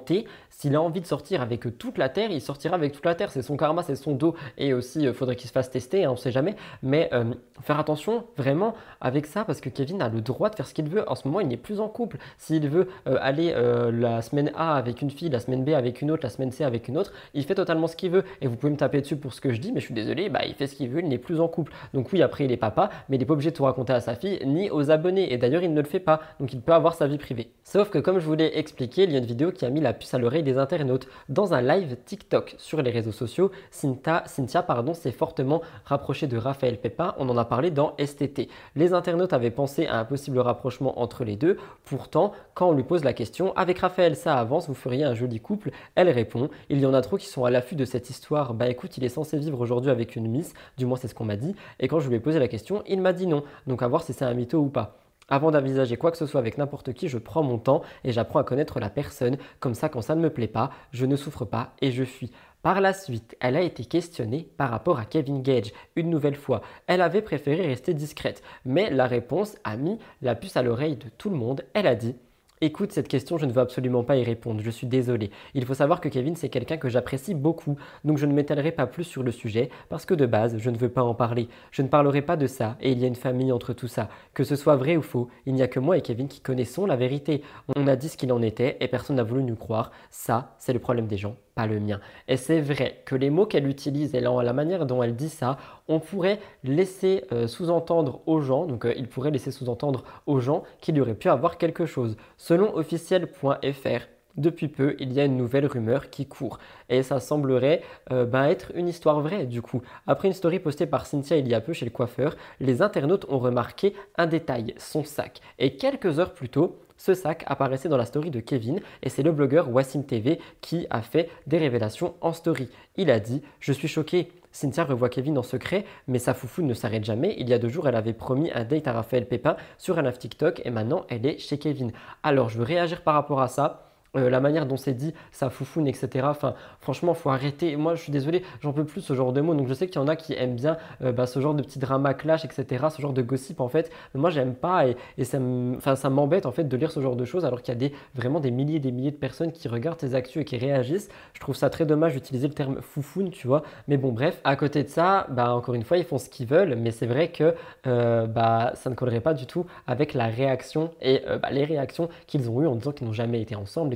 S'il a envie de sortir avec toute la terre, il sortira avec toute la terre. C'est son karma, c'est son dos. Et aussi, il euh, faudrait qu'il se fasse tester, hein, on ne sait jamais. Mais euh, faire attention vraiment avec ça parce que Kevin a le droit de faire ce qu'il veut. En ce moment, il n'est plus en couple. S'il veut euh, aller la semaine A avec une fille, la semaine B avec une autre, la semaine C avec une autre, il fait totalement ce qu'il veut. Et vous pouvez me taper dessus pour ce que je dis, mais je suis désolé, bah, il fait ce qu'il veut, il n'est plus en couple. Donc oui, après, il est papa, mais il n'est pas obligé de tout raconter à sa fille ni aux abonnés. Et d'ailleurs, il ne le fait pas. Donc il peut avoir sa vie privée. Sauf que comme je vous l'ai expliqué, il y a une vidéo qui a mis la puce à l'oreille des internautes. Dans un live TikTok sur les réseaux sociaux, Cynthia, Cynthia pardon, s'est fortement rapprochée de Raphaël Pepin. On en a parlé dans STT. Les internautes avaient pensé à un possible rapprochement entre les deux. Pourtant, quand on lui pose la question, avec Raphaël ça avance, vous feriez un joli couple? Elle répond, il y en a trop qui sont à l'affût de cette histoire. Bah écoute, il est censé vivre aujourd'hui avec une miss, du moins c'est ce qu'on m'a dit. Et quand je lui ai posé la question, il m'a dit non. Donc à voir si c'est un mytho ou pas. Avant d'envisager quoi que ce soit avec n'importe qui, je prends mon temps et j'apprends à connaître la personne. Comme ça, quand ça ne me plaît pas, je ne souffre pas et je fuis. Par la suite, elle a été questionnée par rapport à Kevin Gage une nouvelle fois. Elle avait préféré rester discrète, mais la réponse a mis la puce à l'oreille de tout le monde. Elle a dit Écoute, cette question, je ne veux absolument pas y répondre, je suis désolé. Il faut savoir que Kevin, c'est quelqu'un que j'apprécie beaucoup, donc je ne m'étalerai pas plus sur le sujet, parce que de base, je ne veux pas en parler. Je ne parlerai pas de ça, et il y a une famille entre tout ça. Que ce soit vrai ou faux, il n'y a que moi et Kevin qui connaissons la vérité. On a dit ce qu'il en était, et personne n'a voulu nous croire. Ça, c'est le problème des gens, le mien. Et c'est vrai que les mots qu'elle utilise et la manière dont elle dit ça, on pourrait laisser euh, sous-entendre aux gens, donc euh, il pourrait laisser sous-entendre aux gens qu'il aurait pu avoir quelque chose. Selon officiel.fr, depuis peu, il y a une nouvelle rumeur qui court. Et ça semblerait euh, ben, être une histoire vraie du coup. Après une story postée par Cynthia il y a peu chez le coiffeur, les internautes ont remarqué un détail, son sac. Et quelques heures plus tôt, ce sac apparaissait dans la story de Kevin et c'est le blogueur Wassim TV qui a fait des révélations en story. Il a dit Je suis choqué. Cynthia revoit Kevin en secret, mais sa foufou ne s'arrête jamais. Il y a deux jours, elle avait promis un date à Raphaël Pépin sur un live TikTok et maintenant elle est chez Kevin. Alors je veux réagir par rapport à ça. Euh, la manière dont c'est dit, ça foufoune, etc. Enfin, franchement, faut arrêter. Moi, je suis désolé, j'en peux plus ce genre de mots. Donc, je sais qu'il y en a qui aiment bien euh, bah, ce genre de petit drama clash, etc. Ce genre de gossip, en fait. Mais moi, j'aime pas et, ça m'embête, en fait, de lire ce genre de choses alors qu'il y a des, vraiment des milliers et des milliers de personnes qui regardent tes actus et qui réagissent. Je trouve ça très dommage d'utiliser le terme foufoune, tu vois. Mais bon, bref, à côté de ça, bah, encore une fois, ils font ce qu'ils veulent. Mais c'est vrai que euh, bah, ça ne collerait pas du tout avec la réaction et bah, les réactions qu'ils ont eues en disant qu'ils n'ont jamais été ensemble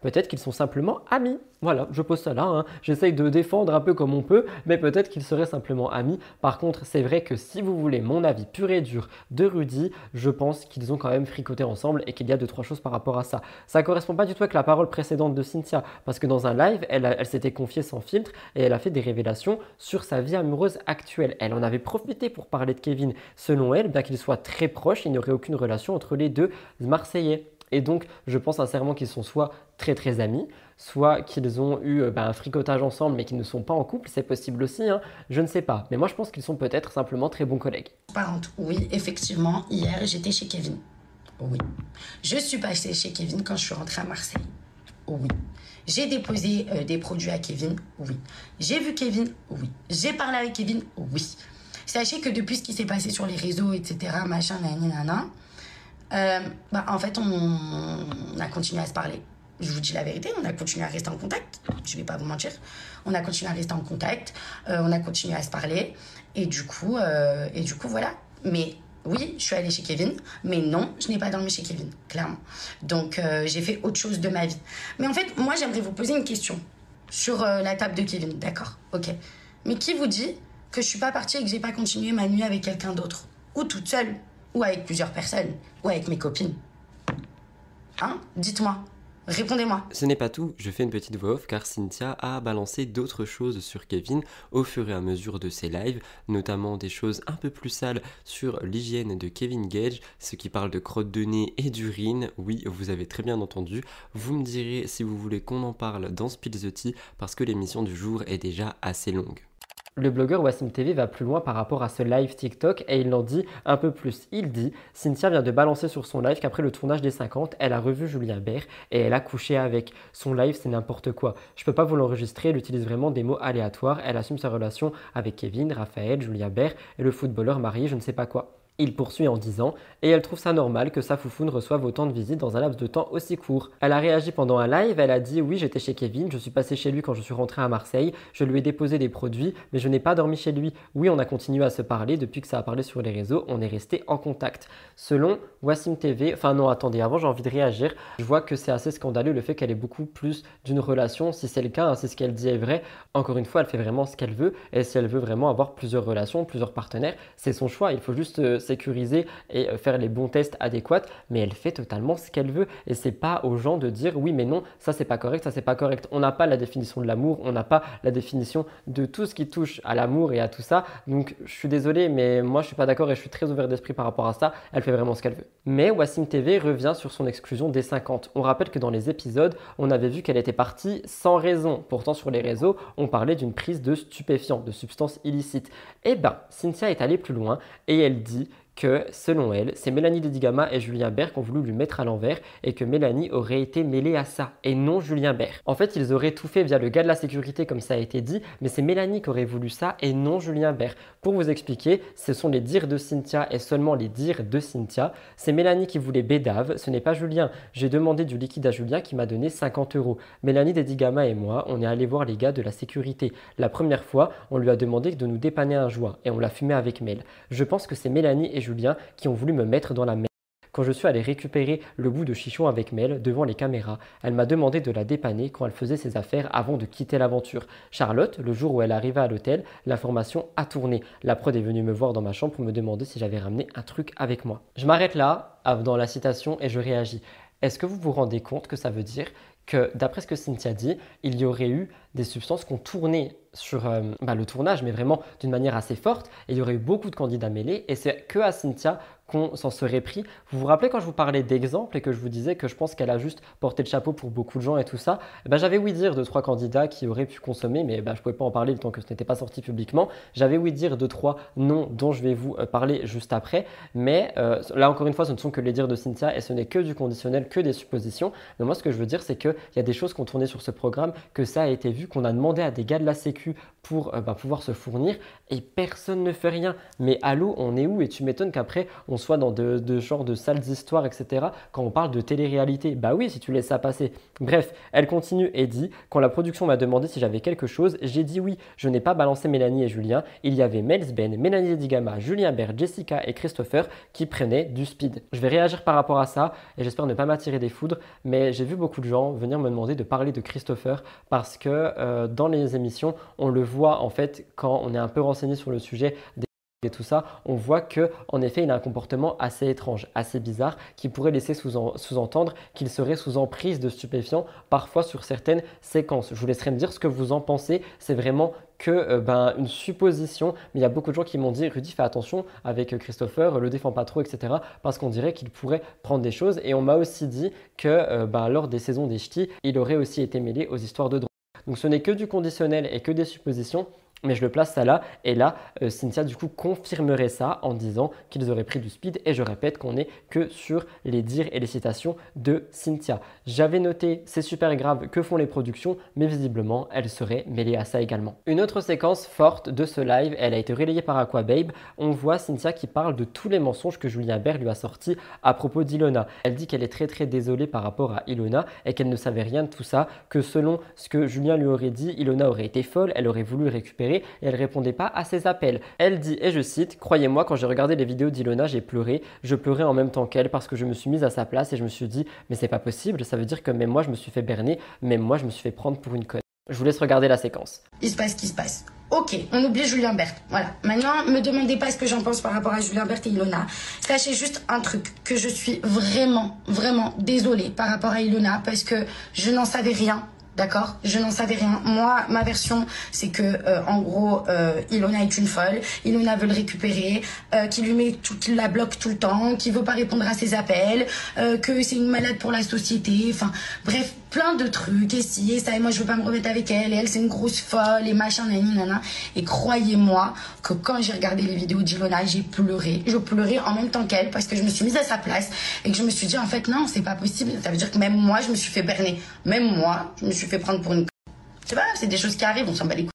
peut-être qu'ils sont simplement amis. Voilà, je pose ça là. Hein. J'essaye de défendre un peu comme on peut, mais peut-être qu'ils seraient simplement amis. Par contre, c'est vrai que si vous voulez mon avis pur et dur de Rudy, je pense qu'ils ont quand même fricoté ensemble et qu'il y a deux trois choses par rapport à ça. Ça correspond pas du tout avec la parole précédente de Cynthia, parce que dans un live, elle, elle s'était confiée sans filtre et elle a fait des révélations sur sa vie amoureuse actuelle. Elle en avait profité pour parler de Kevin. Selon elle, bien qu'il soit très proche, il n'y aurait aucune relation entre les deux Marseillais. Et donc, je pense sincèrement qu'ils sont soit très très amis, soit qu'ils ont eu euh, bah, un fricotage ensemble mais qu'ils ne sont pas en couple, c'est possible aussi, hein. je ne sais pas. Mais moi je pense qu'ils sont peut-être simplement très bons collègues. Parente, oui, effectivement, hier j'étais chez Kevin. Oui. Je suis passée chez Kevin quand je suis rentrée à Marseille. Oui. J'ai déposé euh, des produits à Kevin. Oui. J'ai vu Kevin. Oui. J'ai parlé avec Kevin. Oui. Sachez que depuis ce qui s'est passé sur les réseaux, etc., machin, nanana, euh, bah, en fait, on, a continué à se parler. Je vous dis la vérité, on a continué à rester en contact. Je vais pas vous mentir. On a continué à rester en contact. Euh, on a continué à se parler. Et du coup, euh, et du coup, voilà. Mais oui, je suis allée chez Kevin, mais non, je n'ai pas dormi chez Kevin, clairement. Donc, j'ai fait autre chose de ma vie. Mais en fait, moi, j'aimerais vous poser une question sur la table de Kevin, d'accord? Ok. Mais qui vous dit que je suis pas partie et que j'ai pas continué ma nuit avec quelqu'un d'autre? Ou toute seule? Ou avec plusieurs personnes, ou avec mes copines. Hein? Dites-moi. Répondez-moi. Ce n'est pas tout, je fais une petite voix off car Cynthia a balancé d'autres choses sur Kevin au fur et à mesure de ses lives, notamment des choses un peu plus sales sur l'hygiène de Kevin Gage, ce qui parle de crotte de nez et d'urine. Oui, vous avez très bien entendu. Vous me direz si vous voulez qu'on en parle dans Spill parce que l'émission du jour est déjà assez longue. Le blogueur Wassim TV va plus loin par rapport à ce live TikTok et il en dit un peu plus. Il dit Cynthia vient de balancer sur son live qu'après le tournage des 50, elle a revu Julien Bert et elle a couché avec. Son live, c'est n'importe quoi. Je peux pas vous l'enregistrer, elle utilise vraiment des mots aléatoires. Elle assume sa relation avec Kevin, Raphaël, Julien Bert et le footballeur marié, je ne sais pas quoi. Il poursuit en disant Et elle trouve ça normal que sa foufoune reçoive autant de visites dans un laps de temps aussi court. Elle a réagi pendant un live, elle a dit Oui, j'étais chez Kevin, je suis passé chez lui quand je suis rentré à Marseille, je lui ai déposé des produits, mais je n'ai pas dormi chez lui. Oui, on a continué à se parler, depuis que ça a parlé sur les réseaux, on est resté en contact. Selon Wassim TV, enfin non, attendez, avant j'ai envie de réagir, je vois que c'est assez scandaleux le fait qu'elle ait beaucoup plus d'une relation, si c'est le cas, hein, si ce qu'elle dit est vrai. Encore une fois, elle fait vraiment ce qu'elle veut, et si elle veut vraiment avoir plusieurs relations, plusieurs partenaires, c'est son choix, il faut juste euh, sécuriser et euh, faire les bons tests adéquats, mais elle fait totalement ce qu'elle veut. Et c'est pas aux gens de dire oui, mais non, ça c'est pas correct, ça c'est pas correct. On n'a pas la définition de l'amour, on n'a pas la définition de tout ce qui touche à l'amour et à tout ça. Donc je suis désolé, mais moi je suis pas d'accord et je suis très ouvert d'esprit par rapport à ça. Elle fait vraiment ce qu'elle veut. Mais Wassim TV revient sur son exclusion des 50. On rappelle que dans les épisodes, on avait vu qu'elle était partie sans raison. Pourtant, sur les réseaux, on parlait d'une prise de stupéfiants, de substances illicites. Eh ben, Cynthia est allée plus loin et elle dit que, selon elle, c'est Mélanie Dedigama et Julien Bert qui ont voulu lui mettre à l'envers et que Mélanie aurait été mêlée à ça et non Julien Bert. En fait, ils auraient tout fait via le gars de la sécurité comme ça a été dit, mais c'est Mélanie qui aurait voulu ça et non Julien Bert. Pour vous expliquer, ce sont les dires de Cynthia et seulement les dires de Cynthia. C'est Mélanie qui voulait bédave, ce n'est pas Julien. J'ai demandé du liquide à Julien qui m'a donné 50 euros. Mélanie Dedigama et moi, on est allé voir les gars de la sécurité. La première fois, on lui a demandé de nous dépanner un joint et on l'a fumé avec Mel. Je pense que c'est Mélanie et Julien qui ont voulu me mettre dans la merde. Quand je suis allé récupérer le bout de chichon avec Mel devant les caméras, elle m'a demandé de la dépanner quand elle faisait ses affaires avant de quitter l'aventure. Charlotte, le jour où elle arrivait à l'hôtel, l'information a tourné. La prod est venue me voir dans ma chambre pour me demander si j'avais ramené un truc avec moi. Je m'arrête là, dans la citation, et je réagis. Est-ce que vous vous rendez compte que ça veut dire que, d'après ce que Cynthia dit, il y aurait eu des substances qui ont tourné sur euh, bah, le tournage, mais vraiment d'une manière assez forte, et il y aurait eu beaucoup de candidats mêlés, et c'est que à Cynthia qu'on s'en serait pris. Vous vous rappelez quand je vous parlais d'exemples et que je vous disais que je pense qu'elle a juste porté le chapeau pour beaucoup de gens et tout ça? Ben, J'avais oui dire de trois candidats qui auraient pu consommer, mais ben, je ne pouvais pas en parler tant que ce n'était pas sorti publiquement. J'avais oui dire de trois noms dont je vais vous euh, parler juste après, mais euh, là encore une fois, ce ne sont que les dires de Cynthia et ce n'est que du conditionnel, que des suppositions. Mais moi, ce que je veux dire, c'est qu'il y a des choses qui ont tourné sur ce programme, que ça a été vu, qu'on a demandé à des gars de la Sécu pour euh, bah, pouvoir se fournir et personne ne fait rien. Mais allô, on est où? Et tu m'étonnes qu'après on soit dans de, de genre de sales histoires, etc. Quand on parle de télé-réalité. Bah oui, si tu laisses ça passer. Bref, elle continue et dit Quand la production m'a demandé si j'avais quelque chose, j'ai dit oui. Je n'ai pas balancé Mélanie et Julien. Il y avait Melsben, Mélanie Digama, Julien Bert, Jessica et Christopher qui prenaient du speed. Je vais réagir par rapport à ça et j'espère ne pas m'attirer des foudres. Mais j'ai vu beaucoup de gens venir me demander de parler de Christopher parce que euh, dans les émissions, on le voit en fait quand on est un peu renseigné sur le sujet des et tout ça, on voit que en effet, il a un comportement assez étrange, assez bizarre, qui pourrait laisser sous-entendre qu'il serait sous emprise de stupéfiants, parfois sur certaines séquences. Je vous laisserai me dire ce que vous en pensez. C'est vraiment que euh, ben, une supposition, mais il y a beaucoup de gens qui m'ont dit Rudy, fais attention avec Christopher, le défend pas trop, etc. Parce qu'on dirait qu'il pourrait prendre des choses. Et on m'a aussi dit que euh, ben, lors des saisons des ch'tis, il aurait aussi été mêlé aux histoires de drogue. Donc ce n'est que du conditionnel et que des suppositions mais je le place ça là. Et là, euh, Cynthia du coup confirmerait ça en disant qu'ils auraient pris du speed. Et je répète qu'on n'est que sur les dires et les citations de Cynthia. J'avais noté, c'est super grave, que font les productions, mais visiblement, elle serait mêlée à ça également. Une autre séquence forte de ce live, elle a été relayée par Aquababe. On voit Cynthia qui parle de tous les mensonges que Julien Bert lui a sortis à propos d'Ilona. Elle dit qu'elle est très très désolée par rapport à Ilona et qu'elle ne savait rien de tout ça, que selon ce que Julien lui aurait dit, Ilona aurait été folle, elle aurait voulu récupérer et elle répondait pas à ses appels. Elle dit, et je cite, Croyez-moi, quand j'ai regardé les vidéos d'Ilona, j'ai pleuré. Je pleurais en même temps qu'elle parce que je me suis mise à sa place et je me suis dit, mais c'est pas possible, ça veut dire que même moi je me suis fait berner, même moi je me suis fait prendre pour une conne. Je vous laisse regarder la séquence. Il se passe ce qui se passe. Ok, on oublie Julien Berthe. Voilà. Maintenant, me demandez pas ce que j'en pense par rapport à Julien Berthe et Ilona. Sachez juste un truc, que je suis vraiment, vraiment désolée par rapport à Ilona parce que je n'en savais rien D'accord? Je n'en savais rien. Moi, ma version, c'est que, euh, en gros, euh, Ilona est une folle. Ilona veut le récupérer, euh, qui lui met tout, qui la bloque tout le temps, qui veut pas répondre à ses appels, euh, que c'est une malade pour la société. Enfin, bref, plein de trucs. Et si, et ça, et moi, je veux pas me remettre avec elle. Et elle, c'est une grosse folle, et machin, nani, nana. Et croyez-moi que quand j'ai regardé les vidéos d'Ilona, j'ai pleuré. Je pleurais en même temps qu'elle parce que je me suis mise à sa place et que je me suis dit, en fait, non, c'est pas possible. Ça veut dire que même moi, je me suis fait berner. Même moi, je me suis fait prendre pour une. C'est pas c'est des choses qui arrivent, on s'en bat les couilles.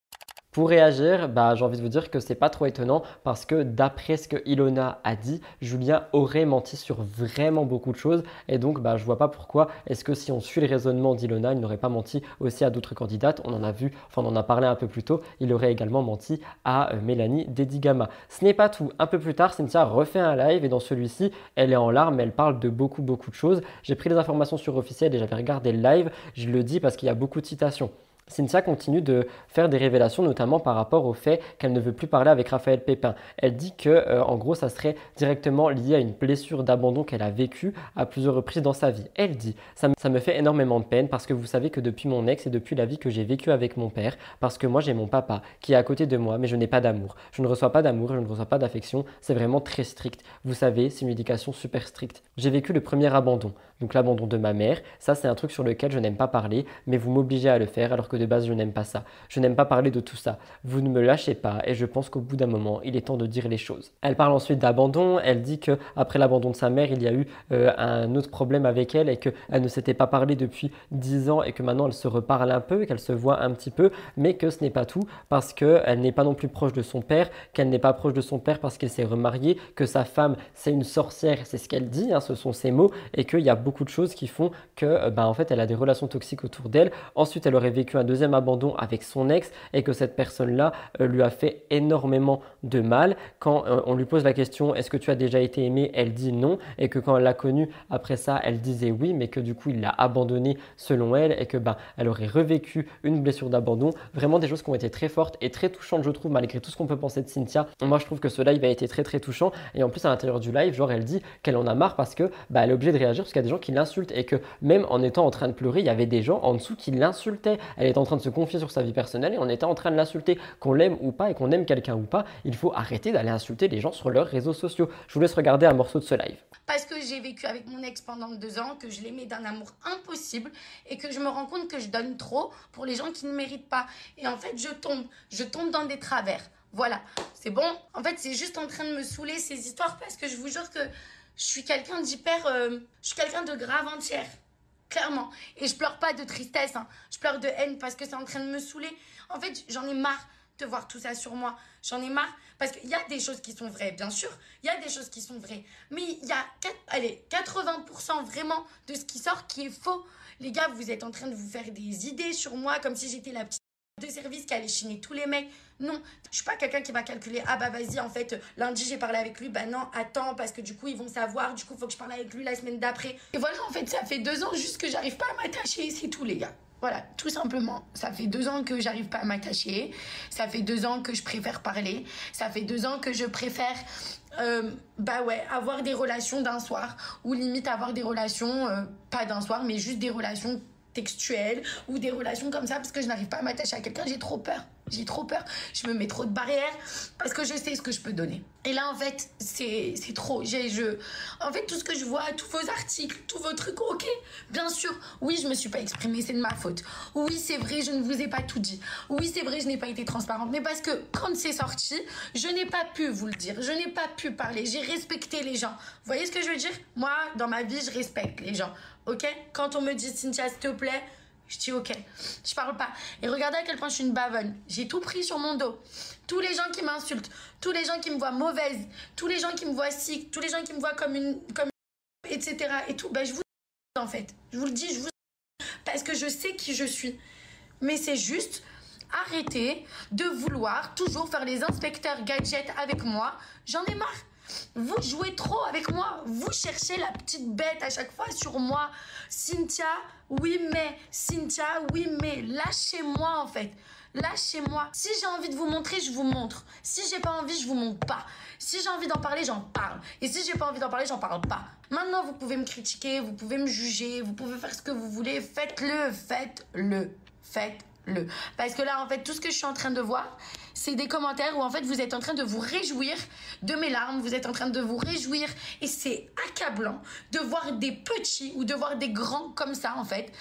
Pour réagir, bah, j'ai envie de vous dire que c'est pas trop étonnant parce que d'après ce que Ilona a dit, Julien aurait menti sur vraiment beaucoup de choses et donc bah, je vois pas pourquoi est-ce que si on suit le raisonnement d'Ilona, il n'aurait pas menti aussi à d'autres candidates? On en a vu, enfin on en a parlé un peu plus tôt, il aurait également menti à euh, Mélanie Dedigama. Ce n'est pas tout. Un peu plus tard, Cynthia refait un live et dans celui-ci, elle est en larmes, elle parle de beaucoup beaucoup de choses. J'ai pris les informations sur officiel et j'avais regardé le live. Je le dis parce qu'il y a beaucoup de citations. Cynthia continue de faire des révélations, notamment par rapport au fait qu'elle ne veut plus parler avec Raphaël Pépin. Elle dit que, euh, en gros, ça serait directement lié à une blessure d'abandon qu'elle a vécue à plusieurs reprises dans sa vie. Elle dit ça, ça, me fait énormément de peine parce que vous savez que depuis mon ex et depuis la vie que j'ai vécue avec mon père, parce que moi j'ai mon papa qui est à côté de moi, mais je n'ai pas d'amour. Je ne reçois pas d'amour, je ne reçois pas d'affection. C'est vraiment très strict. Vous savez, c'est une éducation super stricte. J'ai vécu le premier abandon, donc l'abandon de ma mère. Ça, c'est un truc sur lequel je n'aime pas parler, mais vous m'obligez à le faire alors que de base je n'aime pas ça. Je n'aime pas parler de tout ça. Vous ne me lâchez pas et je pense qu'au bout d'un moment, il est temps de dire les choses. Elle parle ensuite d'abandon. Elle dit que après l'abandon de sa mère, il y a eu euh, un autre problème avec elle et qu'elle ne s'était pas parlé depuis 10 ans et que maintenant elle se reparle un peu, qu'elle se voit un petit peu, mais que ce n'est pas tout parce qu'elle n'est pas non plus proche de son père, qu'elle n'est pas proche de son père parce qu'elle s'est remariée, que sa femme c'est une sorcière, c'est ce qu'elle dit, hein, ce sont ses mots, et qu'il y a beaucoup de choses qui font que, euh, ben, en fait, elle a des relations toxiques autour d'elle. Ensuite, elle aurait vécu un deuxième abandon avec son ex et que cette personne-là euh, lui a fait énormément de mal. Quand euh, on lui pose la question est-ce que tu as déjà été aimée Elle dit non et que quand elle l'a connu après ça, elle disait oui, mais que du coup il l'a abandonné selon elle et que ben elle aurait revécu une blessure d'abandon. Vraiment des choses qui ont été très fortes et très touchantes, je trouve, malgré tout ce qu'on peut penser de Cynthia. Moi, je trouve que ce live a été très très touchant et en plus à l'intérieur du live, genre elle dit qu'elle en a marre parce que bah, elle est obligée de réagir parce qu'il y a des gens qui l'insultent et que même en étant en train de pleurer, il y avait des gens en dessous qui l'insultaient. Elle est en train de se confier sur sa vie personnelle et on était en train de l'insulter. Qu'on l'aime ou pas et qu'on aime quelqu'un ou pas, il faut arrêter d'aller insulter les gens sur leurs réseaux sociaux. Je vous laisse regarder un morceau de ce live. Parce que j'ai vécu avec mon ex pendant deux ans, que je l'aimais d'un amour impossible et que je me rends compte que je donne trop pour les gens qui ne méritent pas. Et en fait, je tombe, je tombe dans des travers. Voilà, c'est bon? En fait, c'est juste en train de me saouler ces histoires parce que je vous jure que je suis quelqu'un d'hyper. euh, je suis quelqu'un de grave entière. Clairement. Et je pleure pas de tristesse, hein. je pleure de haine parce que c'est en train de me saouler. En fait, j'en ai marre de voir tout ça sur moi. J'en ai marre parce qu'il y a des choses qui sont vraies, bien sûr. Il y a des choses qui sont vraies. Mais il y a allez, 80% vraiment de ce qui sort qui est faux. Les gars, vous êtes en train de vous faire des idées sur moi comme si j'étais la petite de service qui allait chiner tous les mecs. Non, je suis pas quelqu'un qui va calculer ah bah vas-y en fait lundi j'ai parlé avec lui bah non attends parce que du coup ils vont savoir du coup faut que je parle avec lui la semaine d'après. Et voilà en fait ça fait deux ans juste que j'arrive pas à m'attacher c'est tout les gars. Voilà, tout simplement. Ça fait deux ans que j'arrive pas à m'attacher. Ça fait deux ans que je préfère parler. Ça fait deux ans que je préfère, euh, bah ouais, avoir des relations d'un soir. Ou limite avoir des relations, euh, pas d'un soir, mais juste des relations textuelles ou des relations comme ça parce que je n'arrive pas à m'attacher à quelqu'un. J'ai trop peur. J'ai trop peur. Je me mets trop de barrières parce que je sais ce que je peux donner. Et là, en fait, c'est trop. Je... En fait, tout ce que je vois, tous vos articles, tous vos trucs, ok, bien sûr, oui, je me suis pas exprimée, c'est de ma faute. Oui, c'est vrai, je ne vous ai pas tout dit. Oui, c'est vrai, je n'ai pas été transparente. Mais parce que quand c'est sorti, je n'ai pas pu vous le dire. Je n'ai pas pu parler. J'ai respecté les gens. Vous voyez ce que je veux dire? Moi, dans ma vie, je respecte les gens. Ok Quand on me dit, Cynthia, s'il te plaît, je dis ok, je parle pas. Et regardez à quel point je suis une bavonne. J'ai tout pris sur mon dos. Tous les gens qui m'insultent, tous les gens qui me voient mauvaise, tous les gens qui me voient sick, tous les gens qui me voient comme une, comme etc. Et tout, ben je vous en fait, je vous le dis, je vous parce que je sais qui je suis. Mais c'est juste arrêter de vouloir toujours faire les inspecteurs gadgets avec moi. J'en ai marre. Vous jouez trop avec moi. Vous cherchez la petite bête à chaque fois sur moi. Cynthia, oui mais. Cynthia, oui mais. Lâchez-moi en fait. Lâchez-moi. Si j'ai envie de vous montrer, je vous montre. Si j'ai pas envie, je vous montre pas. Si j'ai envie d'en parler, j'en parle. Et si j'ai pas envie d'en parler, j'en parle pas. Maintenant, vous pouvez me critiquer, vous pouvez me juger, vous pouvez faire ce que vous voulez. Faites-le, faites-le, faites-le. Parce que là, en fait, tout ce que je suis en train de voir, c'est des commentaires où en fait vous êtes en train de vous réjouir de mes larmes, vous êtes en train de vous réjouir et c'est accablant de voir des petits ou de voir des grands comme ça en fait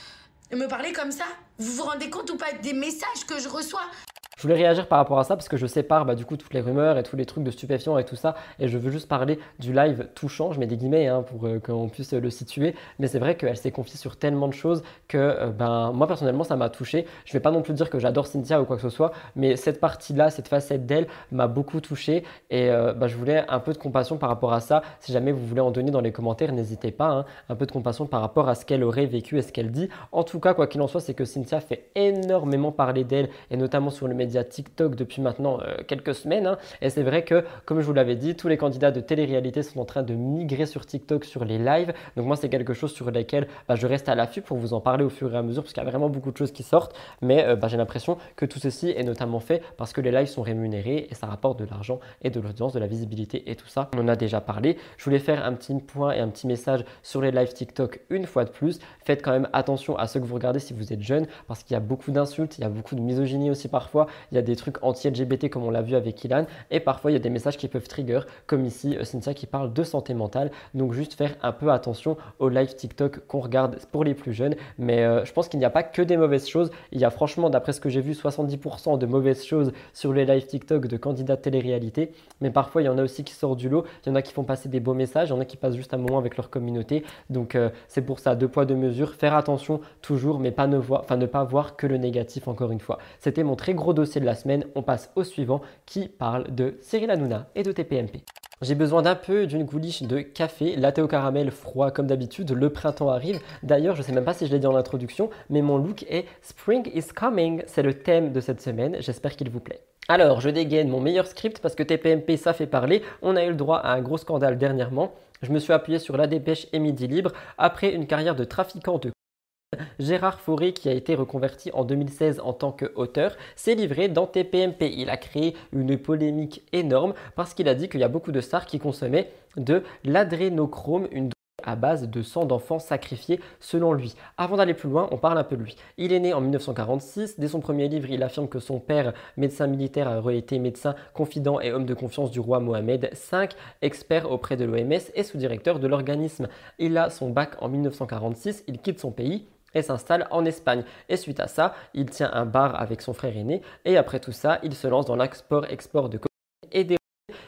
me parler comme ça. Vous vous rendez compte ou pas des messages que je reçois? Je voulais réagir par rapport à ça parce que je sépare bah, du coup toutes les rumeurs et tous les trucs de stupéfiants et tout ça et je veux juste parler du live touchant, je mets des guillemets hein, pour euh, qu'on puisse le situer mais c'est vrai qu'elle s'est confiée sur tellement de choses que euh, ben, moi personnellement ça m'a touché. Je vais pas non plus dire que j'adore Cynthia ou quoi que ce soit mais cette partie-là, cette facette d'elle m'a beaucoup touché et euh, bah, je voulais un peu de compassion par rapport à ça. Si jamais vous voulez en donner dans les commentaires, n'hésitez pas, hein, un peu de compassion par rapport à ce qu'elle aurait vécu et ce qu'elle dit. En tout cas, quoi qu'il en soit, c'est que Cynthia fait énormément parler d'elle et notamment sur le média TikTok depuis maintenant euh, quelques semaines. hein. Et c'est vrai que, comme je vous l'avais dit, tous les candidats de télé-réalité sont en train de migrer sur TikTok sur les lives. Donc moi, c'est quelque chose sur lequel bah, je reste à l'affût pour vous en parler au fur et à mesure parce qu'il y a vraiment beaucoup de choses qui sortent. Mais euh, bah, j'ai l'impression que tout ceci est notamment fait parce que les lives sont rémunérés et ça rapporte de l'argent et de l'audience, de la visibilité et tout ça. On en a déjà parlé. Je voulais faire un petit point et un petit message sur les lives TikTok une fois de plus. Faites quand même attention à ce que vous regardez si vous êtes jeune parce qu'il y a beaucoup d'insultes, il y a beaucoup de misogynie aussi parfois il y a des trucs anti-LGBT comme on l'a vu avec Ilan, et parfois il y a des messages qui peuvent trigger, comme ici euh, Cynthia qui parle de santé mentale. Donc juste faire un peu attention aux live TikTok qu'on regarde pour les plus jeunes. Mais euh, je pense qu'il n'y a pas que des mauvaises choses. Il y a franchement, d'après ce que j'ai vu, 70% de mauvaises choses sur les live TikTok de candidats de télé-réalité. Mais parfois, il y en a aussi qui sortent du lot. Il y en a qui font passer des beaux messages. Il y en a qui passent juste un moment avec leur communauté. Donc euh, c'est pour ça, deux poids, deux mesures. Faire attention toujours, mais pas ne, voir, ne pas voir que le négatif encore une fois. C'était mon très gros dossier de la semaine. On passe au suivant qui parle de Cyril Hanouna et de TPMP. J'ai besoin d'un peu d'une gouliche de café, latte au caramel froid comme d'habitude, le printemps arrive. D'ailleurs, je sais même pas si je l'ai dit en introduction, mais mon look est Spring is coming, c'est le thème de cette semaine, j'espère qu'il vous plaît. Alors, je dégaine mon meilleur script parce que TPMP, ça fait parler. On a eu le droit à un gros scandale dernièrement. Je me suis appuyé sur la dépêche et Midi Libre après une carrière de trafiquant de Gérard Fauré, qui a été reconverti en 2016 en tant qu'auteur, s'est livré dans TPMP. Il a créé une polémique énorme parce qu'il a dit qu'il y a beaucoup de stars qui consommaient de l'adrénochrome, une drogue à base de sang d'enfants sacrifiés selon lui. Avant d'aller plus loin, on parle un peu de lui. Il est né en 1946. Dès son premier livre, il affirme que son père, médecin militaire, aurait été médecin confident et homme de confiance du roi Mohamed V, expert auprès de l'OMS et sous-directeur de l'organisme. Il a son bac en 1946, il quitte son pays et s'installe en Espagne. Et suite à ça, il tient un bar avec son frère aîné et après tout ça, il se lance dans l'export-export de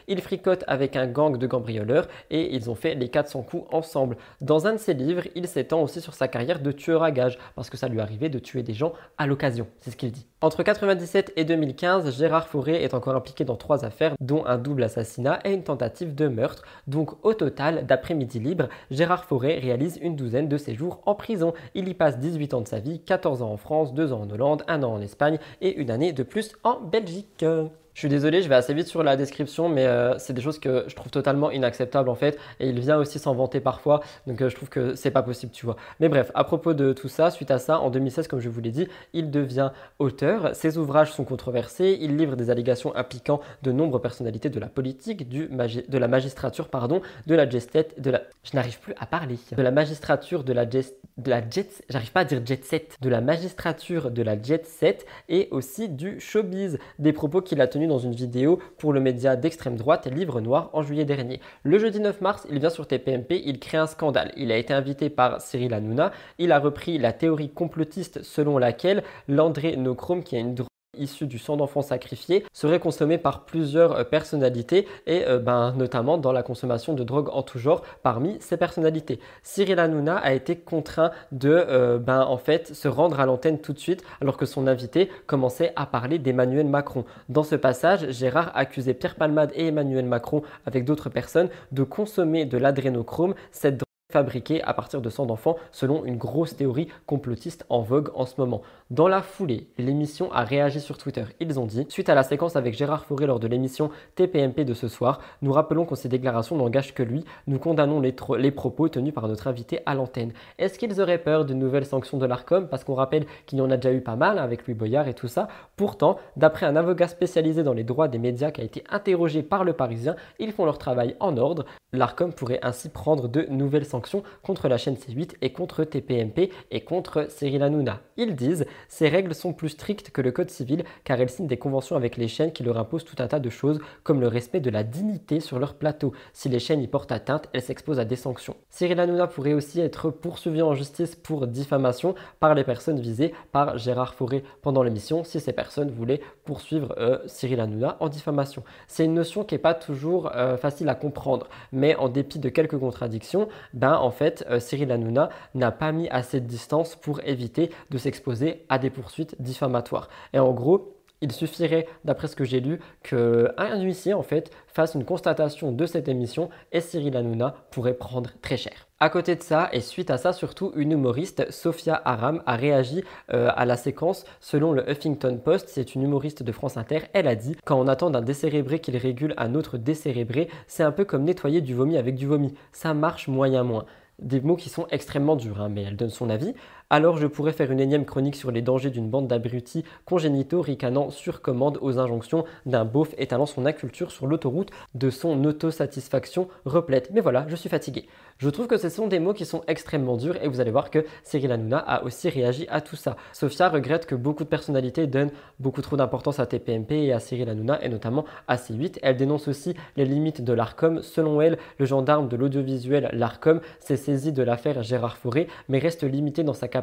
il fricote avec un gang de cambrioleurs et ils ont fait les 400 coups ensemble. Dans un de ses livres, il s'étend aussi sur sa carrière de tueur à gages parce que ça lui arrivait de tuer des gens à l'occasion, c'est ce qu'il dit. Entre 1997 et 2015, Gérard Fauré est encore impliqué dans trois affaires, dont un double assassinat et une tentative de meurtre. Donc au total, d'après Midi Libre, Gérard Fauré réalise une douzaine de séjours en prison. Il y passe 18 ans de sa vie, 14 ans en France, 2 ans en Hollande, 1 an en Espagne et une année de plus en Belgique. Je suis désolé, je vais assez vite sur la description, mais euh, c'est des choses que je trouve totalement inacceptables en fait. Et il vient aussi s'en vanter parfois, donc euh, je trouve que c'est pas possible, tu vois. Mais bref, à propos de tout ça, suite à ça, en 2016, comme je vous l'ai dit, il devient auteur. Ses ouvrages sont controversés. Il livre des allégations impliquant de nombreuses personnalités de la politique, de la magistrature, pardon, de la jet de la. Je n'arrive plus à parler. De la magistrature, de la jet, de la jet, j'arrive pas à dire jet set, de la magistrature, de la jet set et aussi du showbiz. Des propos qu'il a tenus dans une vidéo pour le média d'extrême droite Livre Noir en juillet dernier. Le jeudi 9 mars, il vient sur TPMP, il crée un scandale. Il a été invité par Cyril Hanouna, il a repris la théorie complotiste selon laquelle l'andrénochrome, qui est une drogue issu du sang d'enfant sacrifié serait consommé par plusieurs euh, personnalités et euh, ben, notamment dans la consommation de drogue en tout genre parmi ces personnalités. Cyril Hanouna a été contraint de euh, ben, en fait se rendre à l'antenne tout de suite alors que son invité commençait à parler d'Emmanuel Macron. Dans ce passage, Gérard accusait Pierre Palmade et Emmanuel Macron avec d'autres personnes de consommer de l'adrénochrome, cette fabriquée à partir de sang d'enfants selon une grosse théorie complotiste en vogue en ce moment. Dans la foulée, l'émission a réagi sur Twitter. Ils ont dit, suite à la séquence avec Gérard Fauré lors de l'émission TPMP de ce soir, nous rappelons que ces déclarations n'engagent que lui, nous condamnons les, les, propos tenus par notre invité à l'antenne. Est-ce qu'ils auraient peur d'une nouvelle sanction de l'ARCOM? Parce qu'on rappelle qu'il y en a déjà eu pas mal avec Louis Boyard et tout ça. Pourtant, d'après un avocat spécialisé dans les droits des médias qui a été interrogé par le Parisien, ils font leur travail en ordre. L'ARCOM pourrait ainsi prendre de nouvelles sanctions contre la chaîne C8 et contre TPMP et contre Cyril Hanouna. Ils disent ces règles sont plus strictes que le code civil car elles signent des conventions avec les chaînes qui leur imposent tout un tas de choses comme le respect de la dignité sur leur plateau. Si les chaînes y portent atteinte, elles s'exposent à des sanctions. Cyril Hanouna pourrait aussi être poursuivi en justice pour diffamation par les personnes visées par Gérard Fauré pendant l'émission si ces personnes voulaient poursuivre euh, Cyril Hanouna en diffamation. C'est une notion qui n'est pas toujours euh, facile à comprendre, mais en dépit de quelques contradictions, ben en fait euh, Cyril Hanouna n'a pas mis assez de distance pour éviter de s'exposer à des poursuites diffamatoires. Et en gros, il suffirait, d'après ce que j'ai lu, qu'un huissier en fait fasse une constatation de cette émission et Cyril Hanouna pourrait prendre très cher. À côté de ça, et suite à ça surtout, une humoriste, Sophia Aram, a réagi euh, à la séquence selon le Huffington Post. C'est une humoriste de France Inter. Elle a dit Quand on attend d'un décérébré qu'il régule un autre décérébré, c'est un peu comme nettoyer du vomi avec du vomi. Ça marche moyen moins des mots qui sont extrêmement durs, hein, mais elle donne son avis. Alors je pourrais faire une énième chronique sur les dangers d'une bande d'abrutis congénitaux ricanant sur commande aux injonctions d'un beauf étalant son inculture sur l'autoroute de son autosatisfaction replète. Mais voilà, je suis fatigué. Je trouve que ce sont des mots qui sont extrêmement durs et vous allez voir que Cyril Hanouna a aussi réagi à tout ça. Sophia regrette que beaucoup de personnalités donnent beaucoup trop d'importance à TPMP et à Cyril Hanouna et notamment à C8. Elle dénonce aussi les limites de l'ARCOM. Selon elle, le gendarme de l'audiovisuel, l'ARCOM, s'est saisi de l'affaire Gérard Fauré mais reste limité dans sa capacité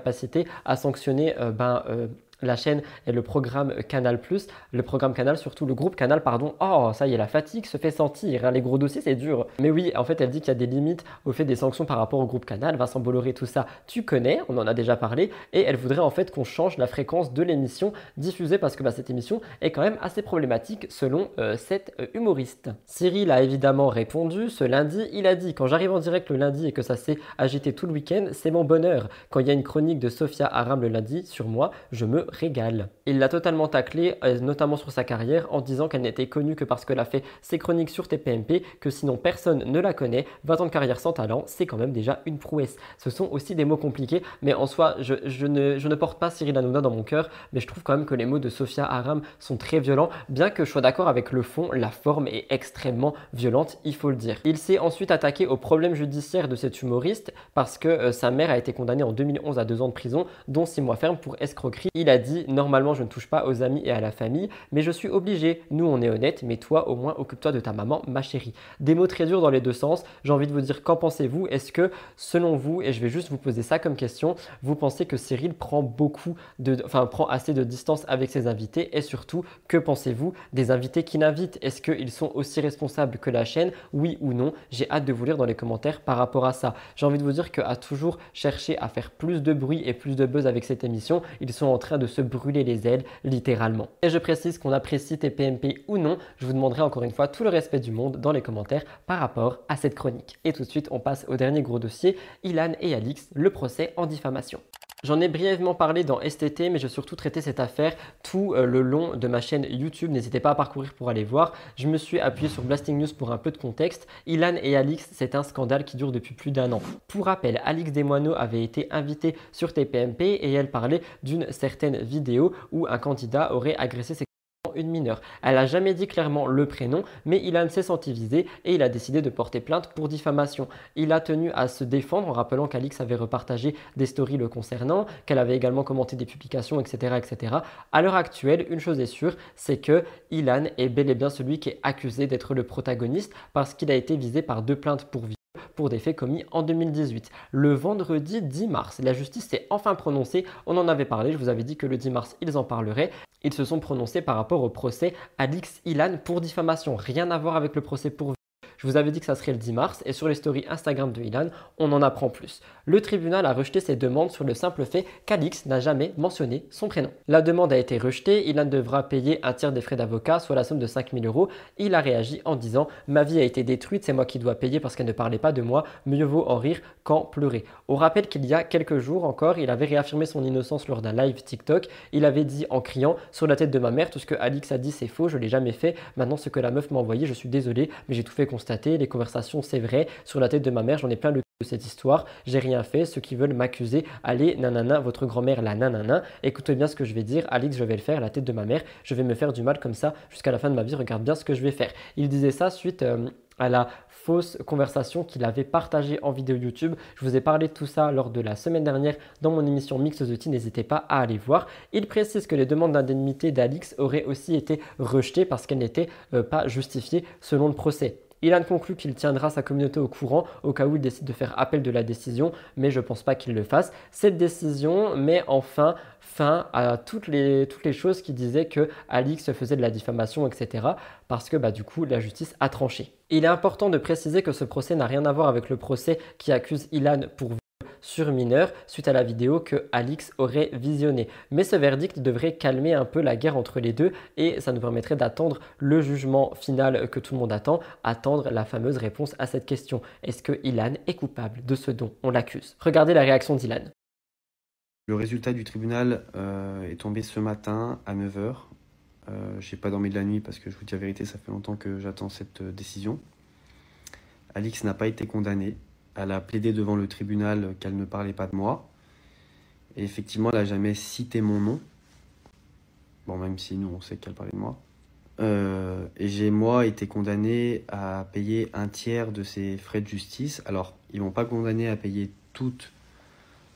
à sanctionner euh, ben, euh, la chaîne et le programme Canal+, le programme Canal, surtout le groupe Canal, pardon. Oh, ça y est, la fatigue se fait sentir. Hein, les gros dossiers, c'est dur. Mais oui, en fait, elle dit qu'il y a des limites au fait des sanctions par rapport au groupe Canal. Vincent Bolloré, tout ça, tu connais, on en a déjà parlé. Et elle voudrait en fait qu'on change la fréquence de l'émission diffusée parce que bah, cette émission est quand même assez problématique selon euh, cette euh, humoriste. Cyril a évidemment répondu ce lundi. Il a dit Quand j'arrive en direct le lundi et que ça s'est agité tout le week-end, c'est mon bonheur. Quand il y a une chronique de Sophia Aram le lundi sur moi, je me régale. Il l'a totalement taclé, euh, notamment sur sa carrière, en disant qu'elle n'était connue que parce qu'elle a fait ses chroniques sur TPMP, que sinon personne ne la connaît. 20 ans de carrière sans talent, c'est quand même déjà une prouesse. Ce sont aussi des mots compliqués, mais en soi, je, ne, je ne, porte pas Cyril Hanouna dans mon cœur, mais je trouve quand même que les mots de Sophia Aram sont très violents, bien que je sois d'accord avec le fond, la forme est extrêmement violente, il faut le dire. Il s'est ensuite attaqué au problème judiciaire de cet humoriste, parce que euh, sa mère a été condamnée en 2011 à deux ans de prison, dont six mois ferme pour escroquerie. Il a dit Normalement, je ne touche pas aux amis et à la famille, mais je suis obligé. Nous, on est honnête, mais toi, au moins, occupe-toi de ta maman, ma chérie. Des mots très durs dans les deux sens. J'ai envie de vous dire, qu'en pensez-vous? Est-ce que, selon vous, et je vais juste vous poser ça comme question, vous pensez que Cyril prend beaucoup de, enfin, prend assez de distance avec ses invités? Et surtout, que pensez-vous des invités qui l'invitent? Est-ce qu'ils sont aussi responsables que la chaîne? Oui ou non? J'ai hâte de vous lire dans les commentaires par rapport à ça. J'ai envie de vous dire qu'à toujours chercher à faire plus de bruit et plus de buzz avec cette émission, ils sont en train de se brûler les ailes, littéralement. Et je précise qu'on apprécie tes PMP ou non, je vous demanderai encore une fois tout le respect du monde dans les commentaires par rapport à cette chronique. Et tout de suite, on passe au dernier gros dossier, Ilan et Alix, le procès en diffamation. J'en ai brièvement parlé dans STT, mais j'ai surtout traité cette affaire tout euh, le long de ma chaîne YouTube. N'hésitez pas à parcourir pour aller voir. Je me suis appuyé sur Blasting News pour un peu de contexte. Ilan et Alix, c'est un scandale qui dure depuis plus d'un an. Pour rappel, Alix Desmoineaux avait été invitée sur TPMP et elle parlait d'une certaine vidéo où un candidat aurait agressé ses une mineure. Elle n'a jamais dit clairement le prénom, mais Ilan s'est senti visé et il a décidé de porter plainte pour diffamation. Il a tenu à se défendre en rappelant qu'Alix avait repartagé des stories le concernant, qu'elle avait également commenté des publications, etc. etc. À l'heure actuelle, une chose est sûre, c'est que Ilan est bel et bien celui qui est accusé d'être le protagoniste parce qu'il a été visé par deux plaintes pour viol pour des faits commis en 2018. Le vendredi 10 mars, la justice s'est enfin prononcée. On en avait parlé, je vous avais dit que le 10 mars, ils en parleraient. Ils se sont prononcés par rapport au procès Alix Ilan pour diffamation. Rien à voir avec le procès pour je vous avais dit que ça serait le 10 mars et sur les stories Instagram de Ilan, on en apprend plus. Le tribunal a rejeté ces demandes sur le simple fait qu'Alix n'a jamais mentionné son prénom. La demande a été rejetée, Ilan devra payer un tiers des frais d'avocat, soit la somme de 5000 euros. Il a réagi en disant Ma vie a été détruite, c'est moi qui dois payer parce qu'elle ne parlait pas de moi, mieux vaut en rire qu'en pleurer. Au rappel qu'il y a quelques jours encore, il avait réaffirmé son innocence lors d'un live TikTok. Il avait dit en criant Sur la tête de ma mère, tout ce que Alix a dit c'est faux, je l'ai jamais fait. Maintenant, ce que la meuf m'a envoyé, je suis désolé, mais j'ai tout fait constater les conversations, c'est vrai, sur la tête de ma mère, j'en ai plein le de cette histoire, j'ai rien fait, ceux qui veulent m'accuser, allez, nanana, votre grand-mère, la nanana, écoutez bien ce que je vais dire, Alix, je vais le faire, la tête de ma mère, je vais me faire du mal comme ça jusqu'à la fin de ma vie, regarde bien ce que je vais faire. Il disait ça suite euh, à la fausse conversation qu'il avait partagée en vidéo YouTube. Je vous ai parlé de tout ça lors de la semaine dernière dans mon émission Mix the Tea, n'hésitez pas à aller voir. Il précise que les demandes d'indemnité d'Alix auraient aussi été rejetées parce qu'elles n'étaient euh, pas justifiées selon le procès. Ilan conclut qu'il tiendra sa communauté au courant au cas où il décide de faire appel de la décision, mais je pense pas qu'il le fasse. Cette décision met enfin fin à toutes les, toutes les choses qui disaient que Alix faisait de la diffamation, etc. Parce que bah, du coup, la justice a tranché. Il est important de préciser que ce procès n'a rien à voir avec le procès qui accuse Ilan pour sur mineur suite à la vidéo que Alix aurait visionnée. Mais ce verdict devrait calmer un peu la guerre entre les deux et ça nous permettrait d'attendre le jugement final que tout le monde attend, attendre la fameuse réponse à cette question. Est-ce que Ilan est coupable de ce dont on l'accuse? Regardez la réaction d'Ilan. Le résultat du tribunal euh, est tombé ce matin à 9h. Euh, j'ai pas dormi de la nuit parce que je vous dis la vérité, ça fait longtemps que j'attends cette euh, décision. Alix n'a pas été condamnée. Elle a plaidé devant le tribunal qu'elle ne parlait pas de moi. Et effectivement, elle n'a jamais cité mon nom. Bon, même si nous, on sait qu'elle parlait de moi. Euh, et j'ai, moi, été condamné à payer un tiers de ses frais de justice. Alors, ils m'ont pas condamné à payer toutes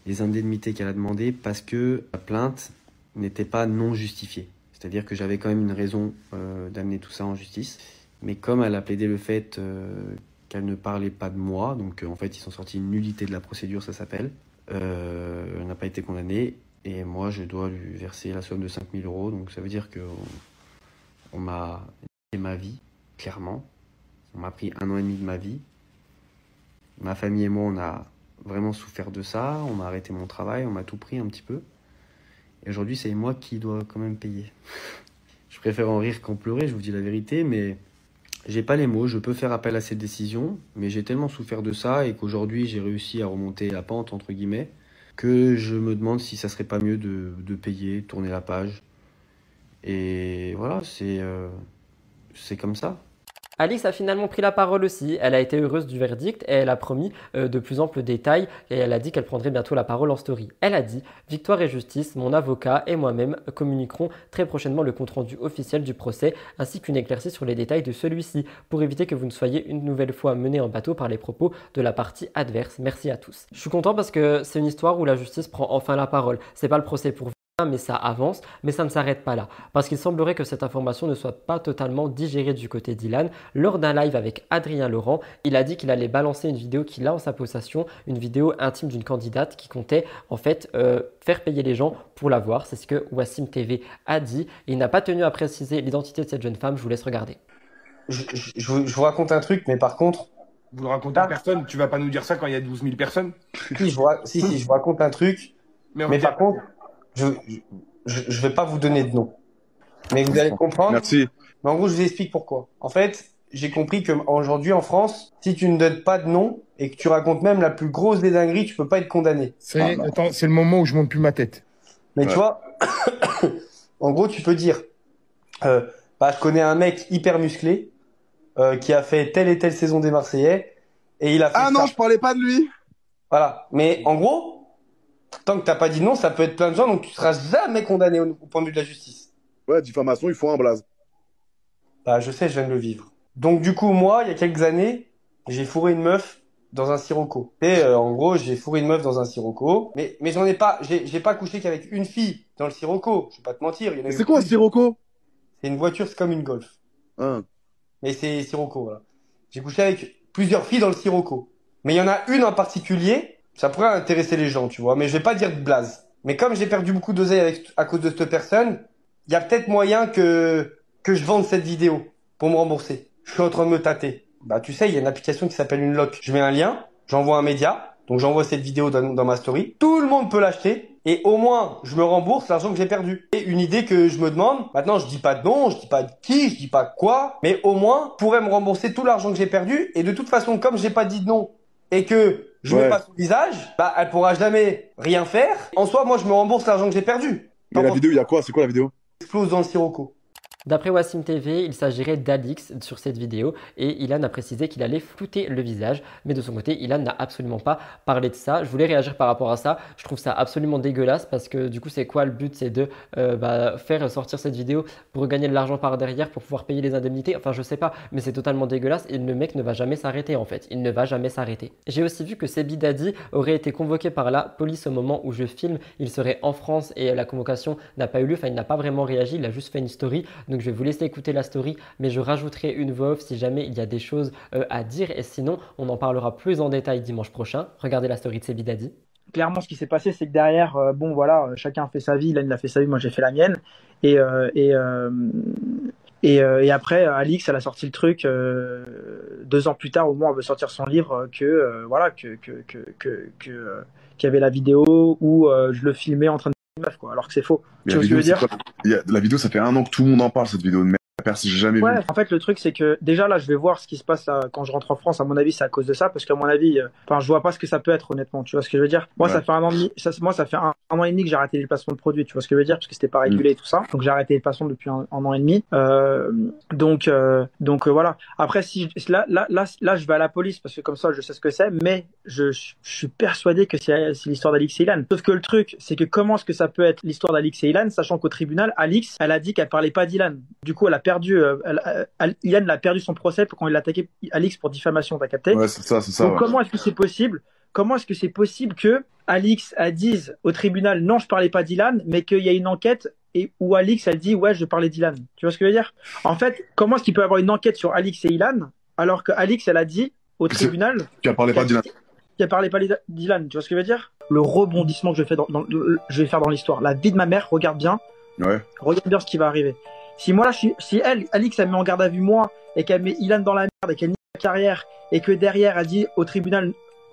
les indemnités qu'elle a demandées parce que la plainte n'était pas non justifiée. C'est-à-dire que j'avais quand même une raison euh, d'amener tout ça en justice. Mais comme elle a plaidé le fait euh, qu'elle ne parlait pas de moi, donc euh, en fait ils sont sortis une nullité de la procédure, ça s'appelle, euh, elle n'a pas été condamnée. Et moi je dois lui verser la somme de 5000 euros. Donc ça veut dire que on, on m'a niqué ma vie, clairement. On m'a pris un an et demi de ma vie. Ma famille et moi, on a vraiment souffert de ça. On m'a arrêté mon travail, on m'a tout pris un petit peu. Et aujourd'hui, c'est moi qui dois quand même payer. je préfère en rire qu'en pleurer, je vous dis la vérité, mais j'ai pas les mots. Je peux faire appel à cette décision, mais j'ai tellement souffert de ça et qu'aujourd'hui, j'ai réussi à remonter la pente, entre guillemets, que je me demande si ça serait pas mieux de, payer, tourner la page. Et voilà, c'est euh, c'est comme ça. Alix a finalement pris la parole aussi. Elle a été heureuse du verdict et elle a promis euh, de plus amples détails et elle a dit qu'elle prendrait bientôt la parole en story. Elle a dit Victoire et justice, mon avocat et moi-même communiquerons très prochainement le compte-rendu officiel du procès ainsi qu'une éclaircie sur les détails de celui-ci pour éviter que vous ne soyez une nouvelle fois mené en bateau par les propos de la partie adverse. Merci à tous. Je suis content parce que c'est une histoire où la justice prend enfin la parole. C'est pas le procès pour mais ça avance, mais ça ne s'arrête pas là. Parce qu'il semblerait que cette information ne soit pas totalement digérée du côté d'Ilan. Lors d'un live avec Adrien Laurent, il a dit qu'il allait balancer une vidéo qu'il a en sa possession, une vidéo intime d'une candidate qui comptait en fait euh, faire payer les gens pour la voir. C'est ce que Wassim TV a dit. Il n'a pas tenu à préciser l'identité de cette jeune femme. Je vous laisse regarder. Je, je- je vous, raconte un truc, mais par contre, Vous le racontez à personne, tu vas pas nous dire ça quand il y a 12 000 personnes si, je si, si, je vous raconte un truc, Mais mais, par contre, je, je, je vais pas vous donner de nom. Mais vous allez comprendre. Merci. Mais en gros, je vous explique pourquoi. En fait, j'ai compris que aujourd'hui en France, si tu ne donnes pas de nom et que tu racontes même la plus grosse des dingueries, tu peux pas être condamné. C'est attends, c'est le moment où je monte plus ma tête. Mais tu vois, en gros, tu peux dire, euh, bah, je connais un mec hyper musclé euh, qui a fait telle et telle saison des Marseillais et il a fait Ah non, je parlais pas de lui. Voilà. Mais en gros, tant que t'as pas dit non, ça peut être plein de gens, donc tu seras jamais condamné au, au point de vue de la justice. Ouais, diffamation, il faut un blaze. Bah, je sais, je viens de le vivre. Donc du coup, moi, il y a quelques années, j'ai fourré une meuf dans un sirocco. Et euh, en gros, j'ai fourré une meuf dans un sirocco. Mais mais j'en ai pas, j'ai j'ai pas couché qu'avec une fille dans le sirocco. Je vais pas te mentir. il c'est quoi un sirocco? C'est une voiture, c'est comme une Golf. Hein. Mais c'est sirocco, voilà. J'ai couché avec plusieurs filles dans le sirocco. Mais il y en a une en particulier, ça pourrait intéresser les gens, tu vois. Mais je vais pas dire de blaze. Mais comme j'ai perdu beaucoup d'oseille avec, à cause de cette personne, il y a peut-être moyen que, que je vende cette vidéo pour me rembourser. Je suis en train de me tâter. Bah, tu sais, il y a une application qui s'appelle une lock. Je mets un lien, j'envoie un média, donc j'envoie cette vidéo dans, dans ma story. Tout le monde peut l'acheter. Et au moins, je me rembourse l'argent que j'ai perdu. Et une idée que je me demande, maintenant je dis pas de nom, je dis pas de qui, je dis pas quoi, mais au moins, pourrait me rembourser tout l'argent que j'ai perdu. Et de toute façon, comme j'ai pas dit de nom et que je Ouais. mets pas son visage, bah elle pourra jamais rien faire. En soi, moi je me rembourse l'argent que j'ai perdu. Mais la vidéo, il y a quoi? C'est quoi la vidéo? Explose dans le sirocco. D'après Wassim TV, il s'agirait d'Alix sur cette vidéo et Ilan a précisé qu'il allait flouter le visage. Mais de son côté, Ilan n'a absolument pas parlé de ça. Je voulais réagir par rapport à ça. Je trouve ça absolument dégueulasse parce que du coup, c'est quoi le but? C'est de euh, bah, faire sortir cette vidéo pour gagner de l'argent par derrière pour pouvoir payer les indemnités? Enfin, je sais pas, mais c'est totalement dégueulasse et le mec ne va jamais s'arrêter en fait. Il ne va jamais s'arrêter. J'ai aussi vu que Sebi Dadi aurait été convoqué par la police au moment où je filme. Il serait en France et la convocation n'a pas eu lieu. Enfin, il n'a pas vraiment réagi. Il a juste fait une story. Donc, je vais vous laisser écouter la story, mais je rajouterai une voix off si jamais il y a des choses euh, à dire. Et sinon, on en parlera plus en détail dimanche prochain. Regardez la story de Sebi Dadi. clairement, ce qui s'est passé, c'est que derrière, euh, bon, voilà, euh, chacun fait sa vie. Ilan, il a fait sa vie, moi, j'ai fait la mienne. Et, et, et, après, Alix, elle a sorti le truc deux ans plus tard, au où elle veut sortir son livre, que, voilà, que, que, que, que, que, qu'il y avait la vidéo où je le filmais en train de meuf, quoi, alors que c'est faux. Tu vois ce que je veux dire quoi? A- La vidéo, ça fait un an que tout le monde en parle, cette vidéo de merde. Perse, j'ai jamais Ouais, vu. en fait, le truc, c'est que déjà là, je vais voir ce qui se passe là, quand je rentre en France. À mon avis, c'est à cause de ça, parce qu'à mon avis, euh, enfin, je vois pas ce que ça peut être, honnêtement. Tu vois ce que je veux dire? Moi, ça fait un an et demi, ça, moi, ça fait un, un an et demi que j'ai arrêté les placements de produits. Tu vois ce que je veux dire? Parce que c'était pas régulé et tout ça. Donc, j'ai arrêté les placements depuis un, un an et demi. Euh, donc, euh, donc, euh, voilà. Après, si, là, là, là, là, je vais à la police, parce que comme ça, je sais ce que c'est, mais je, je, je suis persuadé que c'est c'est l'histoire d'Alix et Ilan. Sauf que le truc, c'est que comment est-ce que ça peut être l'histoire d'Alix et Ilan, sachant qu'au tribunal, Alix, elle a dit qu'elle parlait pas d'Ilan. Du coup, elle a perdu, euh, elle, elle- elle- Ilan a perdu son procès quand il a attaqué Alix pour diffamation, t'as capté? Ouais, c'est ça, c'est ça. Donc ouais. comment est-ce que c'est possible Comment est-ce que c'est possible que Alix a dise au tribunal non je parlais pas d'Ilan mais qu'il y a une enquête et où Alix elle dit ouais je parlais d'Ilan. Tu vois ce que je veux dire? En fait comment est-ce qu'il peut y avoir une enquête sur Alix et Ilan alors que Alix elle a dit au tribunal Tu as parlé pas d'Ilan. qu'elle parlait pas d'Ilan. Tu vois ce que je veux dire? Le rebondissement que je, fais dans, dans- le- je vais faire dans l'histoire. La vie de ma mère regarde bien Ouais. regarde bien ce qui va arriver. Si moi là, je si elle, Alix, elle me met en garde à vue moi, et qu'elle met Ilan dans la merde, et qu'elle nie la carrière, et que derrière, elle dit au tribunal,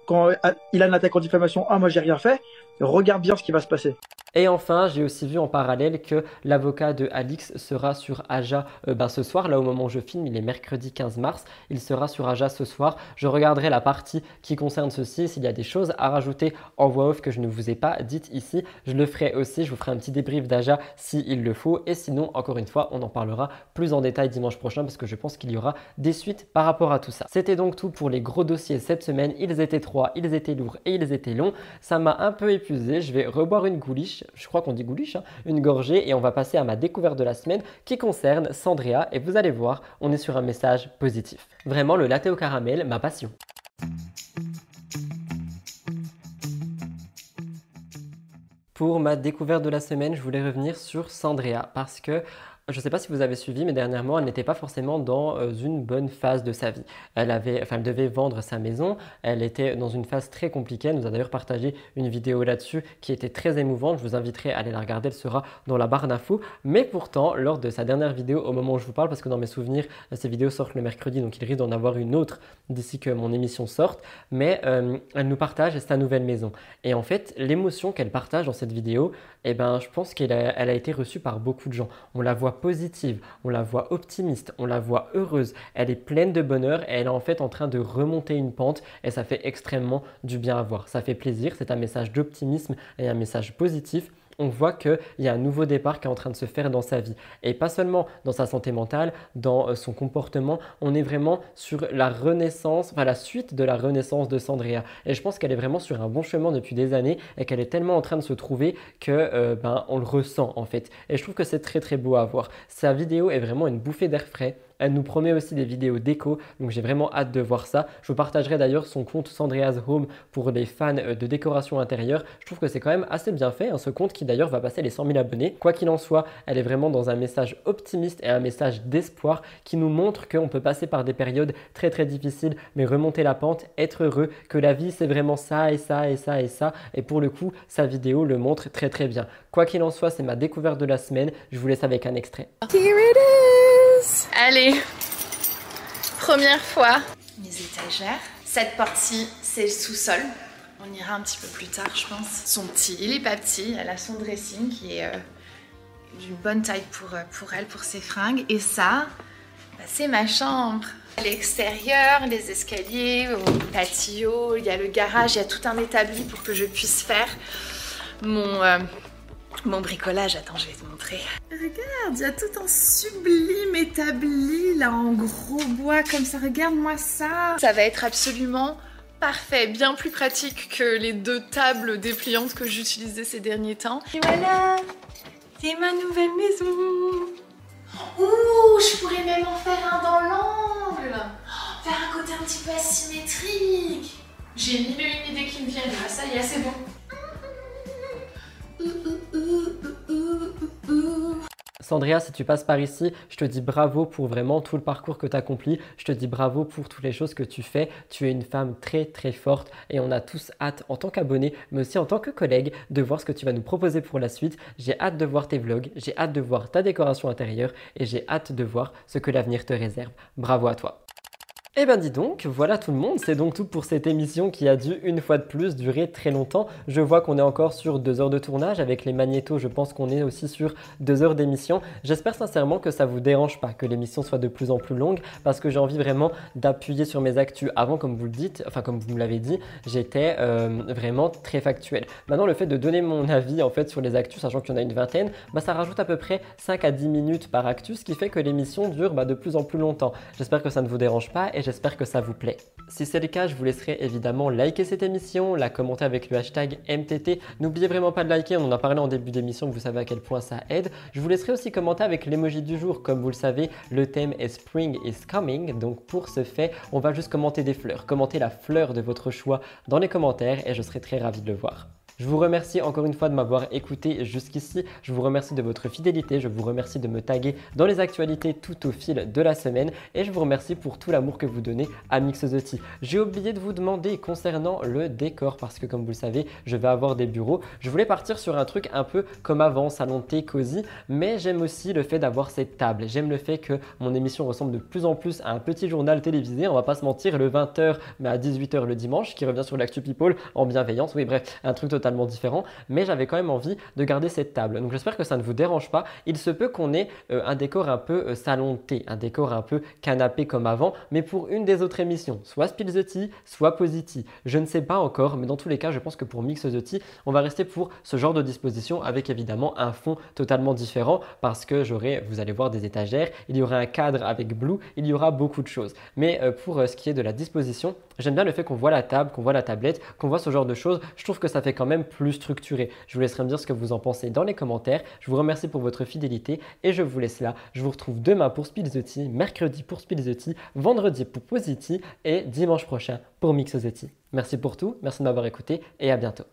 quand euh, Ilan attaque en diffamation, ah, moi j'ai rien fait, regarde bien ce qui va se passer. Et enfin, j'ai aussi vu en parallèle que l'avocat de Alix sera sur Aja euh, ben, ce soir. Là, au moment où je filme, il est mercredi 15 mars. Il sera sur Aja ce soir. Je regarderai la partie qui concerne ceci. S'il y a des choses à rajouter en voix off que je ne vous ai pas dites ici, je le ferai aussi. Je vous ferai un petit débrief d'Aja s'il le faut. Et sinon, encore une fois, on en parlera plus en détail dimanche prochain parce que je pense qu'il y aura des suites par rapport à tout ça. C'était donc tout pour les gros dossiers cette semaine. Ils étaient trois, ils étaient lourds et ils étaient longs. Ça m'a un peu épuisé. Je vais reboire une gouliche. Je crois qu'on dit gouliche, hein, une gorgée. Et on va passer à ma découverte de la semaine qui concerne Sandrea. Et vous allez voir, on est sur un message positif. Vraiment, le latte au caramel, ma passion. Pour ma découverte de la semaine, je voulais revenir sur Sandrea parce que je ne sais pas si vous avez suivi, mais dernièrement, elle n'était pas forcément dans euh, une bonne phase de sa vie. Elle, avait, enfin, elle devait vendre sa maison, elle était dans une phase très compliquée. Elle nous a d'ailleurs partagé une vidéo là-dessus qui était très émouvante. Je vous inviterai à aller la regarder, elle sera dans la barre d'infos. Mais pourtant, lors de sa dernière vidéo, au moment où je vous parle, parce que dans mes souvenirs, euh, ces vidéos sortent le mercredi, donc il risque d'en avoir une autre d'ici que mon émission sorte. Mais euh, elle nous partage sa nouvelle maison. Et en fait, l'émotion qu'elle partage dans cette vidéo, eh ben, je pense qu'elle a, a été reçue par beaucoup de gens. On la voit positive, on la voit optimiste, on la voit heureuse. Elle est pleine de bonheur et elle est en fait en train de remonter une pente et ça fait extrêmement du bien à voir. Ça fait plaisir, c'est un message d'optimisme et un message positif on voit qu'il y a un nouveau départ qui est en train de se faire dans sa vie. Et pas seulement dans sa santé mentale, dans euh, son comportement, on est vraiment sur la renaissance, enfin la suite de la renaissance de Sandrea. Et je pense qu'elle est vraiment sur un bon chemin depuis des années et qu'elle est tellement en train de se trouver que euh, ben, on le ressent en fait. Et je trouve que c'est très très beau à voir. Sa vidéo est vraiment une bouffée d'air frais. Elle nous promet aussi des vidéos déco, donc j'ai vraiment hâte de voir ça. Je vous partagerai d'ailleurs son compte Sandrea's Home pour les fans euh, de décoration intérieure. Je trouve que c'est quand même assez bien fait, hein, ce compte qui d'ailleurs va passer les 100 000 abonnés. Quoi qu'il en soit, elle est vraiment dans un message optimiste et un message d'espoir qui nous montre qu'on peut passer par des périodes très très difficiles, mais remonter la pente, être heureux, que la vie c'est vraiment ça et ça et ça et ça. Et pour le coup, sa vidéo le montre très très bien. Quoi qu'il en soit, c'est ma découverte de la semaine. Je vous laisse avec un extrait. Here it is Allez, première fois. Mes étagères. Cette partie, c'est le sous-sol. On ira un petit peu plus tard, je pense. Son petit, il est pas petit. Elle a son dressing qui est euh, d'une bonne taille pour, euh, pour elle, pour ses fringues. Et ça, bah, c'est ma chambre. L'extérieur, les escaliers, au patio, il y a le garage, il y a tout un établi pour que je puisse faire mon, euh, mon bricolage. Attends, je vais te montrer. Regarde, il y a tout un sublime établi là en gros bois comme ça. Regarde-moi ça. Ça va être absolument parfait, bien plus pratique que les deux tables dépliantes que j'utilisais ces derniers temps. Et voilà, c'est ma nouvelle maison. Ouh, je pourrais même en faire un dans l'angle. Faire un côté un petit peu asymétrique. J'ai mille et une idées qui me viennent là, ça y est, c'est bon. Sandria, si tu passes par ici, je te dis bravo pour vraiment tout le parcours que tu as accompli. Je te dis bravo pour toutes les choses que tu fais. Tu es une femme très très forte et on a tous hâte en tant qu'abonné, mais aussi en tant que collègue, de voir ce que tu vas nous proposer pour la suite. J'ai hâte de voir tes vlogs, j'ai hâte de voir ta décoration intérieure et j'ai hâte de voir ce que l'avenir te réserve. Bravo à toi. Eh ben dis donc, voilà tout le monde, c'est donc tout pour cette émission qui a dû une fois de plus durer très longtemps. Je vois qu'on est encore sur deux heures de tournage, avec les magnétos je pense qu'on est aussi sur deux heures d'émission. J'espère sincèrement que ça vous dérange pas, que l'émission soit de plus en plus longue, parce que j'ai envie vraiment d'appuyer sur mes actus. Avant, comme vous le dites, enfin comme vous me l'avez dit, j'étais euh, vraiment très factuel. Maintenant, le fait de donner mon avis en fait sur les actus, sachant qu'il y en a une vingtaine, bah, ça rajoute à peu près 5 à 10 minutes par actus, ce qui fait que l'émission dure bah, de plus en plus longtemps. J'espère que ça ne vous dérange pas et j'espère que ça vous plaît. Si c'est le cas, je vous laisserai évidemment liker cette émission, la commenter avec le hashtag MTT. N'oubliez vraiment pas de liker, on en a parlé en début d'émission, vous savez à quel point ça aide. Je vous laisserai aussi commenter avec l'emoji du jour. Comme vous le savez, le thème est Spring is coming, donc pour ce fait, on va juste commenter des fleurs. Commentez la fleur de votre choix dans les commentaires et je serai très ravi de le voir. Je vous remercie encore une fois de m'avoir écouté jusqu'ici. Je vous remercie de votre fidélité. Je vous remercie de me taguer dans les actualités tout au fil de la semaine. Et je vous remercie pour tout l'amour que vous donnez à Mix the Tea. J'ai oublié de vous demander concernant le décor parce que comme vous le savez, je vais avoir des bureaux. Je voulais partir sur un truc un peu comme avant, salon thé, cosy. Mais j'aime aussi le fait d'avoir cette table. J'aime le fait que mon émission ressemble de plus en plus à un petit journal télévisé. On va pas se mentir, le 20h mais à 18h le dimanche qui revient sur l'actu people en bienveillance. Oui bref, un truc totalement différent, mais j'avais quand même envie de garder cette table. Donc j'espère que ça ne vous dérange pas. Il se peut qu'on ait euh, un décor un peu euh, salon de thé, un décor un peu canapé comme avant, mais pour une des autres émissions, soit Spill the Tea, soit Positi. Je ne sais pas encore, mais dans tous les cas, je pense que pour Mix the Tea, on va rester pour ce genre de disposition avec évidemment un fond totalement différent parce que j'aurai, vous allez voir, des étagères, il y aura un cadre avec Blue, il y aura beaucoup de choses. Mais euh, pour ce qui est de la disposition, j'aime bien le fait qu'on voit la table, qu'on voit la tablette, qu'on voit ce genre de choses. Je trouve que ça fait quand même plus structuré. Je vous laisserai me dire ce que vous en pensez dans les commentaires. Je vous remercie pour votre fidélité et je vous laisse là. Je vous retrouve demain pour Spill the mercredi pour Spill the vendredi pour Positi et dimanche prochain pour Mix the. Merci pour tout, merci de m'avoir écouté et à bientôt.